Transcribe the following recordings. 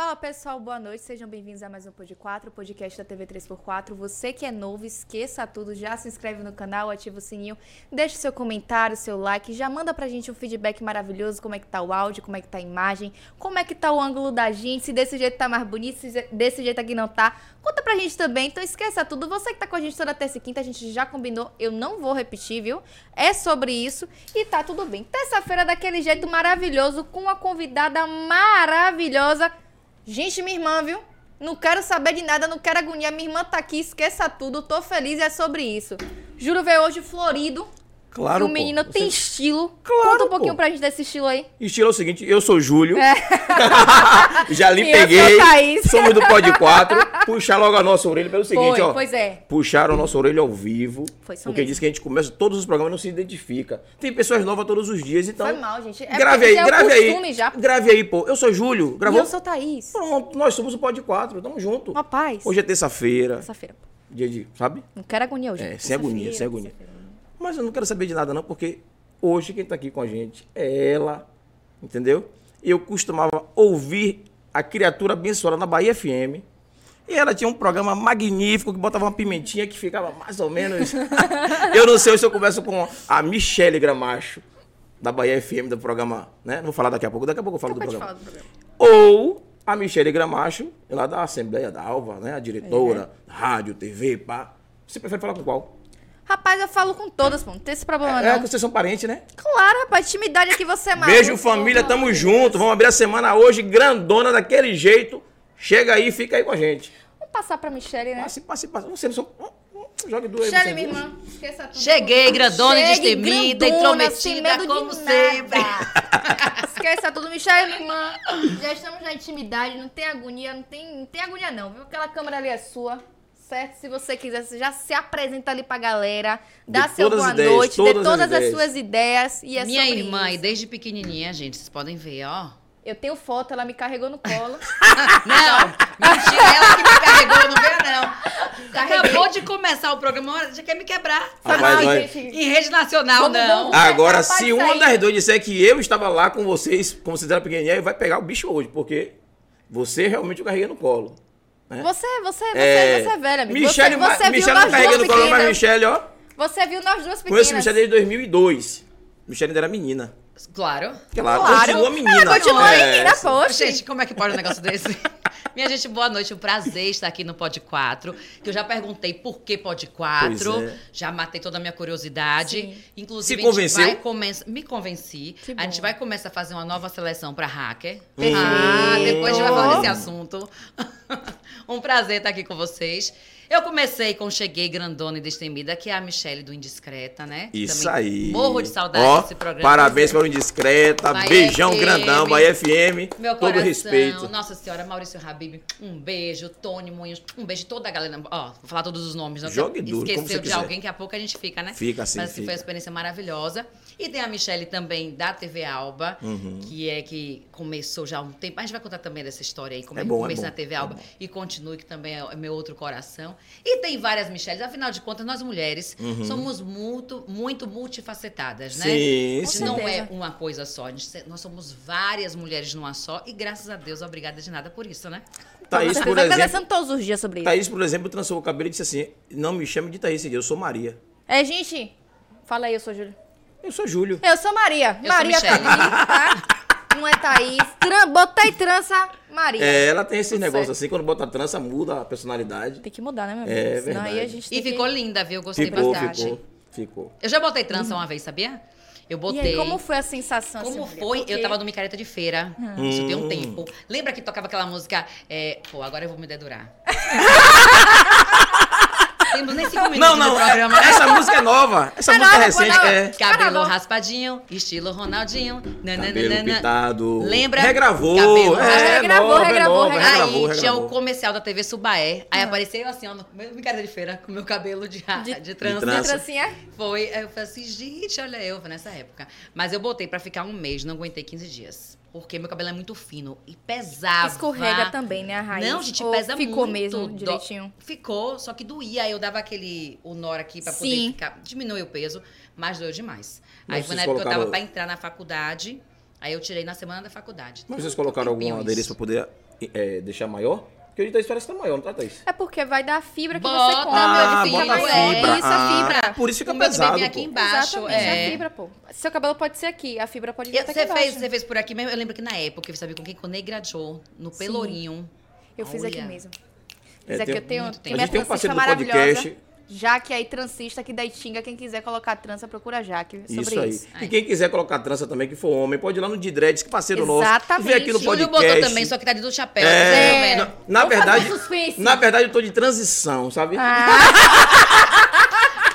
Fala pessoal, boa noite, sejam bem-vindos a mais um Pod 4, podcast da TV 3x4. Você que é novo, esqueça tudo, já se inscreve no canal, ativa o sininho, deixa seu comentário, seu like, já manda pra gente um feedback maravilhoso, como é que tá o áudio, como é que tá a imagem, como é que tá o ângulo da gente, se desse jeito tá mais bonito, se desse jeito aqui não tá. Conta pra gente também, então esqueça tudo. Você que tá com a gente toda terça e quinta, a gente já combinou, eu não vou repetir, viu? É sobre isso e tá tudo bem. Terça-feira daquele jeito maravilhoso, com uma convidada maravilhosa. Gente, minha irmã, viu? Não quero saber de nada, não quero agonia. Minha irmã tá aqui, esqueça tudo, tô feliz e é sobre isso. Juro veio hoje florido. Claro, que o menino pô. tem Você- estilo. Claro, Conta um pouquinho pô. pra gente desse estilo aí. Estilo é o seguinte, eu sou Júlio. Já lhe E eu sou peguei. Somos do Pod 4. Puxar logo a nossa orelha pelo seguinte, Foi, ó. pois é. Puxaram a nossa orelha ao vivo. Foi isso Porque mesmo. diz que a gente começa todos os programas e não se identifica. Tem pessoas novas todos os dias, então. Foi mal, gente. É grave porque aí, é grave aí. já. Grave aí, pô. Eu sou Júlio. E Gravou? eu sou Thaís. Pronto, nós somos o Pod 4. Tamo junto. Rapaz. Hoje é terça-feira. Terça-feira. Dia de. Sabe? Não quero agonia hoje. É, sem agonia, sem agonia. Mas eu não quero saber de nada, não, porque hoje quem tá aqui com a gente é ela, entendeu? Eu costumava ouvir a criatura abençoada na Bahia FM. E ela tinha um programa magnífico que botava uma pimentinha que ficava mais ou menos. eu não sei se eu converso com a Michele Gramacho, da Bahia FM, do programa, né? Não Vou falar daqui a pouco, daqui a pouco eu falo do programa. falar do programa. Ou a Michele Gramacho, lá da Assembleia da Alva, né? A diretora, rádio, TV, pá. Você prefere falar com qual? Rapaz, eu falo com todas, pô. Não tem esse problema, É, não. que vocês são parentes, né? Claro, rapaz. Intimidade aqui você é maluco. Beijo, família, tamo junto. Vamos abrir a semana hoje, grandona, daquele jeito. Chega aí, fica aí com a gente. Vamos passar pra Michelle, né? Passe, passe, passe. Você não só. Jogue duas aí. Michelle, minha irmã. Esqueça tudo. Cheguei, grandona Chegue destemida, grandona, intrometida, medo de como nada. sempre. Esqueça tudo, Michelle, minha irmã. Já estamos na intimidade, não tem agonia, não tem, não tem agonia não, viu? Aquela câmera ali é sua, certo? Se você quiser, você já se apresenta ali pra galera, dá Dê seu boa ideias, noite, dê todas as todas as, ideias. suas ideias e é Minha sobre irmã, e isso. desde pequenininha, gente, vocês podem ver, ó. Eu tenho foto, ela me carregou no colo. Não, mentira, ela que me carregou, não veio não. Carreguei. Acabou de começar o programa, já quer me quebrar. Rapaz, gente. Em rede nacional, não. Agora, se de uma das duas disser que eu estava lá com vocês, como vocês eram pequenininha, vai pegar o bicho hoje, porque você realmente eu carreguei no colo. Né? Você, você, você, É, você é velha, amigo. Michele, você, você viu Michele carreguei duas no colo, mas. Michele, ó. Você viu nós duas pequenas. Conheço Michele desde 2002. Michele ainda era menina. Claro. Ela Claro. continua menina. Ela continua É, menina, poxa. Gente, como é que pode um negócio desse? Minha gente, boa noite. Um prazer estar aqui no Pod 4. Que eu já perguntei por que Pod 4. Pois é. Já matei toda a minha curiosidade. Sim. Inclusive, Se convenceu? a gente vai começar. Me convenci. A gente vai começar a fazer uma nova seleção para hacker. Perfeito. Ah, depois a gente vai falar desse assunto. um prazer estar aqui com vocês. Eu comecei com Cheguei Grandona e Destemida, que é a Michelle do Indiscreta, né? Isso Também aí. Morro de saudade Ó, desse programa. Parabéns para o Indiscreta. Bahia beijão FM. grandão, Bahia FM. Meu todo coração, respeito. Nossa Senhora, Maurício Habib, um beijo, Tony Munhos, um beijo toda a galera. Ó, vou falar todos os nomes, não Jogue duro, como você Esqueceu de quiser. alguém, que a pouco a gente fica, né? Fica assim, Mas assim, fica. foi uma experiência maravilhosa. E tem a Michelle também, da TV Alba, Uhum. que é que começou já há um tempo. A gente vai contar também dessa história aí, como É é, é comecei bom, na TV é Alba. bom. E continue, que também é meu outro coração. E tem várias Michelles. Afinal de contas, nós mulheres somos muito, muito multifacetadas, né? Uhum. Sim, sim. não é uma coisa só. a gente- nós somos várias mulheres numa só. E graças a Deus, obrigada de nada por isso, né? Thaís, por exemplo, conversando todos os dias sobre isso. Thaís, por exemplo, trançou o cabelo e disse assim: Não me chame de Thaís, eu sou Maria. É, gente, fala aí, eu sou Júlia. Eu sou Júlio. Eu sou Maria. Eu sou Maria tá Michele. ali, tá? Não é Thaís. Tran... Botei trança, Maria. É, ela tem esses negócios assim, quando bota a trança, muda a personalidade. Tem que mudar, né, meu É, amigo? Senão aí a verdade. gente E tem que- ficou linda, viu? Gostei Ficou, bastante. ficou, ficou. Eu já botei trança uma vez, sabia? Eu E botei. aí, como foi a sensação? Como assim, foi? Porque- Eu tava no micareta de feira. Isso tem um Hum. tempo. Lembra que tocava aquela música? É... Pô, agora eu vou me dedurar. Minutos Não, não, de programa. essa música é nova. Essa É música é nova, recente. pô, não. É. Cabelo raspadinho, estilo Ronaldinho. Cabelo. Lembra? Regravou. Cabelo é, raspadinho. Regravou, nova, é regravou, nova, regravou. regravou, Aí tinha o regravou. comercial da TV Subaé. Aí apareceu eu assim, ó, no meu micareta de feira, com meu cabelo de, de, De- trança. de trança. Trancinha? Foi, aí eu falei assim, gente, olha eu, foi nessa época. Mas eu botei pra ficar um mês, não aguentei 15 dias. Porque meu cabelo é muito fino e pesava. Escorrega também, né, a raiz? Não, gente, Ou pesa ficou muito. mesmo Do- direitinho? Ficou, só que doía. Aí eu dava aquele, o nó aqui pra poder Sim. ficar, diminuir o peso, mas doeu demais. Mas aí foi na época que eu tava pra entrar na faculdade, aí eu tirei na semana da faculdade. Mas vocês colocaram algum isso. adereço pra poder é, deixar maior? Porque o de Thaís parece que tá maior, não tá, Thaís? É porque vai dar fibra que Bota, você come. Ah, fica bota maior. fibra. Isso, a Ah, fibra. por isso fica pesado, aqui embaixo. Exatamente, é. a fibra, pô. Seu cabelo pode ser aqui, a fibra pode vir Eu- até Você aqui fez, você fez por aqui mesmo? Eu lembro que na época, você sabia com quem? Com Negra Joe, no Pelourinho. Eu fiz aqui Olha. mesmo. É, Fiz aqui, tem- eu tenho, A minha gente tem um parceiro do maravilhosa. podcast. Jaque aí, transista aqui da Itinga. Quem quiser colocar trança, procura Jaque sobre Isso aí. isso. E quem quiser colocar trança também, que for homem, pode ir lá no Didreads, que parceiro Exatamente. nosso. Aqui no Júlio botou também, só que tá de do chapéu. É, vendo? na, na verdade, na verdade eu tô de transição, sabe?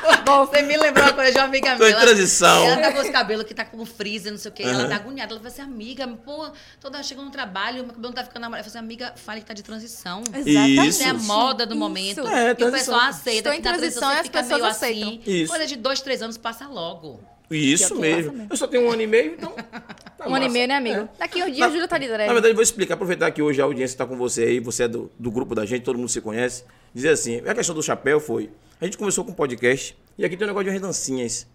Bom, você me lembrou uma coisa de uma amiga Tô minha. em transição. Ela tá com os cabelos que tá com freezer, não sei o quê. Ela tá agoniada. Ela falou assim, amiga, pô, toda chegando no trabalho, meu cabelo não tá ficando amarelo. Eu falei assim, amiga, fale que tá de transição. Exatamente. Isso. É a moda do Isso. momento. É, e o transição. pessoal aceita. Estou que em transição e as fica pessoas meio aceitam. Assim, Isso. Coisa de dois, três anos passa logo. Isso mesmo. mesmo. Eu só tenho um ano e meio, então. tá Um ano e massa. meio, né, amigo? É. Daqui um dia Na- o Júlio tá dread. Na verdade, eu vou explicar, aproveitar que hoje a audiência está com você aí, você é do, do grupo da gente, todo mundo se conhece. Dizer assim, a questão do chapéu foi, a gente começou com um podcast, e aqui tem um negócio de umas dancinhas.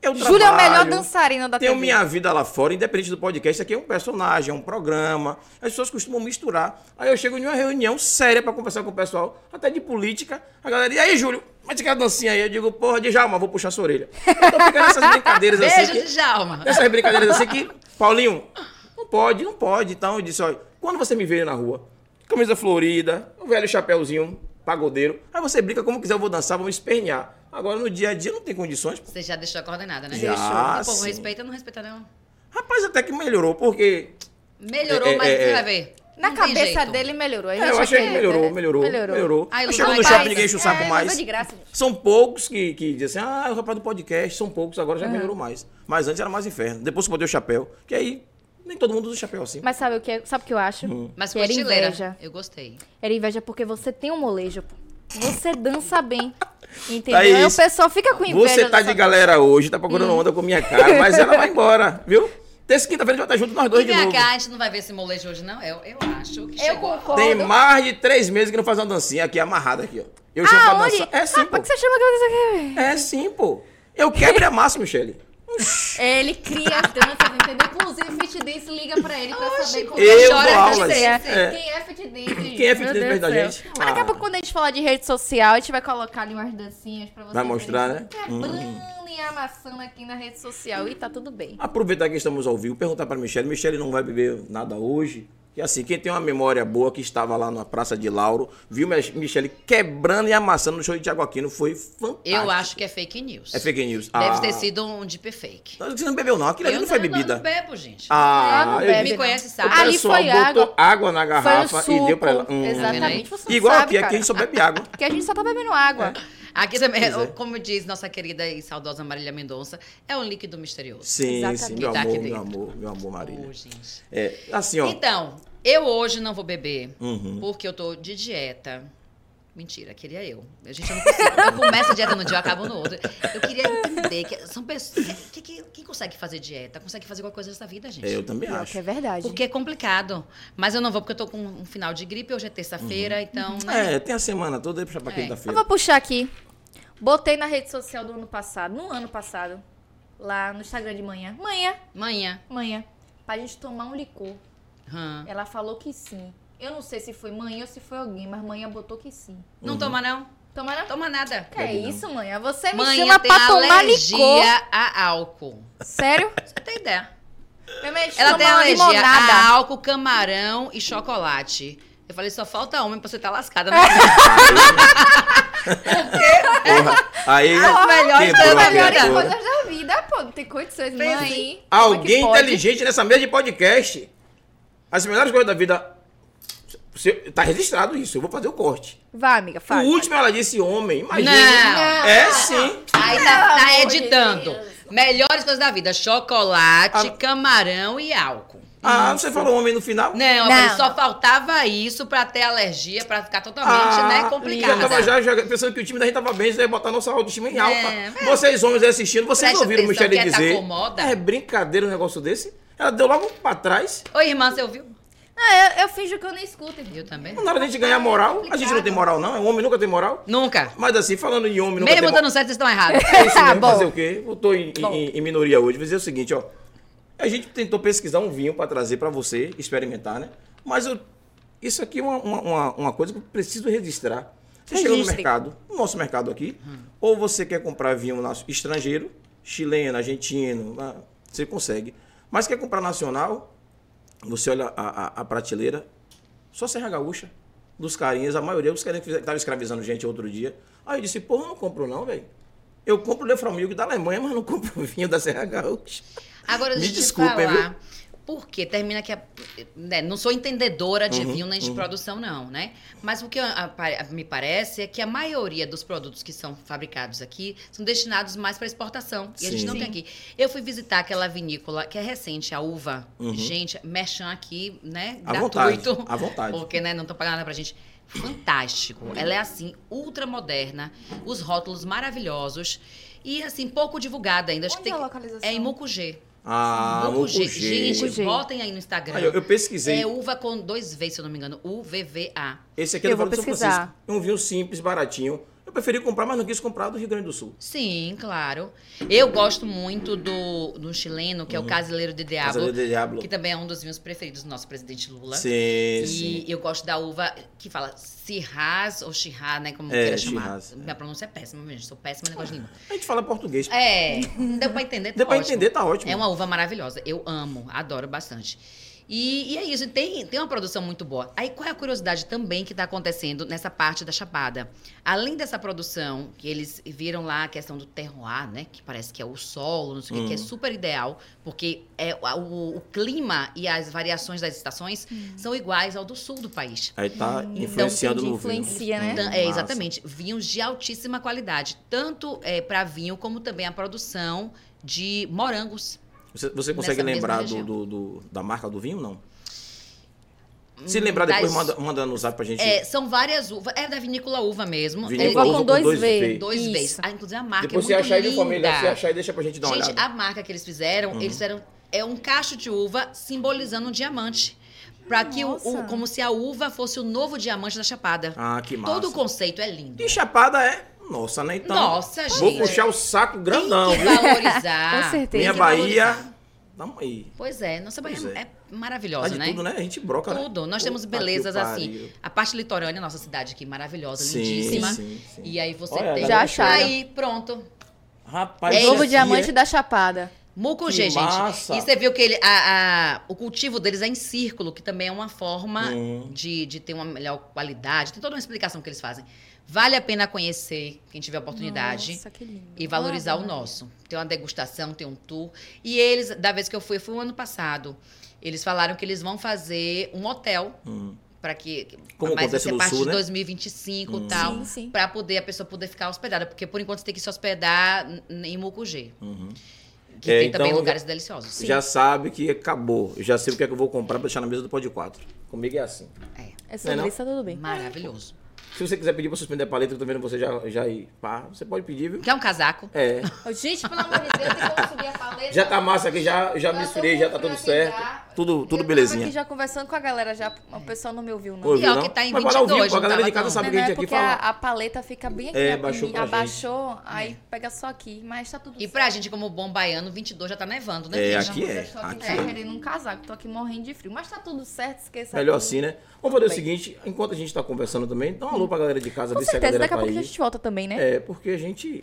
Eu Júlio é o melhor trabalho, dançarino da Tenho TV. minha vida lá fora, independente do podcast, isso aqui é um personagem, é um programa. As pessoas costumam misturar. Aí eu chego em uma reunião séria pra conversar com o pessoal, até de política. A galera, e aí, Júlio, mas quer dancinha aí? Eu digo, porra, Djalma, vou puxar sua orelha. Então fica nessas brincadeiras assim. Beijo, que- Djalma. Essas brincadeiras assim que, Paulinho, não pode, não pode. Então eu disse, olha, quando você me vê na rua, camisa florida, o velho chapéuzinho, pagodeiro, aí você brinca como quiser, eu vou dançar, vamos espernear. Agora no dia a dia não tem condições. pô. Você já deixou a coordenada, né? Já, O povo sim. respeita ou não respeita, não? Rapaz, até que melhorou, porque Melhorou, É, é, mas é, você é. vai ver. Na Não cabeça dele melhorou. A É, eu achei que acredita. melhorou, melhorou, melhorou. Melhorou. A Eu ilusão chego no é shopping, ninguém enche o saco É, mais. de graça. São poucos que, que dizem assim, ah, o rapaz do podcast, são poucos, agora Uhum. já melhorou mais. Mas antes era mais inferno. Depois que botei o chapéu, que aí nem todo mundo usa chapéu assim. Mas sabe o que, é- sabe o que eu acho? Mas Que foi era inveja. Eu gostei. Era inveja porque você tem um molejo, pô. Você dança bem. Entendeu? Tá Aí o isso. pessoa fica com inveja. Você tá de galera hoje, tá procurando onda com minha cara, mas ela vai embora, viu? Terça quinta-feira a gente vai estar junto nós dois E de vem novo. cá, a gente não vai ver esse molejo hoje, não? Eu, eu acho que Eu chegou. concordo. Tem mais de três meses que não faz uma dancinha aqui amarrada aqui, ó. Eu chamo pra Ah, onde? dançar. É sim, ah, pô. por que você chama que eu aqui? É sim, pô. Eu quebro a massa, Michele. Ele cria as danças, entendeu? Inclusive, Fit Dance liga pra ele pra saber como Eu chora aulas. ser. É. Quem é Fit Dance? Quem é Fit Dance perto da gente? Mas daqui a Ah. pouco, quando a gente falar de rede social, a gente vai colocar ali umas dancinhas pra vocês. Vai mostrar, verem. né? Quebrando e amassando aqui na rede social. E tá tudo bem. Aproveitar que estamos ao vivo, perguntar para Michele. Michele não vai beber nada hoje. E assim, quem tem uma memória boa que estava lá na Praça de Lauro, viu Mich- Michele quebrando e amassando no show de Tiago Aquino, foi fantástico. Eu acho que é fake news. É fake news. Deve Ah. ter sido um deep fake. Não, Você não bebeu não, aquilo ali Eu não foi não, bebida. não bebo, gente. Ah, não eu bebe. Me conhece, sabe? Ali foi botou água. água, na garrafa Foi o suco. e deu pra ela. Hum. Exatamente. Você não Igual sabe, aqui, aqui cara. a gente só bebe água. Porque a gente só tá bebendo água. Aqui também, Pois é. como diz nossa querida e saudosa Marília Mendonça, é um líquido misterioso. Sim, Exatamente. sim, meu Tá amor, meu amor, meu amor, Marília. Ô, gente. É, assim, ó. Então, eu hoje não vou beber, Uhum. porque eu tô de dieta. Mentira, queria eu. A gente eu não consigo. Eu começo a dieta no dia, eu acabo no outro. Eu queria entender que são pessoas. Que, que, quem consegue fazer dieta? Consegue fazer qualquer coisa nessa vida, gente? Eu também Pior acho. que é verdade. Porque é complicado. Mas eu não vou porque eu tô com um final de gripe, hoje é terça-feira, então, né? É, tem a semana toda aí pra pra É. Eu quinta-feira. vou puxar aqui. Botei na rede social do ano passado, no ano passado, lá no Instagram de manhã. Manhã, Manhã. manhã. Pra gente tomar um licor. Hum. Ela falou que sim. Eu não sei se foi manhã ou se foi alguém, mas manhã botou que sim. Não toma, não? Toma não? Toma nada. Que é isso, manhã? Você me chama tem pra tomar alergia licor. a álcool. Sério? Você tem ideia? Minha mãe, Ela tem alergia limonada. a álcool, camarão e chocolate. Eu falei, só falta homem pra você estar lascada. Né? Porra, aí As melhores quebrou coisas da a vida. Melhores coisas da vida, pô. Não tem condições. Mãe. Alguém é pode? inteligente nessa mesa de podcast. As melhores coisas da vida. Você- Tá registrado isso, eu vou fazer o corte. Vai, amiga, faz. O último ela disse homem, imagina. Não. É sim. Aí tá, tá editando. Melhores coisas da vida: chocolate, Ah. camarão e álcool. Ah, você falou homem no final? Não, Não. só faltava isso pra ter alergia, pra ficar totalmente, Ah, né, Já complicado. tava já, já pensando que o time da gente tava bem, você ia botar nossa autoestima em alta. É, Vocês homens aí assistindo, vocês Presta ouviram o Michele ela tá dizer. acomoda. É brincadeira um negócio desse? Ela deu logo pra trás. Oi, irmã, você ouviu? Ah, eu, eu finjo que eu nem escuto. Eu também. Na hora da gente ganhar moral, a gente não tem moral, não. O homem nunca tem moral. Nunca. Mas assim, falando em homem, nunca Mesmo tem moral. dando certo, vocês estão errados. É isso mesmo, Bom. fazer o quê? Eu tô em, em- em minoria hoje. Vou dizer o seguinte, ó. A gente tentou pesquisar um vinho pra trazer pra você experimentar, né? Mas eu isso aqui é uma, uma, uma- coisa que eu preciso registrar. Você chega no Registre. mercado, no nosso mercado aqui, ou você quer comprar vinho nosso estrangeiro, chileno, argentino, ah, você consegue. Mas quer comprar nacional, você olha a, a- a prateleira, só Serra Gaúcha, dos carinhas, a maioria, os carinhas que estavam escravizando gente outro dia. Aí eu disse, porra, eu não compro não, velho. Eu compro o Leframilk da Alemanha, mas não compro o vinho da Serra Gaúcha. Agora, Me deixa te desculpem, falar. Por quê? Termina que. a- né, não sou entendedora de Uhum, vinho nem de uhum. produção, não, né? Mas o que a- a- me parece é que a maioria dos produtos que são fabricados aqui são destinados mais para exportação. E a gente Sim. não tem aqui. Eu fui visitar aquela vinícola que é recente, a uva. Uhum. Gente, merchan aqui, né? À gratuito. vontade, à vontade. Porque, né, não estão pagando nada pra gente. Fantástico. Ela é assim, ultra moderna, os rótulos maravilhosos e assim, pouco divulgada ainda. Acho Onde que é tem a localização? é em Mucugê. Ah, Mucugê. Mucugê. Gente, Mucugê. botem aí no Instagram. Ah, eu, eu pesquisei. É uva com dois V, se eu não me engano. UVVA. Esse aqui é Eu do vou Vale do São pesquisar. Francisco. É um vinho simples, baratinho. Eu preferi comprar, mas não quis comprar do Rio Grande do Sul. Sim, claro. Eu gosto muito do, do chileno, que é o Casileiro de Diablo. Casa de Diablo. Que também é um dos vinhos preferidos do nosso presidente Lula. Sim, E sim. eu gosto da uva que fala Sirraz ou Chirá, né? Como É, queira chamar. Shiraz, é. Minha pronúncia é péssima, gente. Sou péssima em negócio de língua. A gente fala português. É, deu pra entender, tá Deu pra ótimo. entender, tá ótimo. É uma uva maravilhosa. Eu amo, adoro bastante. E, e é isso, tem, tem uma produção muito boa. Aí qual é a curiosidade também que está acontecendo nessa parte da Chapada? Além dessa produção, que eles viram lá a questão do terroir, né? Que parece que é o solo, não sei o que, que é Hum. super ideal, porque é, o, o clima e as variações das estações são iguais ao do sul do país. Aí tá Então, influenciando entendi, no vinho. influencia, né? Então, Hum, é, exatamente. Vinhos de altíssima qualidade. Tanto é, para vinho, como também a produção de morangos. Você, você consegue Nessa lembrar do, do- do- da marca do vinho, não? Se lembrar depois, das- manda, manda no zap pra gente. É, são várias uvas. É da vinícola uva mesmo. Vinícola Uva uva com dois dois V. Dois vezes. Ah, inclusive a marca depois é você muito achar aí linda. de família, você achar aí, deixa pra gente dar uma Gente, olhada. a marca que eles fizeram, eles fizeram é um cacho de uva simbolizando um diamante. Pra que o, o- como se a uva fosse o novo diamante da chapada. Ah, que massa. Todo o conceito é lindo. E chapada é nossa, né? Então, Nossa, vou gente. puxar o saco grandão, tem que valorizar. Com certeza. Minha Bahia, valorizar. tamo aí. Pois é, nossa Bahia é. é, maravilhosa, de né? tudo, né? A gente broca, né? Tudo. Nós temos belezas assim. A parte litorânea, nossa cidade aqui, maravilhosa, Sim, lindíssima. sim, sim. E aí você Olha, tem. Já acharam. Aí, pronto. Rapaz, É Novo diamante é- da Chapada. Mucugê, gente. massa. E você viu que ele, a- a- o cultivo deles é em círculo, que também é uma forma Hum. de, de ter uma melhor qualidade. Tem toda uma explicação que eles fazem. Vale a pena conhecer, quem tiver oportunidade. Nossa, que lindo. E valorizar Ah, o nosso. Tem uma degustação, tem um tour. E eles, da vez que eu fui, foi o ano passado. Eles falaram que eles vão fazer um hotel Hum. para que Como mas vai acontece ser parte Sul, de né? 2025 Hum. e tal, Sim, sim. para poder a pessoa poder ficar hospedada, porque por enquanto você tem que se hospedar em Mucugê, Uhum. que É, tem também então, lugares deliciosos. Já sabe que acabou. Já sei o que é que eu vou comprar pra deixar na mesa do Pode 4. Comigo é assim. É Não é não? isso, tá tudo bem. Maravilhoso. Se você quiser pedir pra suspender a paleta, eu tô vendo você já, já ir. Pá, você pode pedir, viu? Quer um casaco? É. Gente, pelo amor de Deus, tem como subir a paleta? Já tá massa aqui, já, já Eu misturei, já tá tudo certo. Tudo, tudo Eu tava belezinha. aqui já conversando com a galera, já o pessoal não me ouviu, não. Ouviu, E ó, não? que tá em Mas vai lá ao 22, vivo, a não galera de casa sabe Não, que a gente é aqui porque a, fala. a paleta fica bem aqui. É, a- baixou pra gente. abaixou, aí pega só aqui. Mas tá tudo E certo. pra gente, como bom baiano, 22 já tá nevando, né, É, gente? aqui é, Estou aqui só é. querendo um casaco, tô aqui morrendo de frio. Mas tá tudo certo, esqueça. Melhor assim, né? Vamos fazer o seguinte, enquanto a gente tá conversando também, dá um alô pra galera de casa, Com ver se a certeza, galera daqui a pouco a gente volta também, né? É, porque a gente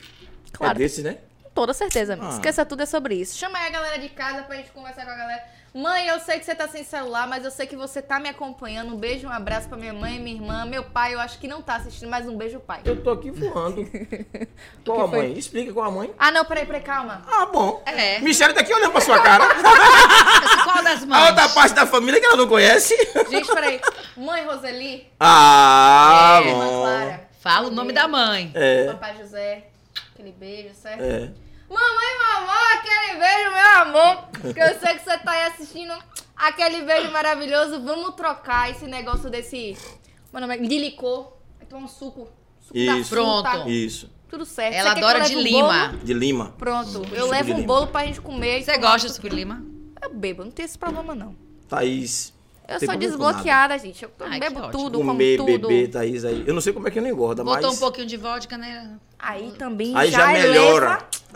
Claro. é desse, né? Com toda certeza, amigo. Ah. Esqueça tudo, é sobre isso. Chama aí a galera de casa pra gente conversar com a galera. Mãe, eu sei que você tá sem celular, mas eu sei que você tá me acompanhando. Um beijo, um abraço pra minha mãe, minha irmã, meu pai. Eu acho que não tá assistindo, mas um beijo, pai. Eu tô aqui voando. qual a foi? mãe? Explica qual a mãe. Ah, não, peraí, peraí, calma. Ah, bom. É. Michelle tá aqui olhando pra sua cara. Qual das a mães? outra parte da família que ela não conhece. Gente, peraí. Mãe Roseli, Ah, É, irmã bom. Clara, Fala o nome da mãe. É, papai José, aquele beijo, certo? é. Mamãe, mamãe, aquele beijo, meu amor. Que eu sei que você tá aí assistindo aquele beijo maravilhoso. Vamos trocar esse negócio desse. Meu nome é de licor. Vai tomar um suco. suco da Isso. fruta. Pronto. Isso. Tudo certo. Ela Você adora eu de um lima. bolo? De Lima. Pronto. Eu Suco levo de um lima. bolo pra gente comer. Você gosta de um suco de lima? Eu bebo, não tem esse problema não. Thaís. Eu sou desbloqueada, gente. Eu Ai, bebo tudo, Comer, como tudo. beber, Thaís aí. Eu não sei como é que não engorda, Botou mas... um pouquinho de vodka, né? Aí também Aí já, já, melhora.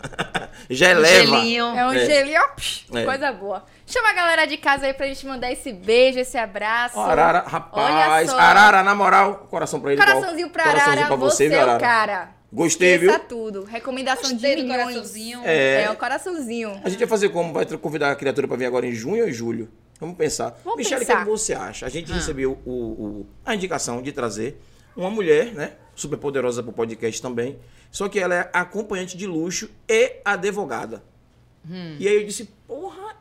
eleva. já Um eleva. gelinho. É um É. gelinho, ó, É. coisa boa. Chama a galera de casa aí pra gente mandar esse beijo, esse abraço. Ó, Arara, Olha rapaz, só. Arara, na moral, coração pra ele. Coraçãozinho pra Coraçãozinho Arara, pra você, você viu, é o Arara? cara. Gostei, viu? tudo. Recomendação Gostei de do milhões. coraçãozinho. É. É, o coraçãozinho. A gente vai fazer como? Vai convidar a criatura pra vir agora em junho ou em julho? Vamos pensar. Vamos Michele, o que você acha? A Ah. gente recebeu o, o- a indicação de trazer uma mulher, né? Super poderosa pro podcast também. Só que ela é acompanhante de luxo e advogada. Hum. E aí eu disse, porra.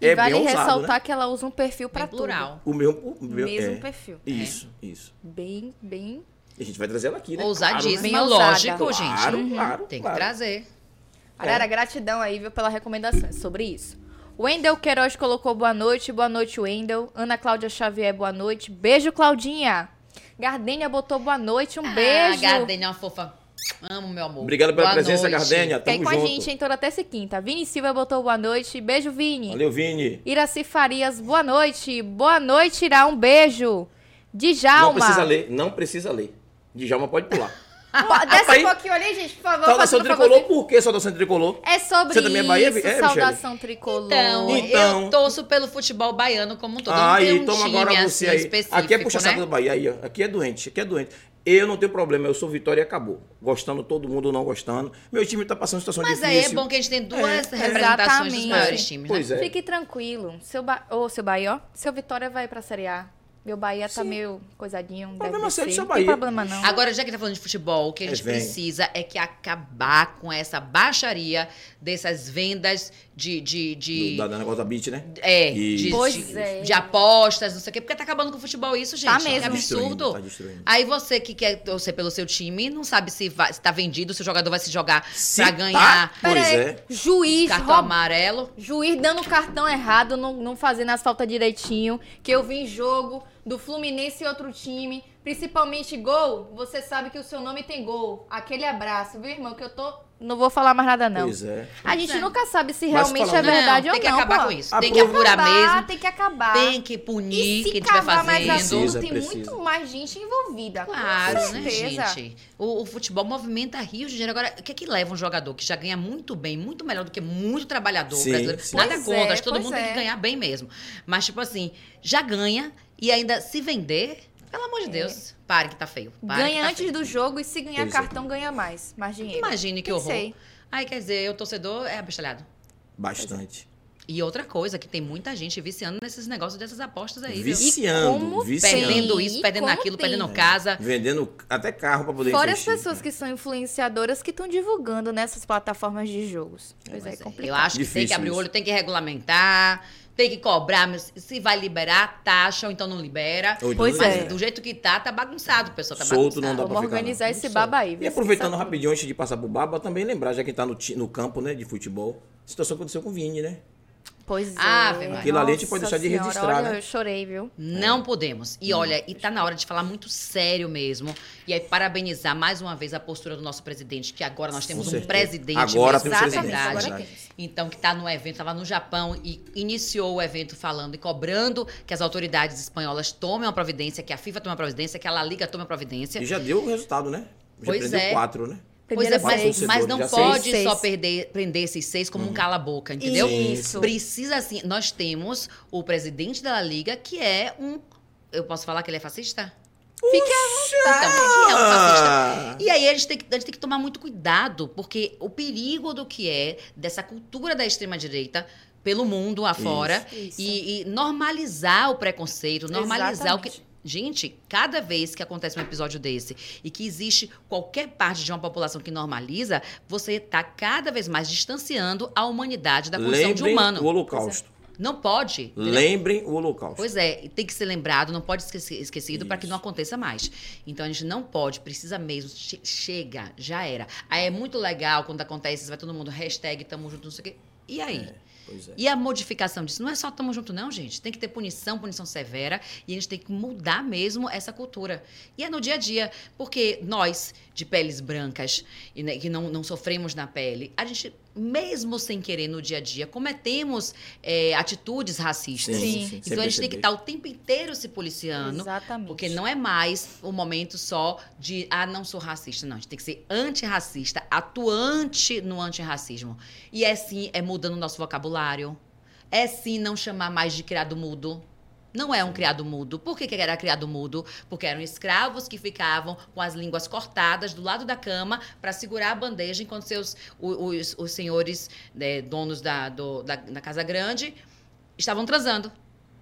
E é vale bem ousado, ressaltar né? que ela usa um perfil pra Bem plural. tudo. O meu, o meu Mesmo é. perfil. Isso, isso. Bem, bem... E a gente vai trazer ela aqui, né? Ousadíssima, Bem ousada. lógico, gente. Claro, claro. Tem que claro. trazer. Arara, gratidão aí, viu, pela recomendação sobre isso. Wendel Queiroz colocou boa noite. Boa noite, Wendel. Ana Cláudia Xavier, boa noite. Beijo, Claudinha. Gardênia botou boa noite. Um Ah, beijo. Gardenia é uma fofa. Amo, meu amor. Obrigado pela Boa presença, noite. Gardênia. Tamo com a junto. gente, hein? Toda terça e quinta. Vini Silva botou boa noite. Beijo, Vini. Valeu, Vini. Iraci Farias, boa noite. Boa noite, Irá. Um beijo. Djalma. Não precisa ler, não precisa ler. Djalma pode pular. Desce Aí- um pouquinho ali, gente, por favor. Saudação tricolor, por que saudação tricolor? É sobre Você também é Bahia, isso, é, Michele? saudação tricolor. Então, Então- eu torço pelo futebol baiano como um todo. Ah, aí, tenho um toma agora você assim, aí. específico, Aqui é puxa né? saco do Bahia, aí, ó. Aqui é doente, aqui é doente. Eu não tenho problema, eu sou Vitória e acabou. Gostando todo mundo ou não gostando. Meu time tá passando situação Mas difícil. aí é bom que a gente tem duas É, representações dos exatamente. maiores times, Pois né? é. Fique tranquilo. Seu ba... Ô, seu Bahia, ó. Seu Vitória vai pra Série A. Meu Bahia tá meio coisadinho. Problema deve descer. seu Não tem problema, não. Agora, já que tá falando de futebol, o que a É, gente vem. precisa é que acabar com essa baixaria dessas vendas de. de, de Do, da, negócio da beat, né? é, de, Pois de, é. de apostas, não sei o quê, porque tá acabando com o futebol isso, gente. Tá É mesmo. Tá destruindo, absurdo. tá destruindo. Aí você que quer torcer pelo seu time, não sabe se, vai, se tá vendido, se o jogador vai se jogar Se pra tá- ganhar Pois Pera aí. é. Juiz, cartão amarelo. juiz dando cartão errado, não, não fazendo as faltas direitinho. Que eu vi em jogo do Fluminense e outro time. Principalmente gol, você sabe que o seu nome tem gol. Aquele abraço, viu, irmão? Que eu tô. Não vou falar mais nada, não. Pois é. A gente é. nunca sabe se realmente é verdade Não, ou tem não. que acabar pô. com isso. Tem que apurar Acabar, mesmo. Tem que acabar. Tem que punir E se quem estiver cavar mais fazendo. assunto, Precisa, tem precisa. muito mais gente envolvida. Claro, com né, gente? O, o futebol movimenta Rio de Janeiro. Agora, o que é que leva um jogador que já ganha muito bem, muito melhor do que muito trabalhador Sim, brasileiro? sim. Nada Pois contra, é, acho que todo mundo tem é. que ganhar bem mesmo. Mas, tipo assim, já ganha e ainda se vender, pelo amor de Deus, pare que tá feio. Pare Ganha tá antes feio. do jogo e se ganhar é. cartão, ganha mais. Mais dinheiro. Imagine que horror. Pensei. Aí, quer dizer, o torcedor é abestalhado. Bastante. E outra coisa, que tem muita gente viciando nesses negócios dessas apostas aí, viu? Viciando, como viciando. Perdendo isso, perdendo aquilo, tem. perdendo casa. Vendendo até carro pra poder Fora as investir. pessoas que são influenciadoras que estão divulgando nessas plataformas de jogos. Pois é, é é, complicado. Eu acho que tem Difícil que abrir o olho, tem que regulamentar, tem que cobrar, mas se vai liberar, taxa ou então não libera. Ou Pois não Mas é. do jeito que tá, tá bagunçado, o pessoal tá Solto não bagunçado. dá Vamos pra ficar, organizar não. esse Não baba aí. E aproveitando rapidinho antes de passar pro Baba, também lembrar, já que tá no, no campo, né, de futebol, a situação que aconteceu com o Vini, né? Pois é. Ave Maria. Aquilo ali a gente pode Nossa deixar de Senhora, registrar, olha, né? Eu chorei, viu? Não podemos. E olha, e tá na hora de falar muito sério mesmo. E aí, parabenizar mais uma vez a postura do nosso presidente, que agora nós temos um presidente Agora temos de Exatamente, presidente. Então, que tá no evento, estava no Japão e iniciou o evento falando e cobrando que as autoridades espanholas tomem uma providência, que a FIFA tome uma providência, que a La Liga tome uma providência. E já deu o resultado, né? Já Pois prendeu é. quatro, né? Pois é, Primeira mas, mas não pode seis. só perder, prender esses seis como um cala-boca, entendeu? Isso. Precisa assim. Nós temos o presidente da La Liga, que é um. Eu posso falar que ele é fascista? Fique à vontade. Então, que é um fascista. E aí a gente, tem que, a gente tem que tomar muito cuidado, porque o perigo do que é dessa cultura da extrema-direita pelo mundo afora Isso. E, e normalizar o preconceito, normalizar o que. Gente, cada vez que acontece um episódio desse e que existe qualquer parte de uma população que normaliza, você está cada vez mais distanciando a humanidade da condição de humano. o holocausto. Não pode. entendeu? Lembrem o holocausto. Pois é, tem que ser lembrado, não pode ser esque- esquecido para que não aconteça mais. Então a gente não pode, precisa mesmo, che- chega, já era. Aí é muito legal quando acontece, vai todo mundo, hashtag tamo junto, não sei o quê. E aí? Pois é. E a modificação disso não é só tamo junto, não, gente. Tem que ter punição, punição severa, e a gente tem que mudar mesmo essa cultura. E é no dia a dia, porque nós, de peles brancas, e né, que não, não sofremos na pele, a gente, mesmo sem querer no dia a dia, cometemos é, atitudes racistas. Sim. sem Então a gente tem que estar o tempo inteiro se policiando. Exatamente. Porque não é mais o momento só de, ah, não sou racista. Não, a gente tem que ser antirracista, atuante no antirracismo. E é sim, é mudando o nosso vocabulário. É sim não chamar mais de criado mudo. Não é um criado mudo. Por que, que era criado mudo? Porque eram escravos que ficavam com as línguas cortadas do lado da cama para segurar a bandeja enquanto seus, os, os senhores né, donos da, do- da, da Casa Grande estavam transando.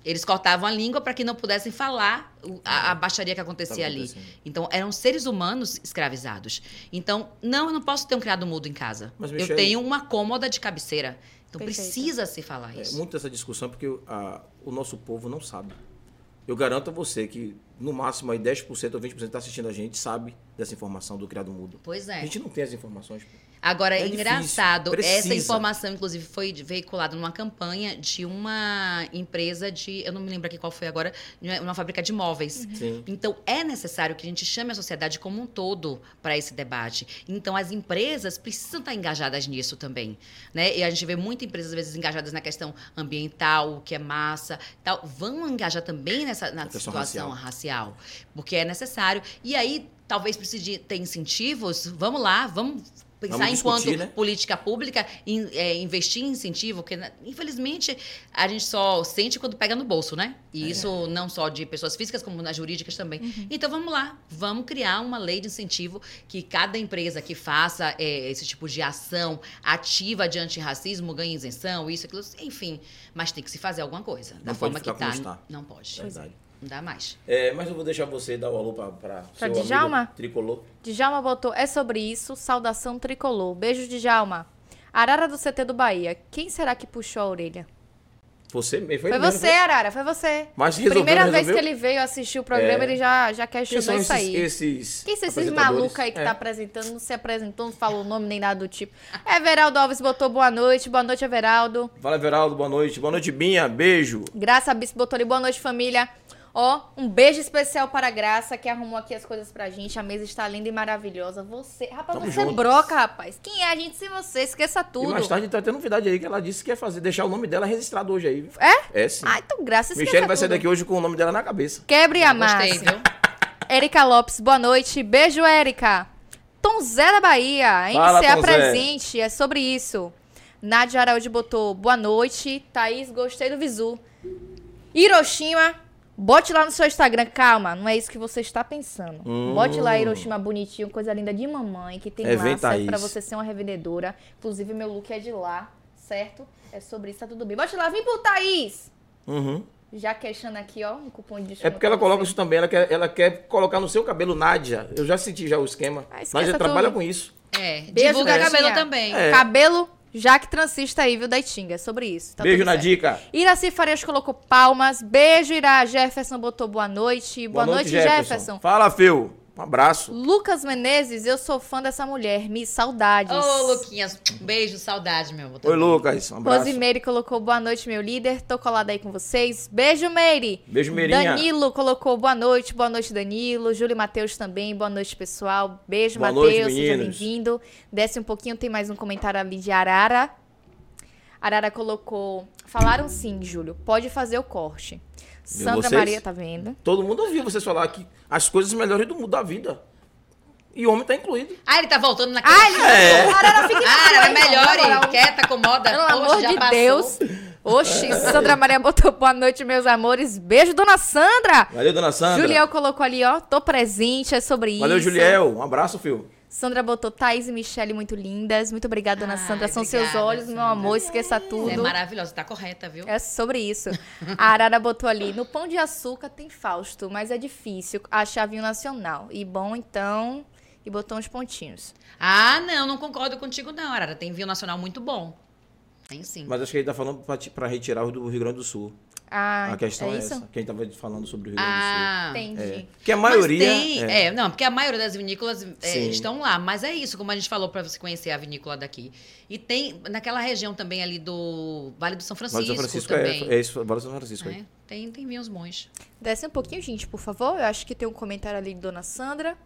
Eles cortavam a língua para que não pudessem falar a, a baixaria que acontecia ali. Então, eram seres humanos escravizados. Então, não, eu não posso ter um criado mudo em casa. Mas, eu Michele- tenho uma cômoda de cabeceira. Então, Perfeito. precisa se falar É isso. muito essa discussão porque a- o nosso povo não sabe. Eu garanto a você que no máximo aí 10% ou 20% está assistindo a gente sabe dessa informação do criado mudo. Pois A é. gente não tem as informações. pô. Agora, é, engraçado, essa informação, inclusive, foi veiculada numa campanha de uma empresa de. Eu não me lembro aqui qual foi agora, uma fábrica de móveis. Sim. Então, é necessário que a gente chame a sociedade como um todo para esse debate. Então, as empresas precisam estar engajadas nisso também. Né? E a gente vê muitas empresas, às vezes, engajadas na questão ambiental, o que é massa, tal. Vão engajar também nessa na situação racial. porque é necessário. E aí, talvez precise de ter incentivos. Vamos lá, vamos pensar Vamos enquanto discutir, né? política pública, em- é, investir em incentivo, porque, né, infelizmente, a gente só sente quando pega no bolso, né? E É. isso não só de pessoas físicas, como nas jurídicas também. Uhum. Então, vamos lá, vamos criar uma lei de incentivo que cada empresa que faça é, esse tipo de ação ativa de antirracismo ganhe isenção, isso, aquilo, enfim. Mas tem que se fazer alguma coisa. Da Não pode forma que tá, está. não pode. Verdade. Não dá mais. É, mas eu vou deixar você dar o alô para Pra seu amigo Djalma? tricolor. Djalma botou, é sobre isso, saudação tricolor. Beijo, Djalma. Arara do CT do Bahia, quem será que puxou a orelha? Você mesmo. Foi, mesmo, você, Arara, foi você. Mas resolveu, Primeira não vez que resolveu? ele veio assistir o programa, É. ele já, já questionou isso aí. esses Quem são esses malucos aí que É. tá apresentando, não se apresentou, não falou o nome nem nada do tipo. Everaldo Alves botou boa noite, boa noite, Everaldo. Fala, Everaldo, boa noite. Boa noite, Binha. Beijo. Graça Bispo botou ali, boa noite, família. Ó, um beijo especial para a Graça, que arrumou aqui as coisas pra gente. A mesa está linda e maravilhosa. Você, rapaz, Tamo você junto. broca, rapaz. Quem é a gente sem você? Esqueça E tudo. mais tarde tá tendo novidade aí que ela disse que ia fazer, deixar o nome dela registrado hoje aí. viu? É? É sim. Ah, então Graça, esqueça Michelle vai tudo. sair daqui hoje com o nome dela na cabeça. Quebre a Gostei, massa. viu? Érica Lopes, boa noite. Beijo, Érica. Tom Zé da Bahia, hein? Fala, é Zé. presente, é sobre isso. Nádia Araújo botou boa noite. Thaís, gostei do visu. Hiroshima, bote lá no seu Instagram. Calma, não é isso que você está pensando. Hum. Bote lá Hiroshima bonitinho, coisa linda de mamãe, que tem É, lá, serve pra você ser uma revendedora. Inclusive, meu look é de lá, certo? É sobre isso, tá tudo bem. Bote lá, vem por Thaís. Uhum. Já queixando aqui, ó, um cupom de desconto. É porque ela coloca isso também, ela quer, ela quer colocar no seu cabelo Nádia. Eu já senti já o esquema. Ah, Nádia trabalha tudo. com isso. É, Beijo, divulga cabelo também. É. Cabelo Jaque Transista aí, viu, da Itinga. É sobre isso. Tá Beijo na certo. dica. Iraci Farias colocou palmas. Beijo, Ira. Jefferson botou boa noite. Boa, noite, Jefferson. Fala, Feu. Um abraço. Lucas Menezes, eu sou fã dessa mulher. Me saudades. Ô, Luquinhas, um beijo, saudade, meu. amor, Oi, também. Lucas. Um abraço. Rosimeire colocou boa noite, meu líder. Tô colada aí com vocês. Beijo, Meire. Beijo, Meirinha. Danilo colocou boa noite. Boa noite, Danilo. Júlio Matheus também. Boa noite, pessoal. Beijo, Boa Matheus. Seja bem-vindo. Desce um pouquinho, tem mais um comentário ali de Arara. Arara colocou. Falaram sim, Júlio. Pode fazer o corte. Sandra vocês? Maria, tá vendo? Todo mundo ouviu vocês falar que as coisas melhores do mundo da vida. E o homem tá incluído. Ah, ele tá voltando na Ah, ele É. Arara, fica Ah, era melhor, Na moral. hein? Quieta, acomoda. Pelo Oxe, amor já de passou. Deus. Oxi, Sandra Maria botou boa noite, meus amores. Beijo, dona Sandra. Valeu, dona Sandra. Juliel colocou ali, ó. Tô presente, é sobre Valeu, isso. Juliel. Um abraço, Fio. Sandra botou Thaís e Michele muito lindas. Muito obrigada, dona Ai, Sandra. São obrigada, seus olhos, meu Sandra. amor. Esqueça é tudo. maravilhosa, tá correta, viu? É sobre isso. A Arara botou ali. No pão de açúcar tem Fausto, mas é difícil achar vinho nacional. E bom, então. E botou uns pontinhos. Ah, não, não concordo contigo, não, Arara. Tem vinho nacional muito bom. Tem sim. Mas acho que ele tá falando pra, pra retirar os do Rio Grande do Sul. Ah, A questão é, é essa. Quem estava falando sobre o Rio Grande do Ah, Entendi. Sul. É. Que a maioria. Tem, é, é. não, porque a maioria das vinícolas é, estão lá. Mas é isso, como a gente falou, para você conhecer a vinícola daqui. E tem naquela região também ali do Vale do São Francisco, Vale do São Francisco também. é, é isso, Vale do São Francisco. É, tem, tem vinhos bons. Desce um pouquinho, gente, por favor. Eu acho que tem um comentário ali de Dona Sandra.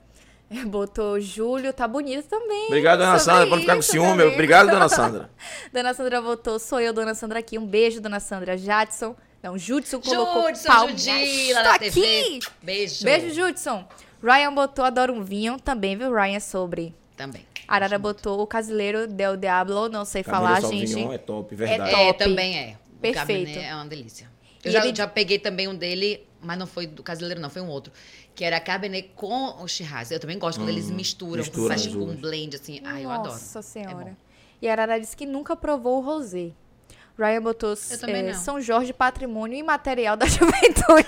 Botou Júlio, tá bonito também. Obrigado, dona Sandra, pode ficar com ciúme. também. Obrigado, dona Sandra. Dona Sandra votou, sou eu, Dona Sandra aqui. Um beijo, Dona Sandra. Jadson. Não, Judson colocou Judson, palminhas. Judila Tô da aqui. TV. Beijo. Beijo, Judson. Ryan botou Adoro um Vinho. Também, viu, Ryan, é sobre. Também. Arara botou o Casileiro Del Diablo. Não sei Cabernet falar, gente. É top, verdade. top. É, também é. O Perfeito. Cabernet é uma delícia. Eu já, ele- já peguei também um dele, mas não foi do Casileiro, não, foi um outro. Que era Cabernet com o Shiraz. Eu também gosto quando eles misturam, mistura faz tipo um blend assim. Ai, eu adoro. Nossa É Senhora. bom. e a Arara disse que nunca provou o rosé. Ryan botou não. São Jorge Patrimônio Imaterial da Juventude.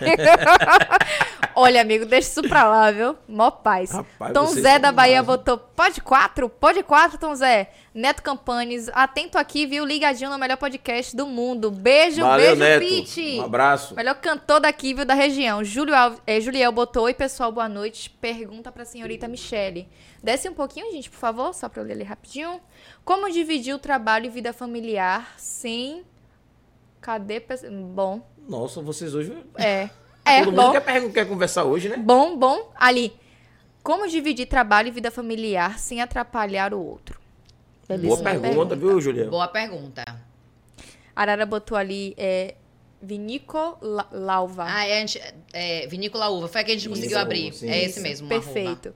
Olha, amigo, deixa isso pra lá, viu? Mó paz. Rapaz, Tom Zé da Bahia demais, botou pode quatro? Pode quatro, Tom Zé. Neto Campanes, atento aqui, viu? Ligadinho no melhor podcast do mundo. Beijo, Valeu, beijo, Neto. Pete. Um abraço. Melhor cantor daqui, viu, da região. Júlio Alves, eh, Juliel botou, oi pessoal, boa noite. Pergunta pra senhorita Michele. Desce um pouquinho, gente, por favor, só pra eu ler ali rapidinho. Como dividir o trabalho e vida familiar sem... Cadê? Bom, Nossa, vocês hoje. é. É, Todo bom. mundo quer, quer conversar hoje, né? Bom, bom. Ali. Como dividir trabalho e vida familiar sem atrapalhar o outro? Boa Belíssima pergunta, viu, Julião? Boa pergunta. Arara botou ali, é... Vinicolauva. Ah, é, a gente- é vinícola uva. Foi a que a gente Vinícola conseguiu abrir. sim. é esse mesmo, arroba. Perfeito.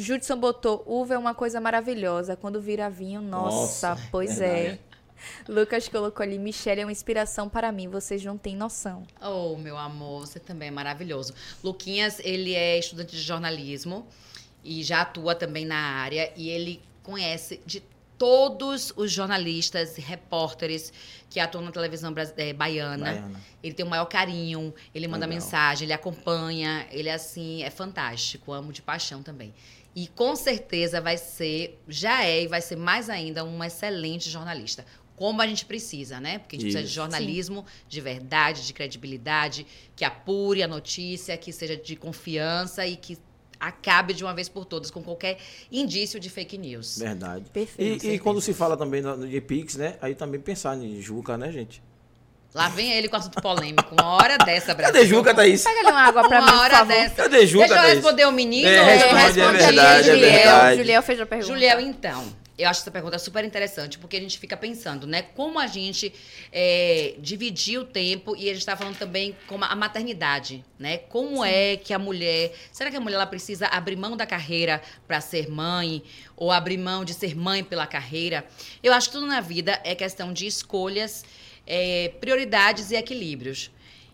Judson botou, uva é uma coisa maravilhosa. Quando vira vinho, nossa, Nossa, pois verdade. é. Lucas colocou ali, Michelle é uma inspiração para mim, vocês não têm noção. Oh, meu amor, você também é maravilhoso. Luquinhas, ele é estudante de jornalismo e já atua também na área e ele conhece de todos os jornalistas e repórteres que atuam na televisão baiana. Baiana. Ele tem o maior carinho, ele manda Legal. mensagem, ele acompanha, ele é assim, é fantástico, amo de paixão também. E com certeza vai ser, já é e vai ser mais ainda um excelente jornalista. Como a gente precisa, né? Porque a gente precisa de Isso. jornalismo de verdade, de credibilidade, que apure a notícia, que seja de confiança e que acabe de uma vez por todas com qualquer indício de fake news. Verdade. Perfeito. E, e quando se fala também de Pix, né? Aí também pensar em Juca, né, gente? Lá vem ele com assunto polêmico. Uma hora dessa, Brasil. Cadê Juca, Thaís? Pega ali uma água pra mim, Uma por hora favor. dessa. Cadê Juca, Deixa eu Thaís? responder o menino. É, responde, é responde verdade, é Juliel? verdade. Juliel fez a pergunta. Juliel, então, eu acho essa pergunta super interessante, porque a gente fica pensando, né? Como a gente é, dividir o tempo, e a gente está falando também como a maternidade, né? Como é que a mulher. Será que a mulher ela precisa abrir mão da carreira para ser mãe? Ou abrir mão de ser mãe pela carreira? Eu acho que tudo na vida é questão de escolhas, é, prioridades e equilíbrios.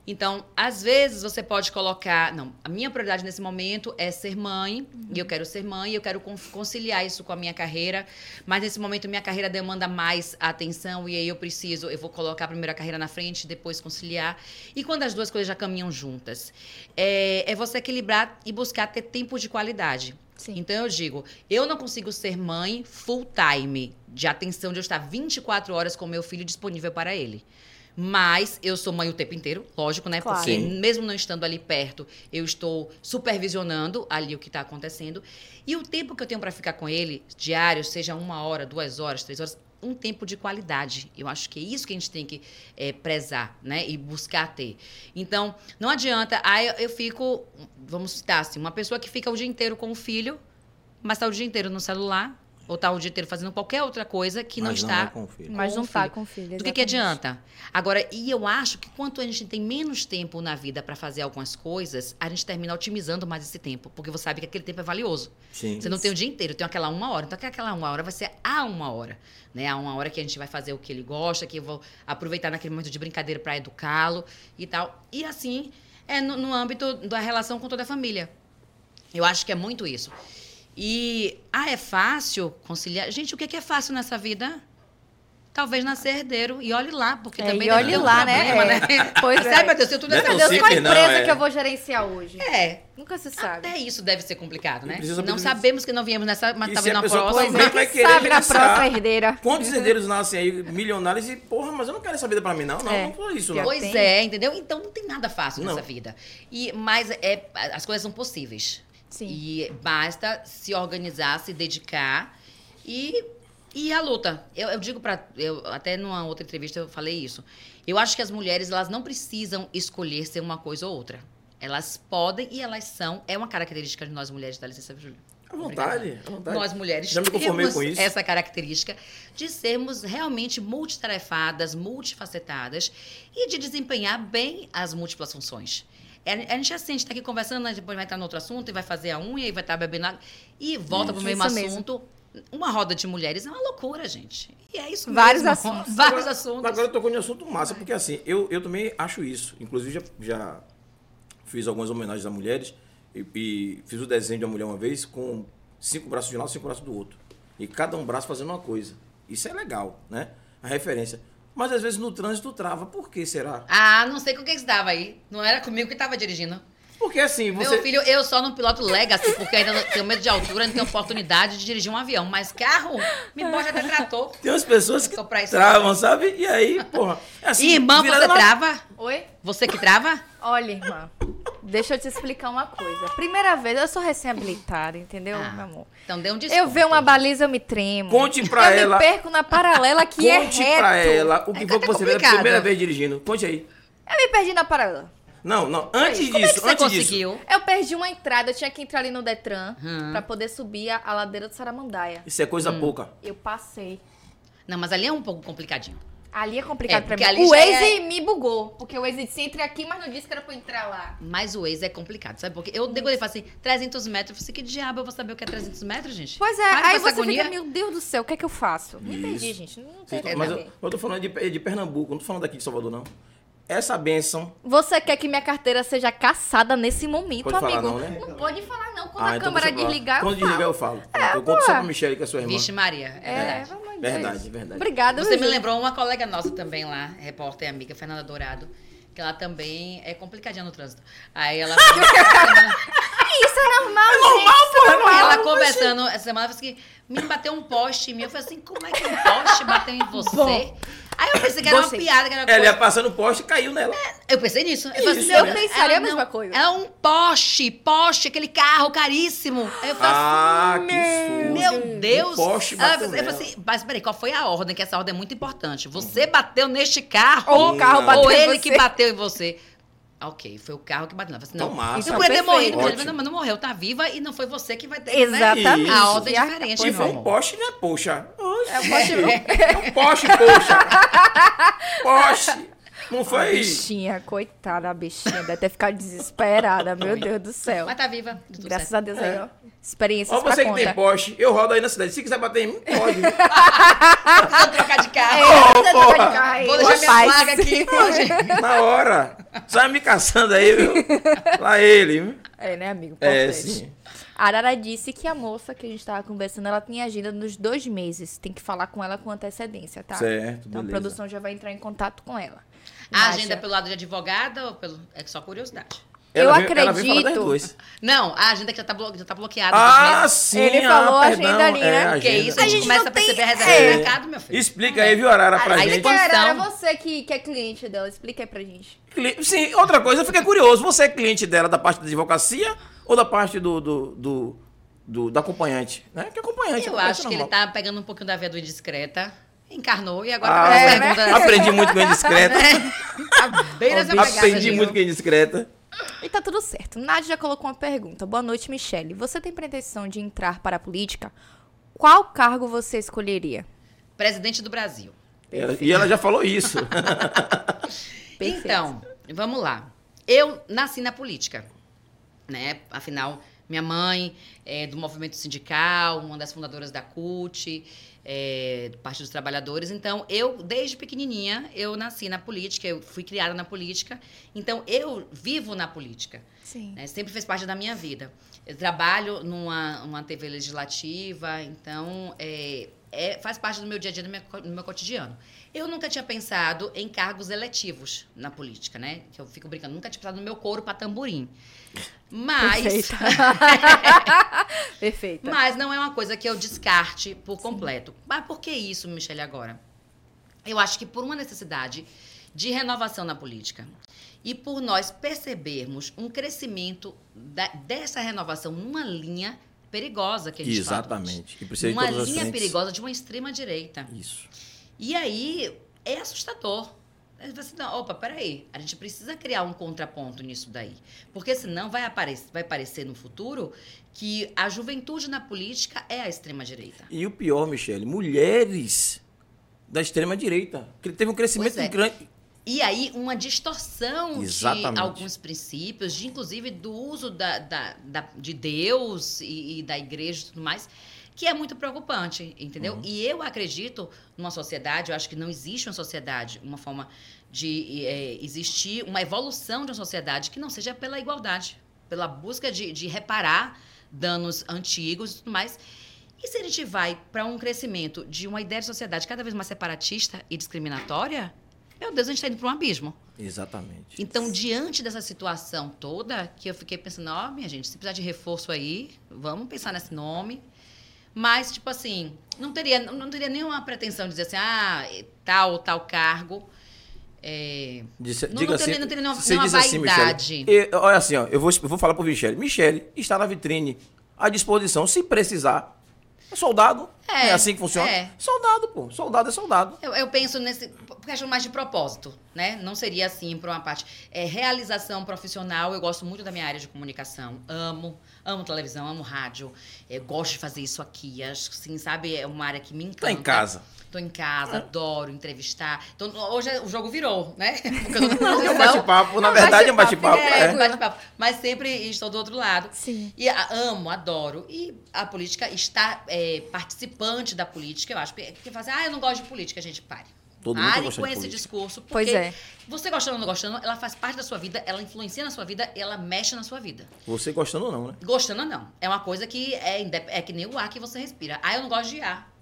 Então, às vezes você pode colocar, não, a minha prioridade nesse momento é ser mãe, e eu quero ser mãe, e eu quero con- conciliar isso com a minha carreira, mas nesse momento minha carreira demanda mais atenção e aí eu preciso, eu vou colocar a primeira carreira na frente, depois conciliar. E quando as duas coisas já caminham juntas, é, é você equilibrar e buscar ter tempo de qualidade. Sim. Então eu digo, eu não consigo ser mãe full time, de atenção de eu estar 24 horas com meu filho disponível para ele. Mas eu sou mãe o tempo inteiro, lógico, né? Claro. Porque Sim. mesmo não estando ali perto, eu estou supervisionando ali o que está acontecendo. E o tempo que eu tenho para ficar com ele, diário, seja uma hora, duas horas, três horas, um tempo de qualidade. Eu acho que é isso que a gente tem que eh, prezar, né? E buscar ter. Então, não adianta. Aí eu, eu fico, vamos citar assim, uma pessoa que fica o dia inteiro com o filho, mas está o dia inteiro no celular, ou está o dia inteiro fazendo qualquer outra coisa que não Mas está é com o filho. Mas com não tá filho. com o filho. do que, que adianta? Agora, e eu acho que quanto a gente tem menos tempo na vida para fazer algumas coisas, a gente termina otimizando mais esse tempo, porque você sabe que aquele tempo é valioso. Sim. Você não tem o dia inteiro, tem aquela uma hora. Então, aquela uma hora vai ser a uma hora. Né? A uma hora que a gente vai fazer o que ele gosta, que eu vou aproveitar naquele momento de brincadeira para educá-lo e tal. E assim, é no, no âmbito da relação com toda a família. Eu acho que é muito isso. E, ah, é fácil conciliar? Gente, o que que é fácil nessa vida? talvez nascer herdeiro. E olhe lá, porque É, também e olhe um lá, né? problema, É. né? Pois Mas, é. Ai, meu Deus, se eu tudo Não é essa Meu Deus, qual não, empresa é. que eu vou gerenciar hoje? É. Nunca se sabe. Até isso deve ser complicado, né? precisa Não abrir- sabemos que não viemos nessa, mas E se talvez a na pessoa próxima. também vai querer sabe na gerenciar. próxima herdeira. Quantos herdeiros nascem aí, milionários, e porra, mas eu não quero essa vida pra mim, não. Não, É. não foi isso, não. Pois tem. é, entendeu? Então não tem nada fácil Não. nessa vida. E, mas é, as coisas são possíveis. Sim. E basta se organizar, se dedicar e, e a luta. Eu, eu digo para eu até numa outra entrevista eu falei isso. Eu acho que as mulheres elas não precisam escolher ser uma coisa ou outra. Elas podem e elas são. É uma característica de nós mulheres, dá licença, Júlia. À vontade, à vontade. Nós mulheres Já me conformei temos com isso. essa característica de sermos realmente multitarefadas, multifacetadas e de desempenhar bem as múltiplas funções. É, A gente é assim, a gente tá aqui conversando, né, depois vai estar no outro assunto e vai fazer a unha e vai estar bebendo água e volta pro Isso, mesmo isso mesmo. assunto. Uma roda de mulheres é uma loucura, gente. E é isso Vários mesmo. assuntos. Vários Agora- assuntos. Agora eu tocou em assunto massa, porque assim, eu, eu também acho isso. Inclusive, já, já fiz algumas homenagens a mulheres e, e fiz o desenho de uma mulher uma vez com cinco braços de um lado e cinco braços do outro. E cada um braço fazendo uma coisa. Isso é legal, né? A referência. Mas às vezes no trânsito trava. Por que será? Ah, não sei com quem estava aí. Não era comigo que estava dirigindo. Porque assim, você. Meu filho, eu só não piloto Legacy, porque ainda tenho medo de altura, não tenho oportunidade de dirigir um avião. Mas carro, me pode até trator. Tem umas pessoas que Só pra isso. travam, sabe? E aí, porra. é Assim, Irmã, virada você na- trava? Oi? Você que trava? Olha, irmã, deixa eu te explicar uma coisa. Primeira vez, eu sou recém-habilitada, entendeu, Ah, meu amor? Então dê um desconto. Eu vejo uma baliza, eu me tremo. Conte pra eu ela- me perco na paralela que é Conte pra ela o que É foi que até você fez a primeira vez dirigindo. Conte aí. Eu me perdi na paralela. Não, não. Antes Como é disso, você antes disso. conseguiu? Eu perdi uma entrada, eu tinha que entrar ali no Detran Hum. pra poder subir a, a ladeira do Saramandaia. Isso é coisa Hum. pouca. Eu passei. Não, mas ali é um pouco complicadinho. Ali é complicado É, pra mim. ali O Waze é- me bugou, porque o Waze disse entre aqui, mas não disse que era pra entrar lá. Mas o Waze é complicado, sabe? Porque eu depois ele fala assim, 300 metros. Eu falei assim, que diabo eu vou saber o que é 300 metros, gente? Pois é, Para com aí você agonia. fica, meu Deus do céu, o que é que eu faço? Me perdi, Isso. gente. Não tem Sim, mas eu, eu tô falando de, de Pernambuco, não tô falando daqui de Salvador, não. Essa benção. Você quer que minha carteira seja caçada nesse momento, Pode falar amigo? não, né? pode falar não. Quando Ah, a então câmera desligar, Quando eu desligar, falo. eu falo. É, eu conto só pô. pra Michelle, que é sua irmã. Vixe Maria, é, É, verdade. de Verdade, verdade. Obrigada, Você me lembrou uma colega nossa também lá, repórter e amiga, Fernanda Dourado, que ela também é complicadinha no trânsito. Aí ela... Isso é normal, gente. Aí ela conversando essa semana, ela falou assim, me bateu um poste em mim. Eu falei assim, como é que um poste bateu em você? Bom. Aí eu pensei que era Gostei. uma piada, que era Ela ia coisa- passando o poste e caiu nela. Eu pensei nisso. Eu, falei Isso, assim, eu não, pensaria ela a mesma não- coisa. É um poste, poste, aquele carro caríssimo. Aí eu falei Ah, assim, que susto. meu Deus. Poste bateu eu falei nela. assim, mas peraí, qual foi a ordem? Que essa ordem é muito importante. Você bateu neste carro Ou o carro bateu ou em ele você. que bateu em você? Ok, foi o carro que bateu. Ela falou assim, não, Então, massa. eu Isso podia ter morrido, mas não, mas não morreu, tá viva e não foi você que vai ter. Exatamente. Né? A ordem é E diferente, Se for um poste, né? Poxa. Oxe. É um poste- É um poste, poxa. Poste. Não A foi? bichinha, coitada, a bichinha. Deve ter ficado desesperada, meu Deus do céu. Mas tá viva. tudo Graças certo. a Deus aí, ó. Experiências Ó, pra você que conta. tem poste, eu rodo aí na cidade. Se quiser bater em mim, pode. Precisa trocar de É, carro. você porra. troca de carro. Vou deixar minha placa aqui. Pode. Na hora. Sai me caçando aí, viu? Lá ele, viu? É, né, amigo? É, sim. A Arara disse que a moça que a gente tava conversando, ela tem agenda nos dois meses. Tem que falar com ela com antecedência, tá? Certo, Então a beleza. produção já vai entrar em contato com ela. A agenda é pelo lado de advogada ou pelo. É só curiosidade. Eu Ela ela veio falar das acredito. duas. Não, a agenda que já tá, blo- já tá bloqueada. Ah, sim. Ele ah, falou a perdão, agenda ali, né? é, meses. Que agenda. isso, a gente, A gente começa a perceber tem- a reserva é. de mercado, meu filho. Explica aí, viu, Arara, pra Aí gente. depois- Arara, você que, que é cliente dela. Explica aí pra gente. Cli- Sim, outra coisa, eu fiquei curioso. Você é cliente dela da parte da advocacia ou da parte do, do, do, do- da acompanhante? Né? Que acompanhante. Eu acho que ele normal. tá pegando um pouquinho da via do indiscreta, encarnou e agora Ah, tá É, né? pergunta. Aprendi muito com a indiscreta. Tá Aprendi muito com a indiscreta. E tá tudo certo. Nádia já colocou uma pergunta. Boa noite, Michele. Você tem pretensão de entrar para a política? Qual cargo você escolheria? Presidente do Brasil. E ela- E ela já falou isso. Perfeito. Então, vamos lá. Eu nasci na política, né? Afinal, minha mãe é do movimento sindical, uma das fundadoras da CUT, é, do Partido dos Trabalhadores. Então, eu, desde pequenininha, eu nasci na política, eu fui criada na política. Então, eu vivo na política. Sim. né? Sempre fez parte da minha vida. Eu trabalho numa uma TV legislativa, então é, é, faz parte do meu dia a dia, do meu, do meu cotidiano. Eu nunca tinha pensado em cargos eletivos na política, né? Que eu fico brincando, nunca tinha pensado no meu couro para tamborim. Mas, Perfeita. Perfeita. mas não é uma coisa que eu descarte por completo. Mas por que isso, Michele, agora? Eu acho que por uma necessidade de renovação na política e por nós percebermos um crescimento da- dessa renovação numa linha perigosa que a gente fala. Exatamente. De Uma linha perigosa de uma extrema direita. Isso. E aí é assustador. Aí você, assim, não, opa, peraí, a gente precisa criar um contraponto nisso daí. Porque senão vai, aparecer, vai parecer no futuro que a juventude na política é a extrema-direita. E o pior, Michele, mulheres da extrema-direita. Teve um crescimento é. grande. E aí, uma distorção Exatamente. de alguns princípios, de inclusive do uso da, da- da- de Deus e, e da igreja e tudo mais, que é muito preocupante, entendeu? E eu acredito numa sociedade, eu acho que não existe uma sociedade, uma forma de é, existir uma evolução de uma sociedade que não seja pela igualdade, pela busca de, de reparar danos antigos e tudo mais. E se a gente vai para um crescimento de uma ideia de sociedade cada vez mais separatista e discriminatória, meu Deus, a gente está indo para um abismo. Exatamente. Então, diante dessa situação toda, que eu fiquei pensando, ó, minha gente, se precisar de reforço aí, vamos pensar nesse nome. Mas, tipo assim, não teria, não teria nenhuma pretensão de dizer assim, ah, tal ou tal cargo. É, Disse- Não- diga não assim, não teria nenhuma- nenhuma assim, vaidade. Michele, e, olha assim, ó, eu vou, eu vou falar pro Michele. Michele está na vitrine, à disposição, se precisar. É soldado. É, É, assim que funciona. é. Soldado, pô. Soldado é soldado. Eu, eu penso nesse. Porque acho mais de propósito, né? Não seria assim por uma parte. É, realização profissional, eu gosto muito da minha área de comunicação. Amo, amo televisão, amo rádio. Eu gosto de fazer isso aqui. Acho que, sim, sabe? É uma área que me encanta. Tá em casa. Tô em casa, adoro entrevistar. Então, hoje o jogo virou, né? Porque eu tô É um bate-papo, na verdade é um bate-papo, é, é. um bate-papo. Mas sempre estou do outro lado. Sim. E a- amo, adoro. E a política está é, participante da política, eu acho. Porque que fala assim, ah, eu não gosto de política, gente, pare. Todo mundo Pare com esse discurso. Porque Pois é. você gostando ou não gostando, ela faz parte da sua vida, ela influencia na sua vida, ela mexe na sua vida. Você gostando ou não, né? Gostando ou não. É uma coisa que é, é que nem o ar que você respira. Ah, eu não gosto de ar.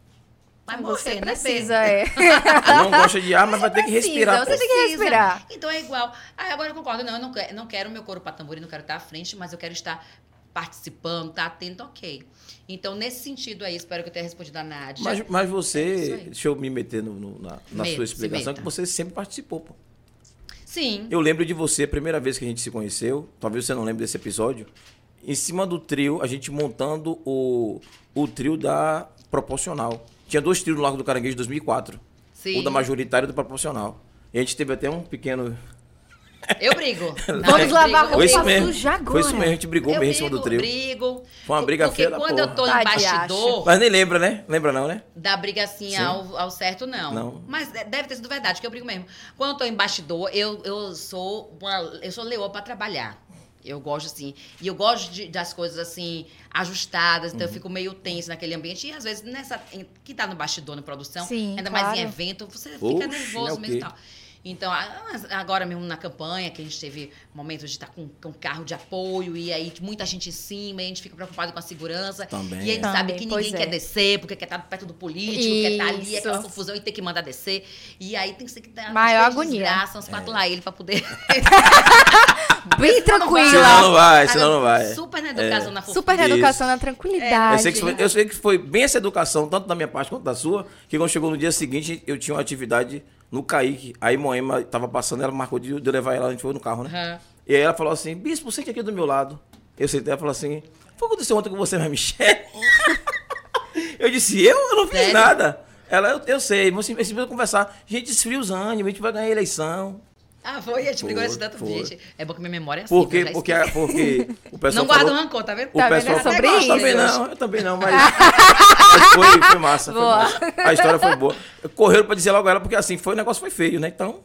Vai Você morrer, né, precisa, Bê? é. Não gosta de ar, mas vai ter que precisa, respirar. você tem que Precisa. respirar. Então é igual. Ah, agora eu concordo. Não, eu não quero, não quero meu couro para tamborim, não quero estar à frente, mas eu quero estar participando, estar atento, ok. Então, nesse sentido aí, espero que eu tenha respondido a Nádia. Mas, mas É você, aí. deixa eu me meter no- no- na, na Meta, sua explicação, que você sempre participou, pô. Sim. Eu lembro de você, a primeira vez que a gente se conheceu, talvez você não lembre desse episódio, em cima do trio, a gente montando o, o trio da Proporcional. Tinha dois trios no Largo do Caranguejo em 2004. Sim. O da majoritária e do Proporcional. E a gente teve até um pequeno... Eu brigo. Vamos eu lavar brigo, brigo. roupa mesmo. suja agora. Foi isso mesmo, a gente brigou Eu mesmo em cima do brigo, trio. brigo. Foi uma briga Porque feia da quando porra. eu tô em de bastidor, Mas nem lembra, né? Lembra não, né? da briga assim Sim. ao, ao certo, não. Não. Mas de- deve ter sido verdade, que eu brigo mesmo. Quando eu tô em bastidor, eu, eu sou uma, eu sou leoa pra trabalhar. Eu gosto assim. E eu gosto de- das coisas assim, ajustadas, então eu fico meio tenso naquele ambiente. E às vezes, nessa. em- que tá no bastidor, na produção, Sim, ainda mais em claro. evento, você Oxe, fica é nervoso o mesmo e tal. Então, a- agora mesmo na campanha, que a gente teve momentos de estar com, com carro de apoio e aí muita gente em cima, e a gente fica preocupado com a segurança. Também. E a gente Também, sabe que ninguém é. quer descer, porque quer estar perto do político, quer estar ali, Isso. aquela confusão e ter que mandar descer. E aí tem que ser que dar Maior as agonia. desgraças, uns quatro lá ele pra poder. Bem Senão tranquila. não vai, senão não vai. Super na educação, na fofura. Super na Isso. educação, na Eu tranquilidade. sei, que foi, eu sei que foi bem essa educação, tanto da minha parte quanto da sua, que quando chegou no dia seguinte, eu tinha uma atividade no Kaique. Aí Moema tava passando, ela marcou de, de levar ela, a gente foi no carro, né? Aham. E aí ela falou assim, Bispo, sente aqui do meu lado. Eu sentei, ela falou assim, foi o que aconteceu ontem com você, Michelle? eu disse, eu? Eu não fiz Sério? nada. Ela, eu, eu sei, vamos sim- precisa conversar. Gente, esfria os ânimos, a gente vai ganhar a eleição. Ah, foi, a gente brigou nesse tanto. foi. Gente, é bom que minha memória é assim. Por quê? Porque, esqueci. porque o pessoal Não guarda falou... rancor, tá vendo? O Tá vendo? pessoal É sobre isso. também não, eu também não, mas, mas foi, foi massa, foi Boa. massa. A história foi boa. Correram pra dizer logo ela, porque assim, foi, o negócio foi feio, né? Então,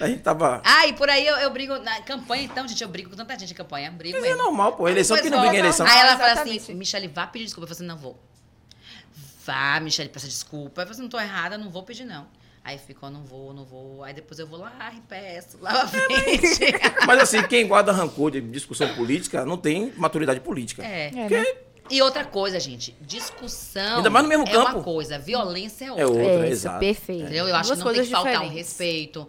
a gente tava... Ah, e por aí eu, eu brigo na campanha, então, gente, eu brigo com tanta gente em campanha. Brigo Mas é normal, pô. Eleição que não briga em eleição. Aí ela fala Exatamente. assim, Michele, vá pedir desculpa. Eu falei assim, não vou. Vá, Michele, peça desculpa. Eu falei assim, não tô errada, não vou pedir, não. Aí ficou, não vou, não vou. Aí depois eu vou lá e peço, lá frente. Mas assim, quem guarda rancor de discussão política não tem maturidade política. É. É, Porque né? E outra coisa, gente, discussão Ainda mais no mesmo é campo. uma coisa, violência é outra. É outra, é, isso, exato. perfeito. Entendeu? Eu acho Duas que não tem que faltar um diferentes. respeito.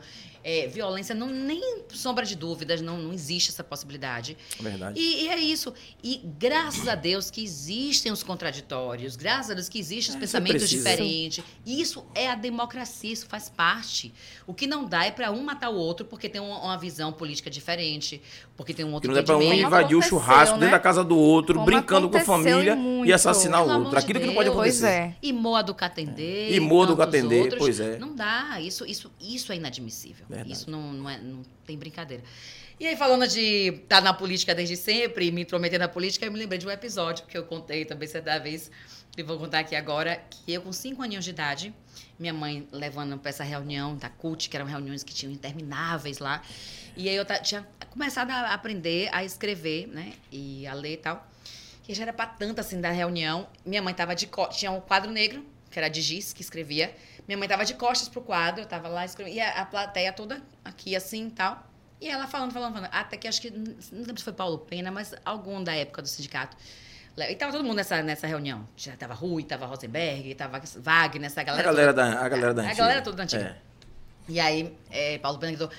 É, violência, não, nem sombra de dúvidas, não, não existe essa possibilidade. Verdade. E, e é isso. E graças a Deus que existem os contraditórios, graças a Deus que existem os É, pensamentos diferentes. Isso é a democracia, isso faz parte. O que não dá é para um matar o outro porque tem uma, uma visão política diferente, porque tem um Que outro não é pra um invadir o churrasco né? dentro da casa do outro, Como brincando com a família e muito. e assassinar Pelo o outro. de Aquilo que não pode acontecer. Pois é. E moa do catender. E moa do outros. pois é. Não dá. Isso, isso, isso é inadmissível. Verdade. Isso não, não, é, não tem brincadeira. E aí, falando de estar na política desde sempre, me intrometer na política, eu me lembrei de um episódio que eu contei também certa vez, e vou contar aqui agora, que eu, com cinco aninhos de idade, minha mãe levando para essa reunião da CUT, que eram reuniões que tinham intermináveis lá, e aí eu tinha começado a aprender a escrever, né, e a ler e tal. E já era para tanto assim da reunião. Minha mãe tava de tinha um quadro negro, que era de giz, que escrevia. Minha mãe tava de costas pro quadro, eu tava lá escrevendo. E a, a plateia toda aqui assim e tal. E ela falando, falando, falando. Até que acho que, não lembro se foi Paulo Pena, mas algum da época do sindicato. E tava todo mundo nessa, nessa reunião. Já tava Rui, tava Rosenberg, tava Wagner, essa A galera. galera toda. da, a galera da A antiga. galera toda da antiga. É. E aí, é, Paulo Pena gritou: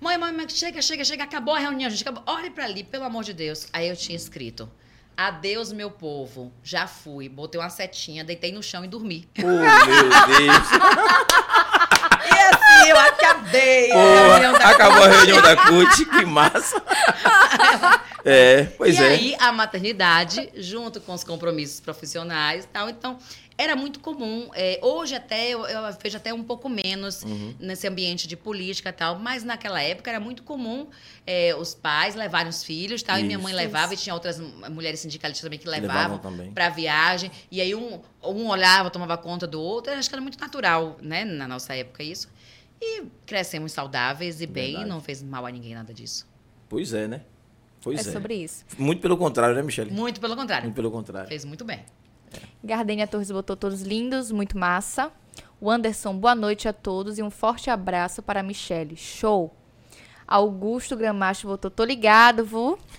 Mãe, mãe, mãe, chega, chega, chega, acabou a reunião, gente. Acabou. Olhe pra ali, pelo amor de Deus. Aí eu tinha escrito: Adeus, meu povo. Já fui. Botei uma setinha, deitei no chão e dormi. Oh, meu Deus. E assim, eu acabei. a Pô, reunião da acabou a reunião da CUT, que massa. É, pois e é. aí, a maternidade, junto com os compromissos profissionais e tal. Então, era muito comum. É, hoje, até, eu, eu vejo até um pouco menos Uhum. nesse ambiente de política e tal. Mas, naquela época, era muito comum é, os pais levarem os filhos e tal. E minha mãe Isso. levava, e tinha outras mulheres sindicalistas também que Levavam levavam para viagem. E aí, um, um olhava, tomava conta do outro. Eu acho que era muito natural, né, na nossa época, isso. E crescemos saudáveis e bem, Verdade. não fez mal a ninguém nada disso. Pois é, né? Pois é é. sobre isso. Muito pelo contrário, né, Michele? Muito pelo contrário. Muito pelo contrário. Fez muito bem. Gardênia Torres botou todos lindos, muito massa. O Anderson, boa noite a todos e um forte abraço para a Michelle. Show! Augusto Gramacho botou, tô ligado, vu.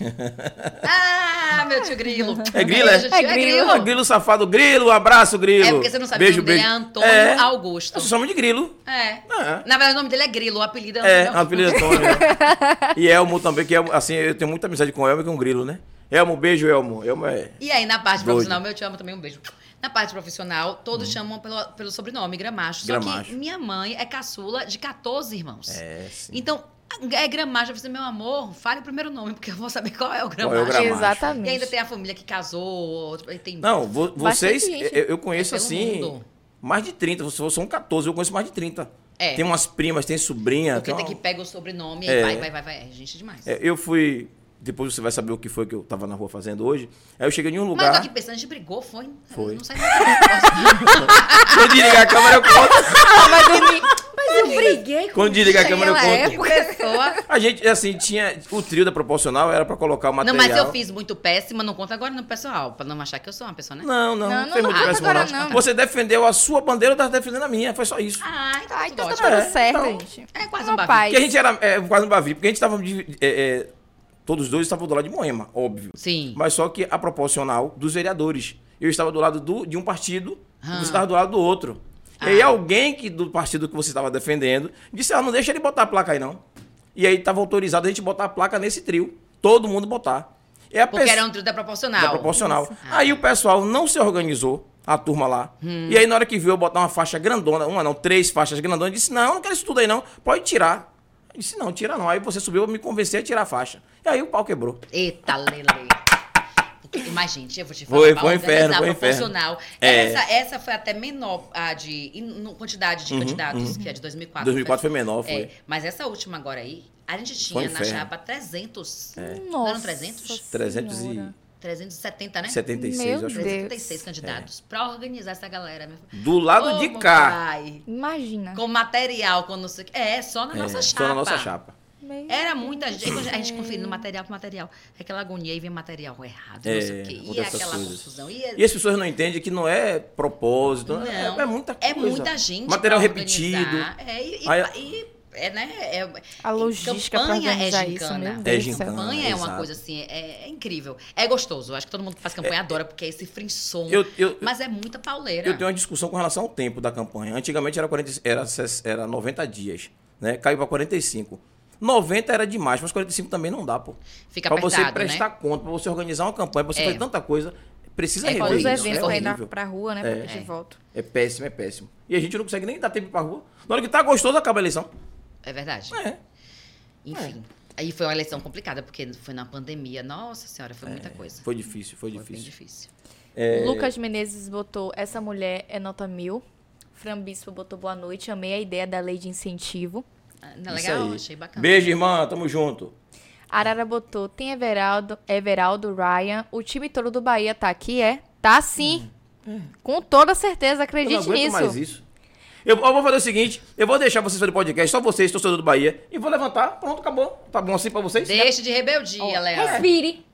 Ah, meu tio Grilo. É grilo, é? Beijo, tio, É grilo. Ô, grilo safado, grilo, abraço, grilo. É porque você não sabe beijo, o nome dele beijo. é Antônio É, Augusto. Nós chamamos de grilo. É. É. Na verdade, o nome dele é Grilo, o apelido é É, Antônio. apelido Antônio. né? e Elmo também, que é, assim, eu tenho muita amizade com o Elmo e com o grilo, né? Elmo, beijo, Elmo. Elmo é... E aí, na parte Doido. profissional, meu te amo também, um beijo. Na parte profissional, todos chamam pelo, pelo sobrenome, Gramacho. Só Hum. Gramacho. que minha mãe é caçula de 14 irmãos. É, sim. Então, é Gramacho. Eu falei, meu amor, fale o primeiro nome, porque eu vou saber qual é o Qual é o. Gramacho? Exatamente. E ainda tem a família que casou, e tem... Não, vo- vocês, eu, eu conheço É assim, mundo. mais de 30. Vocês são 14, eu conheço mais de 30. É. Tem umas primas, tem sobrinha. Porque tem uma- que pegar o sobrenome e É. aí vai, vai, vai, vai. É gente demais. É, eu fui. Depois você vai saber o que foi que eu tava na rua fazendo hoje. Aí eu cheguei em um Mas eu lugar. tô aqui pensando, a gente brigou, foi? Foi. Não sei mais. Quando desligar a câmera, eu conto. Ah, vai dormir. Mas eu briguei com Quando desligar a câmera, eu conto. época. pessoa. A gente, assim, tinha. O trio da proporcional era pra colocar o Não, material. mas eu fiz muito péssima, não conta agora no pessoal, pra não achar que eu sou uma pessoa, né? Não, não, Não, não, não, foi não muito conta péssimo, agora, não. não. Você defendeu a sua bandeira, eu tava defendendo a minha. Foi só isso. Ah, então, Ah, então tá tudo É, certo, então- gente. É quase um bavi. Porque a gente era é, quase no Bavi, porque a gente tava. de- é, é, todos os dois estavam do lado de Moema, óbvio. Sim. Mas só que a proporcional dos vereadores. Eu estava do lado do, de um partido, Ah. você estava do lado do outro. E Ah. alguém que, do partido que você estava defendendo disse, ah, não deixa ele botar a placa aí não. E aí estava autorizado a gente botar a placa nesse trio. Todo mundo botar. E Porque era um trio da proporcional. da proporcional. Isso. Aí o pessoal não se organizou, a turma lá. E aí na hora que viu eu botar uma faixa grandona, uma não, três faixas grandonas, disse, não, não quero isso tudo aí não, pode tirar. Eu disse, não, tira não. Aí você subiu pra me convencer a tirar a faixa. E aí o pau quebrou. Eita, Lele. Gente, eu vou te falar. Foi- foi inferno, foi inferno. proporcional. É. Essa, essa foi até menor a de no- quantidade de candidatos, que é de 2004. 2004 foi menor, foi. É, mas essa última agora aí, a gente Foi tinha na inferno. chapa 300. Não Nossa eram 300? 370 370, né? 76, Meu eu acho. Deus. 376 candidatos pra organizar essa galera. Do lado de cá. pai. Imagina. Com material, com não sei o que. É, só na É, nossa só chapa. na nossa chapa. Meu Era muita gente. A gente conferindo material por material. Aquela agonia e vem material errado, não É, sei o quê. E aquela coisas. confusão. E, E as pessoas não entendem que não é propósito, Não. é, é muita coisa. é muita gente. Material repetido. É, e, Aí- e é, né? É, A logística campanha é isso, gincana. meu É gincana. Campanha é uma exato. coisa assim, é, é incrível. É gostoso. Acho que todo mundo que faz campanha adora, porque é esse frisson. Eu, eu, Mas é muita pauleira. eu tenho uma discussão com relação ao tempo da campanha. Antigamente era, 40, era, era 90 dias, né? Caiu para 45. 90 era demais, mas 45 também não dá, pô. Fica Pra você apertado, prestar né? conta, pra você organizar uma campanha, pra você É. fazer tanta coisa, precisa É rever os isso. eventos é horrível. pra rua, né? É. Pra de volta. É péssimo, é péssimo. E a gente não consegue nem dar tempo pra rua. Na hora que tá gostoso, acaba a eleição. É verdade. É. Enfim. Aí foi uma eleição complicada, porque foi na pandemia. Nossa senhora, foi muita coisa. Foi difícil, foi Foi bem difícil. difícil. É. Lucas Menezes botou essa mulher é nota mil. Fran Bispo botou boa noite. Amei a ideia da lei de incentivo. Ah, é Isso legal? aí. Achei bacana. Beijo, irmã, tamo junto. Arara botou tem Everaldo, Everaldo, Ryan. O time todo do Bahia tá aqui, é? Tá sim. Com toda certeza, Eu não acredite nisso. mais isso. Eu, eu vou fazer o seguinte, eu vou deixar vocês fazerem podcast, só vocês, torcedor do Bahia, e vou levantar, pronto, acabou. Tá bom assim pra vocês? Deixe de rebeldia, Ó, Léo. Respire.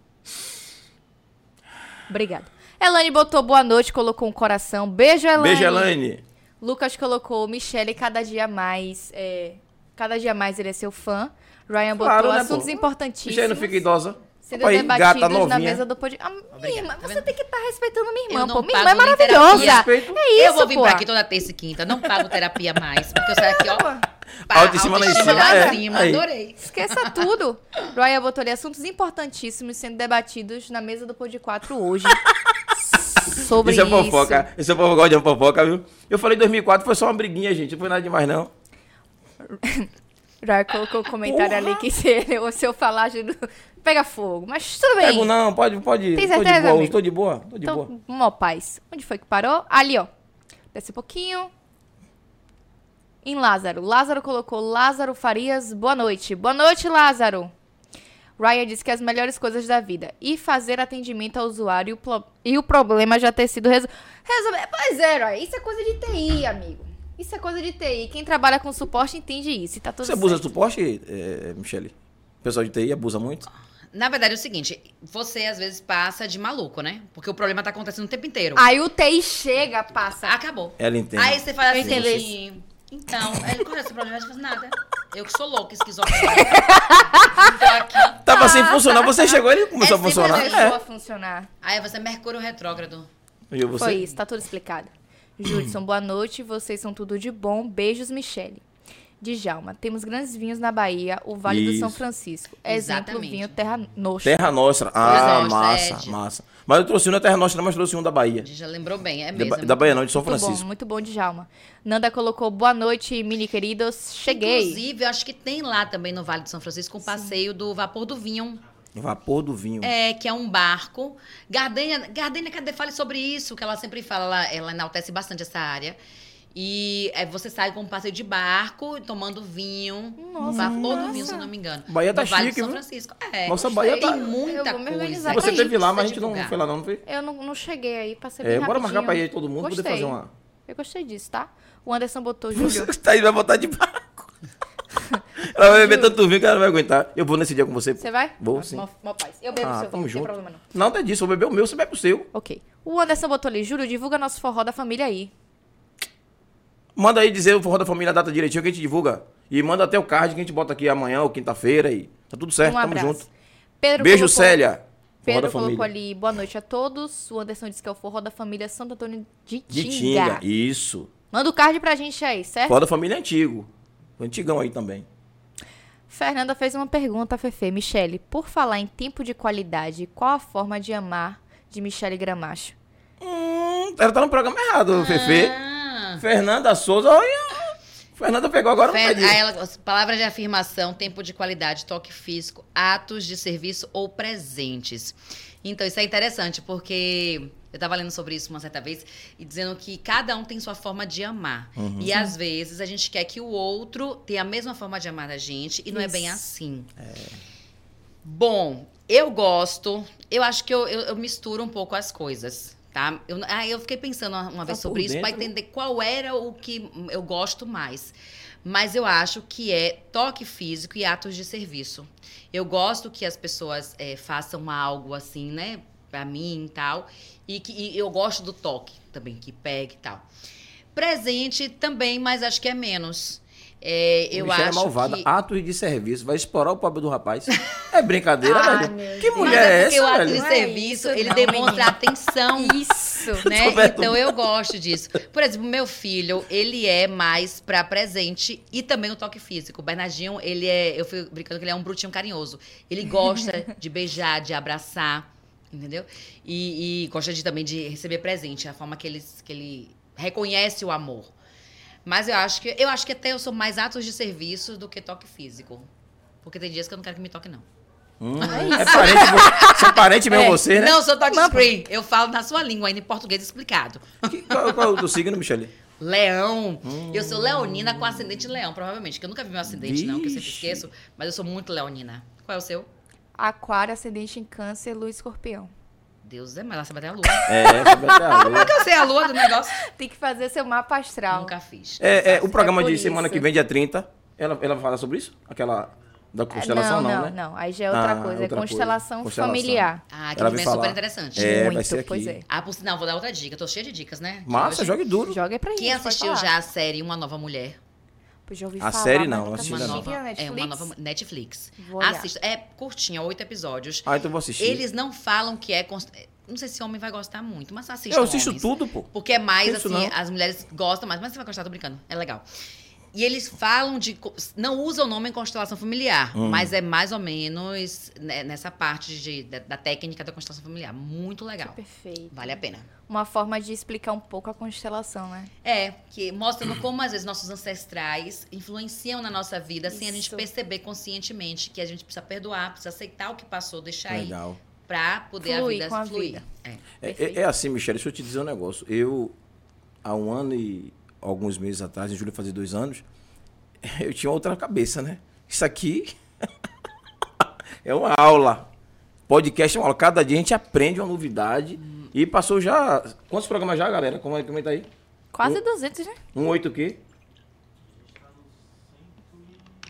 Obrigada. Elane botou boa noite, colocou um coração. Beijo, Elane. Beijo, Elaine. Lucas colocou Michele cada dia mais. é, cada dia mais ele é seu fã. Ryan botou Claro, né, assuntos pô? importantíssimos. Michelle não fica idosa. Sendo Opa debatidos gata na novinha. mesa do podcast. Ah, minha irmã, tá você tem que estar respeitando minha irmã, Eu pô. Minha irmã é maravilhosa. É isso, eu vou vir pô. pra aqui toda terça e quinta. Não pago terapia mais. Porque eu saio aqui, ó. pá, Autoestima lá em cima, lá é. Adorei. Esqueça tudo. Ryan botou ali assuntos importantíssimos sendo debatidos na mesa do Pod 4 hoje. Sobre Isso é isso. fofoca. Isso é fofoca, de fofoca, viu? Eu falei 2004, foi só uma briguinha, gente. Não foi nada demais, não. Ryan colocou um comentário ali que se, ele- se eu falar, pega fogo. Mas tudo bem. Pego não, pode, pode. Tem tô de certeza, boa, tô de boa, tô de boa. Então, mó paz. Onde foi que parou? Ali, ó. Desce um pouquinho. Em Lázaro. Lázaro colocou Lázaro Farias, boa noite. Boa noite, Lázaro. Ryan disse que as melhores coisas da vida. E fazer atendimento ao usuário e o, o problema já ter sido resolvido. Resolver. Pois é, Ryan. Isso é coisa de TI, amigo. Isso é coisa de TI. Quem trabalha com suporte entende isso. E tá tudo Você abusa de suporte, é, Michele? O pessoal de TI abusa muito? Na verdade é o seguinte, você às vezes passa de maluco, né? Porque o problema tá acontecendo o tempo inteiro. Aí o TI chega, passa. Acabou. Ela entende. Aí você fala assim, entendi. então, qual é esse problema? Você fala, nada. Eu que sou louca, esquizofrênica. Tava sem funcionar, você chegou e ele começou É a funcionar. Começou É. a funcionar. Aí você, Mercúrio retrógrado. E você? Foi isso, tá tudo explicado. Judson, boa noite. Vocês são tudo de bom. Beijos, Michele. Djalma, temos grandes vinhos na Bahia, o Vale do São Isso. Francisco. Exemplo, Exatamente. vinho Terra Nostra. Terra Nostra. Ah, Nostra, massa, é, massa. Mas eu trouxe um da Terra Nostra, mas trouxe um da Bahia. A gente já lembrou bem, é Da, mesmo. Ba- da Bahia não, de São Muito Francisco. bom, muito bom, Djalma. Nanda colocou boa noite, mini queridos. Cheguei. Inclusive, eu acho que tem lá também no Vale de São Francisco um passeio do Vapor do Vinho. Vapor do vinho. É, que é um barco. Gardênia, Gardênia, cadê? Fale sobre isso, que ela sempre fala, ela, ela enaltece bastante essa área. E é, você sai com um passeio de barco, tomando vinho. Nossa, vapor do vinho, se eu não me engano. Bahia tá no Vale chique, São? Francisco. É, Nossa. Bahia tá- Tem muita coisa. Você teve lá, mas a gente não divulgar. foi lá não, não foi? Eu não, não cheguei aí, passei É, bem bora marcar pra ir aí todo mundo, poder Gostei. fazer uma... Eu gostei disso, tá? O Anderson botou Júlio. Você tá aí, vai botar de barco. ela vai beber tanto vinho que ela não vai aguentar. Eu vou nesse dia com você. Você vai? Vou, Ah, sim. mó- mó paz. Eu bebo o Ah, seu vinho, tamo não tem problema não. Não, tem disso. Eu beber o meu, você bebe o seu. Ok. O Anderson botou ali, Júlio, divulga nosso forró da família aí. Manda aí dizer o forró da família, a data direitinho que a gente divulga. E manda até o card que a gente bota aqui amanhã ou quinta-feira e tá tudo certo, um tamo abraço. junto. Pedro Beijo, colocou- Célia. Pedro da colocou ali, boa noite a todos. O Anderson disse que é o forró da família Santo Antônio de De Tinga. Tinga, isso. Manda o card pra gente aí, certo? Forró da família é antigo. Antigão aí também. Fernanda fez uma pergunta, Fefe. Michele, por falar em tempo de qualidade, qual a forma de amar de Michele Gramacho? Hum, ela tá no programa errado, Fefe. Ah. Fernanda Souza, olha. Fernanda pegou agora Fer- aí ela- palavras de afirmação, tempo de qualidade, toque físico, atos de serviço ou presentes. Então, isso é interessante, porque eu estava lendo sobre isso uma certa vez e dizendo que cada um tem sua forma de amar. Uhum. E às vezes a gente quer que o outro tenha a mesma forma de amar da gente e não é bem Isso. assim. Bom, eu gosto, eu acho que eu, eu- eu misturo um pouco as coisas. Tá? Eu, ah, eu fiquei pensando uma, uma vez sobre isso para entender qual era o que eu gosto mais. Mas eu acho que é toque físico e atos de serviço. Eu gosto que as pessoas eh, façam algo assim, né, para mim e tal. E que e eu gosto do toque também, que pegue e tal. Presente também, mas acho que é menos. É, eu Michelle acho é malvada. que... Atos de serviço. Vai explorar o pobre do rapaz. É brincadeira, Ai, velho. Que Deus. mulher Mas é, é porque o essa, ato velho? de é serviço, isso, ele não, demonstra atenção. Isso. né? Então eu gosto disso. Por exemplo, meu filho, ele é mais pra presente e também no toque físico. O Bernardinho, ele é, eu fui brincando que ele é um brutinho carinhoso. Ele gosta de beijar, de abraçar, entendeu? E, e gosta de, também de receber presente, a forma que ele, que ele reconhece o amor. Mas eu acho que eu acho que até eu sou mais atos de serviço do que toque físico. Porque tem dias que eu não quero que me toque, não. Hum, é parente, vo- são parente mesmo É, você, né? Não, sou touch screen. Eu falo na sua língua, ainda em português explicado. Que- qual, qual é o do signo, Michele? Leão. Eu Hum. sou leonina com ascendente leão, provavelmente. Que eu nunca vi meu ascendente, não, que eu sempre Vixe. esqueço. Mas eu sou muito leonina. Qual é o seu? Aquário, ascendente em câncer, lua escorpião. Deus é mais, lá você vai ter a lua. É, sobre a lua. Eu sei a lua do negócio. Tem que fazer seu mapa astral. Nunca fiz. É, é, o programa É de semana isso. que vem, dia 30, ela, ela vai falar sobre isso? Aquela da constelação, não, não, não, né? não. Aí já é outra Ah, coisa. outra é constelação, coisa. Constelação. familiar. Ah, que Ela também é vai super interessante. É, vai Muito, ser aqui. pois é. Ah, por sinal, vou dar outra dica. Tô cheia de dicas, né? Massa, hoje. jogue duro. Joga aí pra gente. Quem assistiu já a série Uma Nova Mulher? Pois já ouvi A falar, série não, assisti Uma ainda não. assisti. nova, é uma nova Netflix. Assista. É curtinha, oito episódios. Ah, então eu vou assistir. Eles não falam que é. const- Não sei se homem vai gostar muito, mas assista. eu assisto homens. tudo, pô. Porque é mais Isso assim, não. as mulheres gostam mais, mas você vai gostar, tô brincando. É legal. E eles falam de. Não usam o nome em constelação familiar, Hum. mas é mais ou menos né, nessa parte de, da, da técnica da constelação familiar. Muito legal. Perfeito. Vale a pena. Uma forma de explicar um pouco a constelação, né? É, que mostrando como às vezes nossos ancestrais influenciam na nossa vida sem a gente Isso. perceber conscientemente que a gente precisa perdoar, precisa aceitar o que passou, deixar aí Legal. pra poder Fluir a vida com a fluir. vida. É. É, é- é assim, Michele, deixa eu te dizer um negócio. Eu, há um ano e alguns meses atrás, em julho fazia dois anos, eu tinha outra cabeça, né? Isso aqui é uma aula. Podcast é uma aula. Cada dia a gente aprende uma novidade. E passou já. Quantos programas já, galera? Como é- Comenta aí. Quase Um- 200, né? Um oito o quê?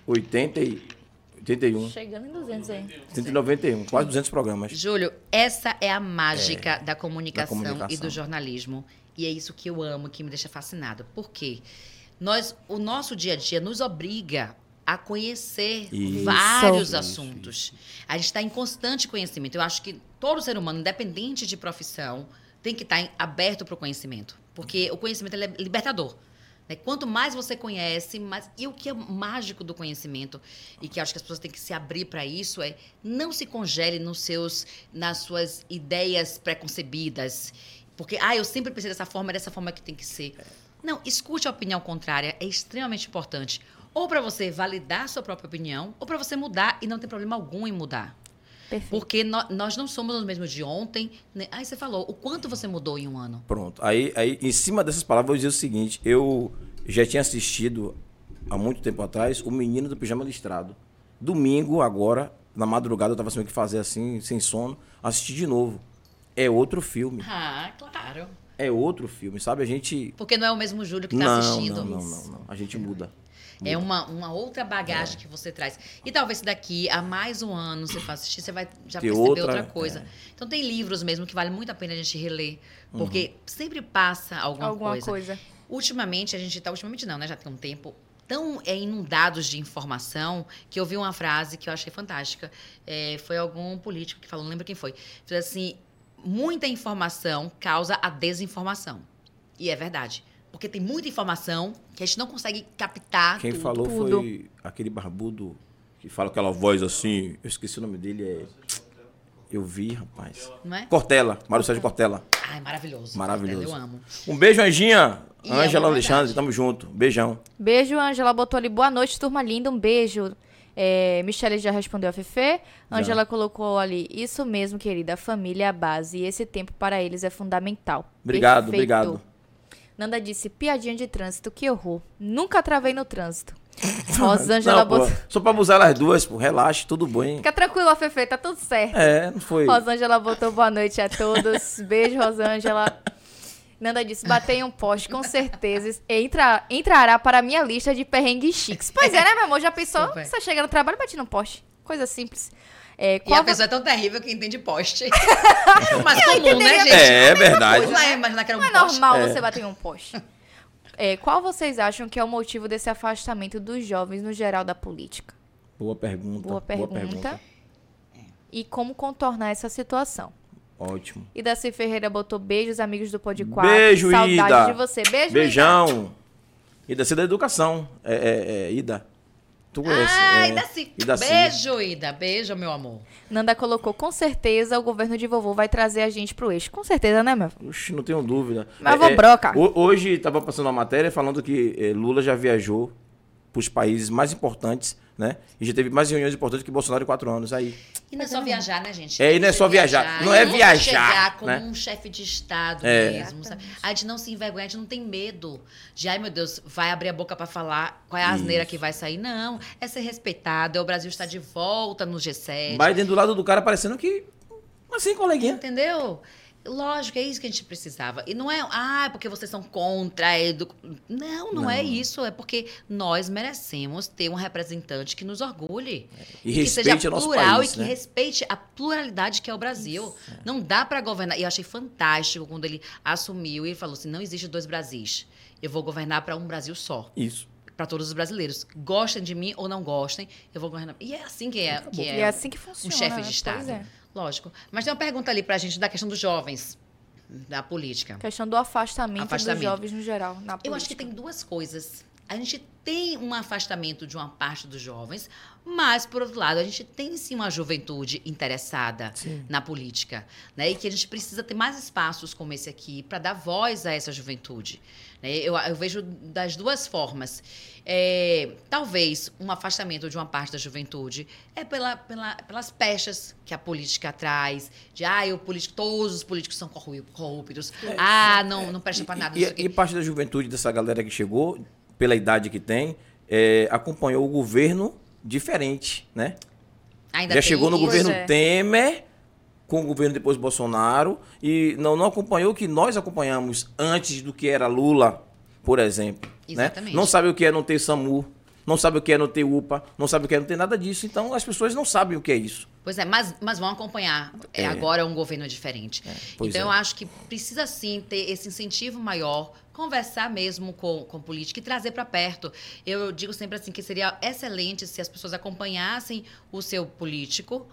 80 e 81. Chegando em 200 aí. 191. Quase 200 programas. Júlio, essa é a mágica da, comunicação da comunicação. e do jornalismo. E é isso que eu amo, que me deixa fascinada. Por quê? Nós, o nosso dia a dia nos obriga a conhecer Isso. vários Isso, assuntos. A gente está em constante conhecimento. Eu acho que todo ser humano, independente de profissão, tem que estar em- aberto para o conhecimento. Porque o conhecimento é libertador. né? Quanto mais você conhece, mais. E o que é mágico do conhecimento, e que acho que as pessoas têm que se abrir para isso, é não se congele nos seus, nas suas ideias preconcebidas. Porque, ah, eu sempre pensei dessa forma, é dessa forma que tem que ser. Não, escute a opinião contrária, é extremamente importante. Ou para você validar a sua própria opinião, ou para você mudar e não tem problema algum em mudar. Perfeito. Porque nó- nós não somos os mesmos de ontem. Né? Aí você falou, o quanto você mudou em um ano? Pronto. Aí, aí, em cima dessas palavras, eu vou dizer o seguinte: eu já tinha assistido há muito tempo atrás O Menino do Pijama Listrado. Domingo, agora, na madrugada, eu tava sem o que fazer assim, sem sono. Assisti de novo. É outro filme. Ah, claro. É outro filme, sabe? A gente. Porque não é o mesmo Júlio que está Não, assistindo. não, não, não, não. A gente muda. É uma, uma outra bagagem que você traz. E talvez se daqui a mais um ano você for assistir, você vai já Ter perceber outra, outra, coisa. é. Então tem livros mesmo que vale muito a pena a gente reler. Porque sempre passa alguma, Alguma coisa. coisa. Ultimamente, a gente tá. Ultimamente não, né? Já tem um tempo. Tão é, inundados de informação que eu vi uma frase que eu achei fantástica. É, foi algum político que falou, não lembro quem foi. Falou assim: muita informação causa a desinformação. E é verdade. Porque tem muita informação que a gente não consegue captar. Quem tudo. falou tudo. foi aquele barbudo que fala aquela voz assim. Eu esqueci o nome dele. É. Eu vi, rapaz. Não é? Cortella, Mário Sérgio Cortella. Ai, maravilhoso. Maravilhoso. Eu amo. Um beijo, Anjinha. É Ângela verdade. Alexandre, tamo junto. Beijão. Beijo, Ângela botou ali. Boa noite, turma linda. Um beijo. É, Michele já respondeu a Fefe. Ângela colocou ali. Isso mesmo, querida. A família é a base. E esse tempo para eles é fundamental. Obrigado, Perfeito. obrigado. Nanda disse, piadinha de trânsito, que horror. Nunca travei no trânsito. Rosângela Não, pô, botou... só pra abusar elas duas, pô. Relaxe, tudo bem. Fica tranquila, Fefe, tá tudo certo. É, não foi. Rosângela botou boa noite a todos. Beijo, Rosângela. Nanda disse, batei em um poste, com certeza. Entra, entrará para a minha lista de perrengues chiques. Pois é, né, meu amor? Já pensou? Super. Você chega no trabalho e bate no poste. Coisa simples. É, E a pessoa é tão terrível que entende poste. Mas comum, né, entenderia gente? É, é verdade. Lá imaginar que era um Não é poste. normal É. você bater em um poste. É, qual vocês acham que é o motivo desse afastamento dos jovens no geral da política? Boa pergunta. Boa pergunta. E como contornar essa situação? Ótimo. E Daci Ferreira botou beijos, amigos do Pod 4. Beijo, Saudade Ida. de você. Beijo, Ida. Beijão. Ida, você é da educação. É, é, é, Ida. Tu conhece. Ah, é, Ida sim. Ida. Beijo, Ida. Beijo, meu amor. Nanda colocou, com certeza o governo de vovô vai trazer a gente pro eixo. Com certeza, né, meu? Oxe, não tenho dúvida. Mas vou broca. ho- Hoje estava passando uma matéria falando que eh, Lula já viajou para os países mais importantes, né? E já teve mais reuniões importantes que Bolsonaro em quatro anos. Aí. E não é só viajar, né, gente? É, e não é só viajar. Não é viajar, chegar como né? um chefe de Estado É. mesmo. sabe? A gente não se envergonha, a gente não tem medo de, ai meu Deus, vai abrir a boca pra falar qual é a asneira Isso. que vai sair. Não, é ser respeitado, é o Brasil estar de volta no G7. Biden do lado do cara parecendo que. Assim, coleguinha. Entendeu? Lógico, é isso que a gente precisava. E não é, ah, é porque vocês são contra a edu... Não, não, é Não. isso. É porque nós merecemos ter um representante que nos orgulhe. E que seja plural país, e que né? respeite a pluralidade que é o Brasil. Não dá para governar. E eu achei fantástico quando ele assumiu e ele falou assim: não existe dois Brasis. Eu vou governar para um Brasil só, Isso. para todos os brasileiros. Gostem de mim ou não gostem, eu vou governar. E é assim que é, que e é é assim que funciona. um chefe de Pois Estado. é. Lógico. Mas tem uma pergunta ali pra gente da questão dos jovens, da política. Questão do afastamento, Afastamento. dos jovens no geral, na Eu acho que política. tem duas coisas. A gente tem um afastamento de uma parte dos jovens, mas, por outro lado, a gente tem sim uma juventude interessada Sim. na política. Né? E que a gente precisa ter mais espaços como esse aqui para dar voz a essa juventude. Né? Eu, eu vejo das duas formas. É, talvez um afastamento de uma parte da juventude é pela, pela- pelas pechas que a política traz, de ah, o político, todos os políticos são corru- corruptos, ah, não, não presta para nada. E, e, e parte da juventude dessa galera que chegou, pela idade que tem, é, acompanhou o governo diferente, né? Ainda Já chegou no isso. governo é. Temer, com o governo depois Bolsonaro, e não, não acompanhou o que nós acompanhamos antes do que era Lula, por exemplo. né? Exatamente. Não sabe o que é não ter SAMU, não sabe o que é não ter UPA, não sabe o que é não ter nada disso. Então as pessoas não sabem o que é isso. Pois é, mas, mas vão acompanhar. É, É. Agora é um governo diferente. pois então é. eu acho que precisa sim ter esse incentivo maior, conversar mesmo com, com política e trazer para perto. Eu digo sempre assim que seria excelente se as pessoas acompanhassem o seu político,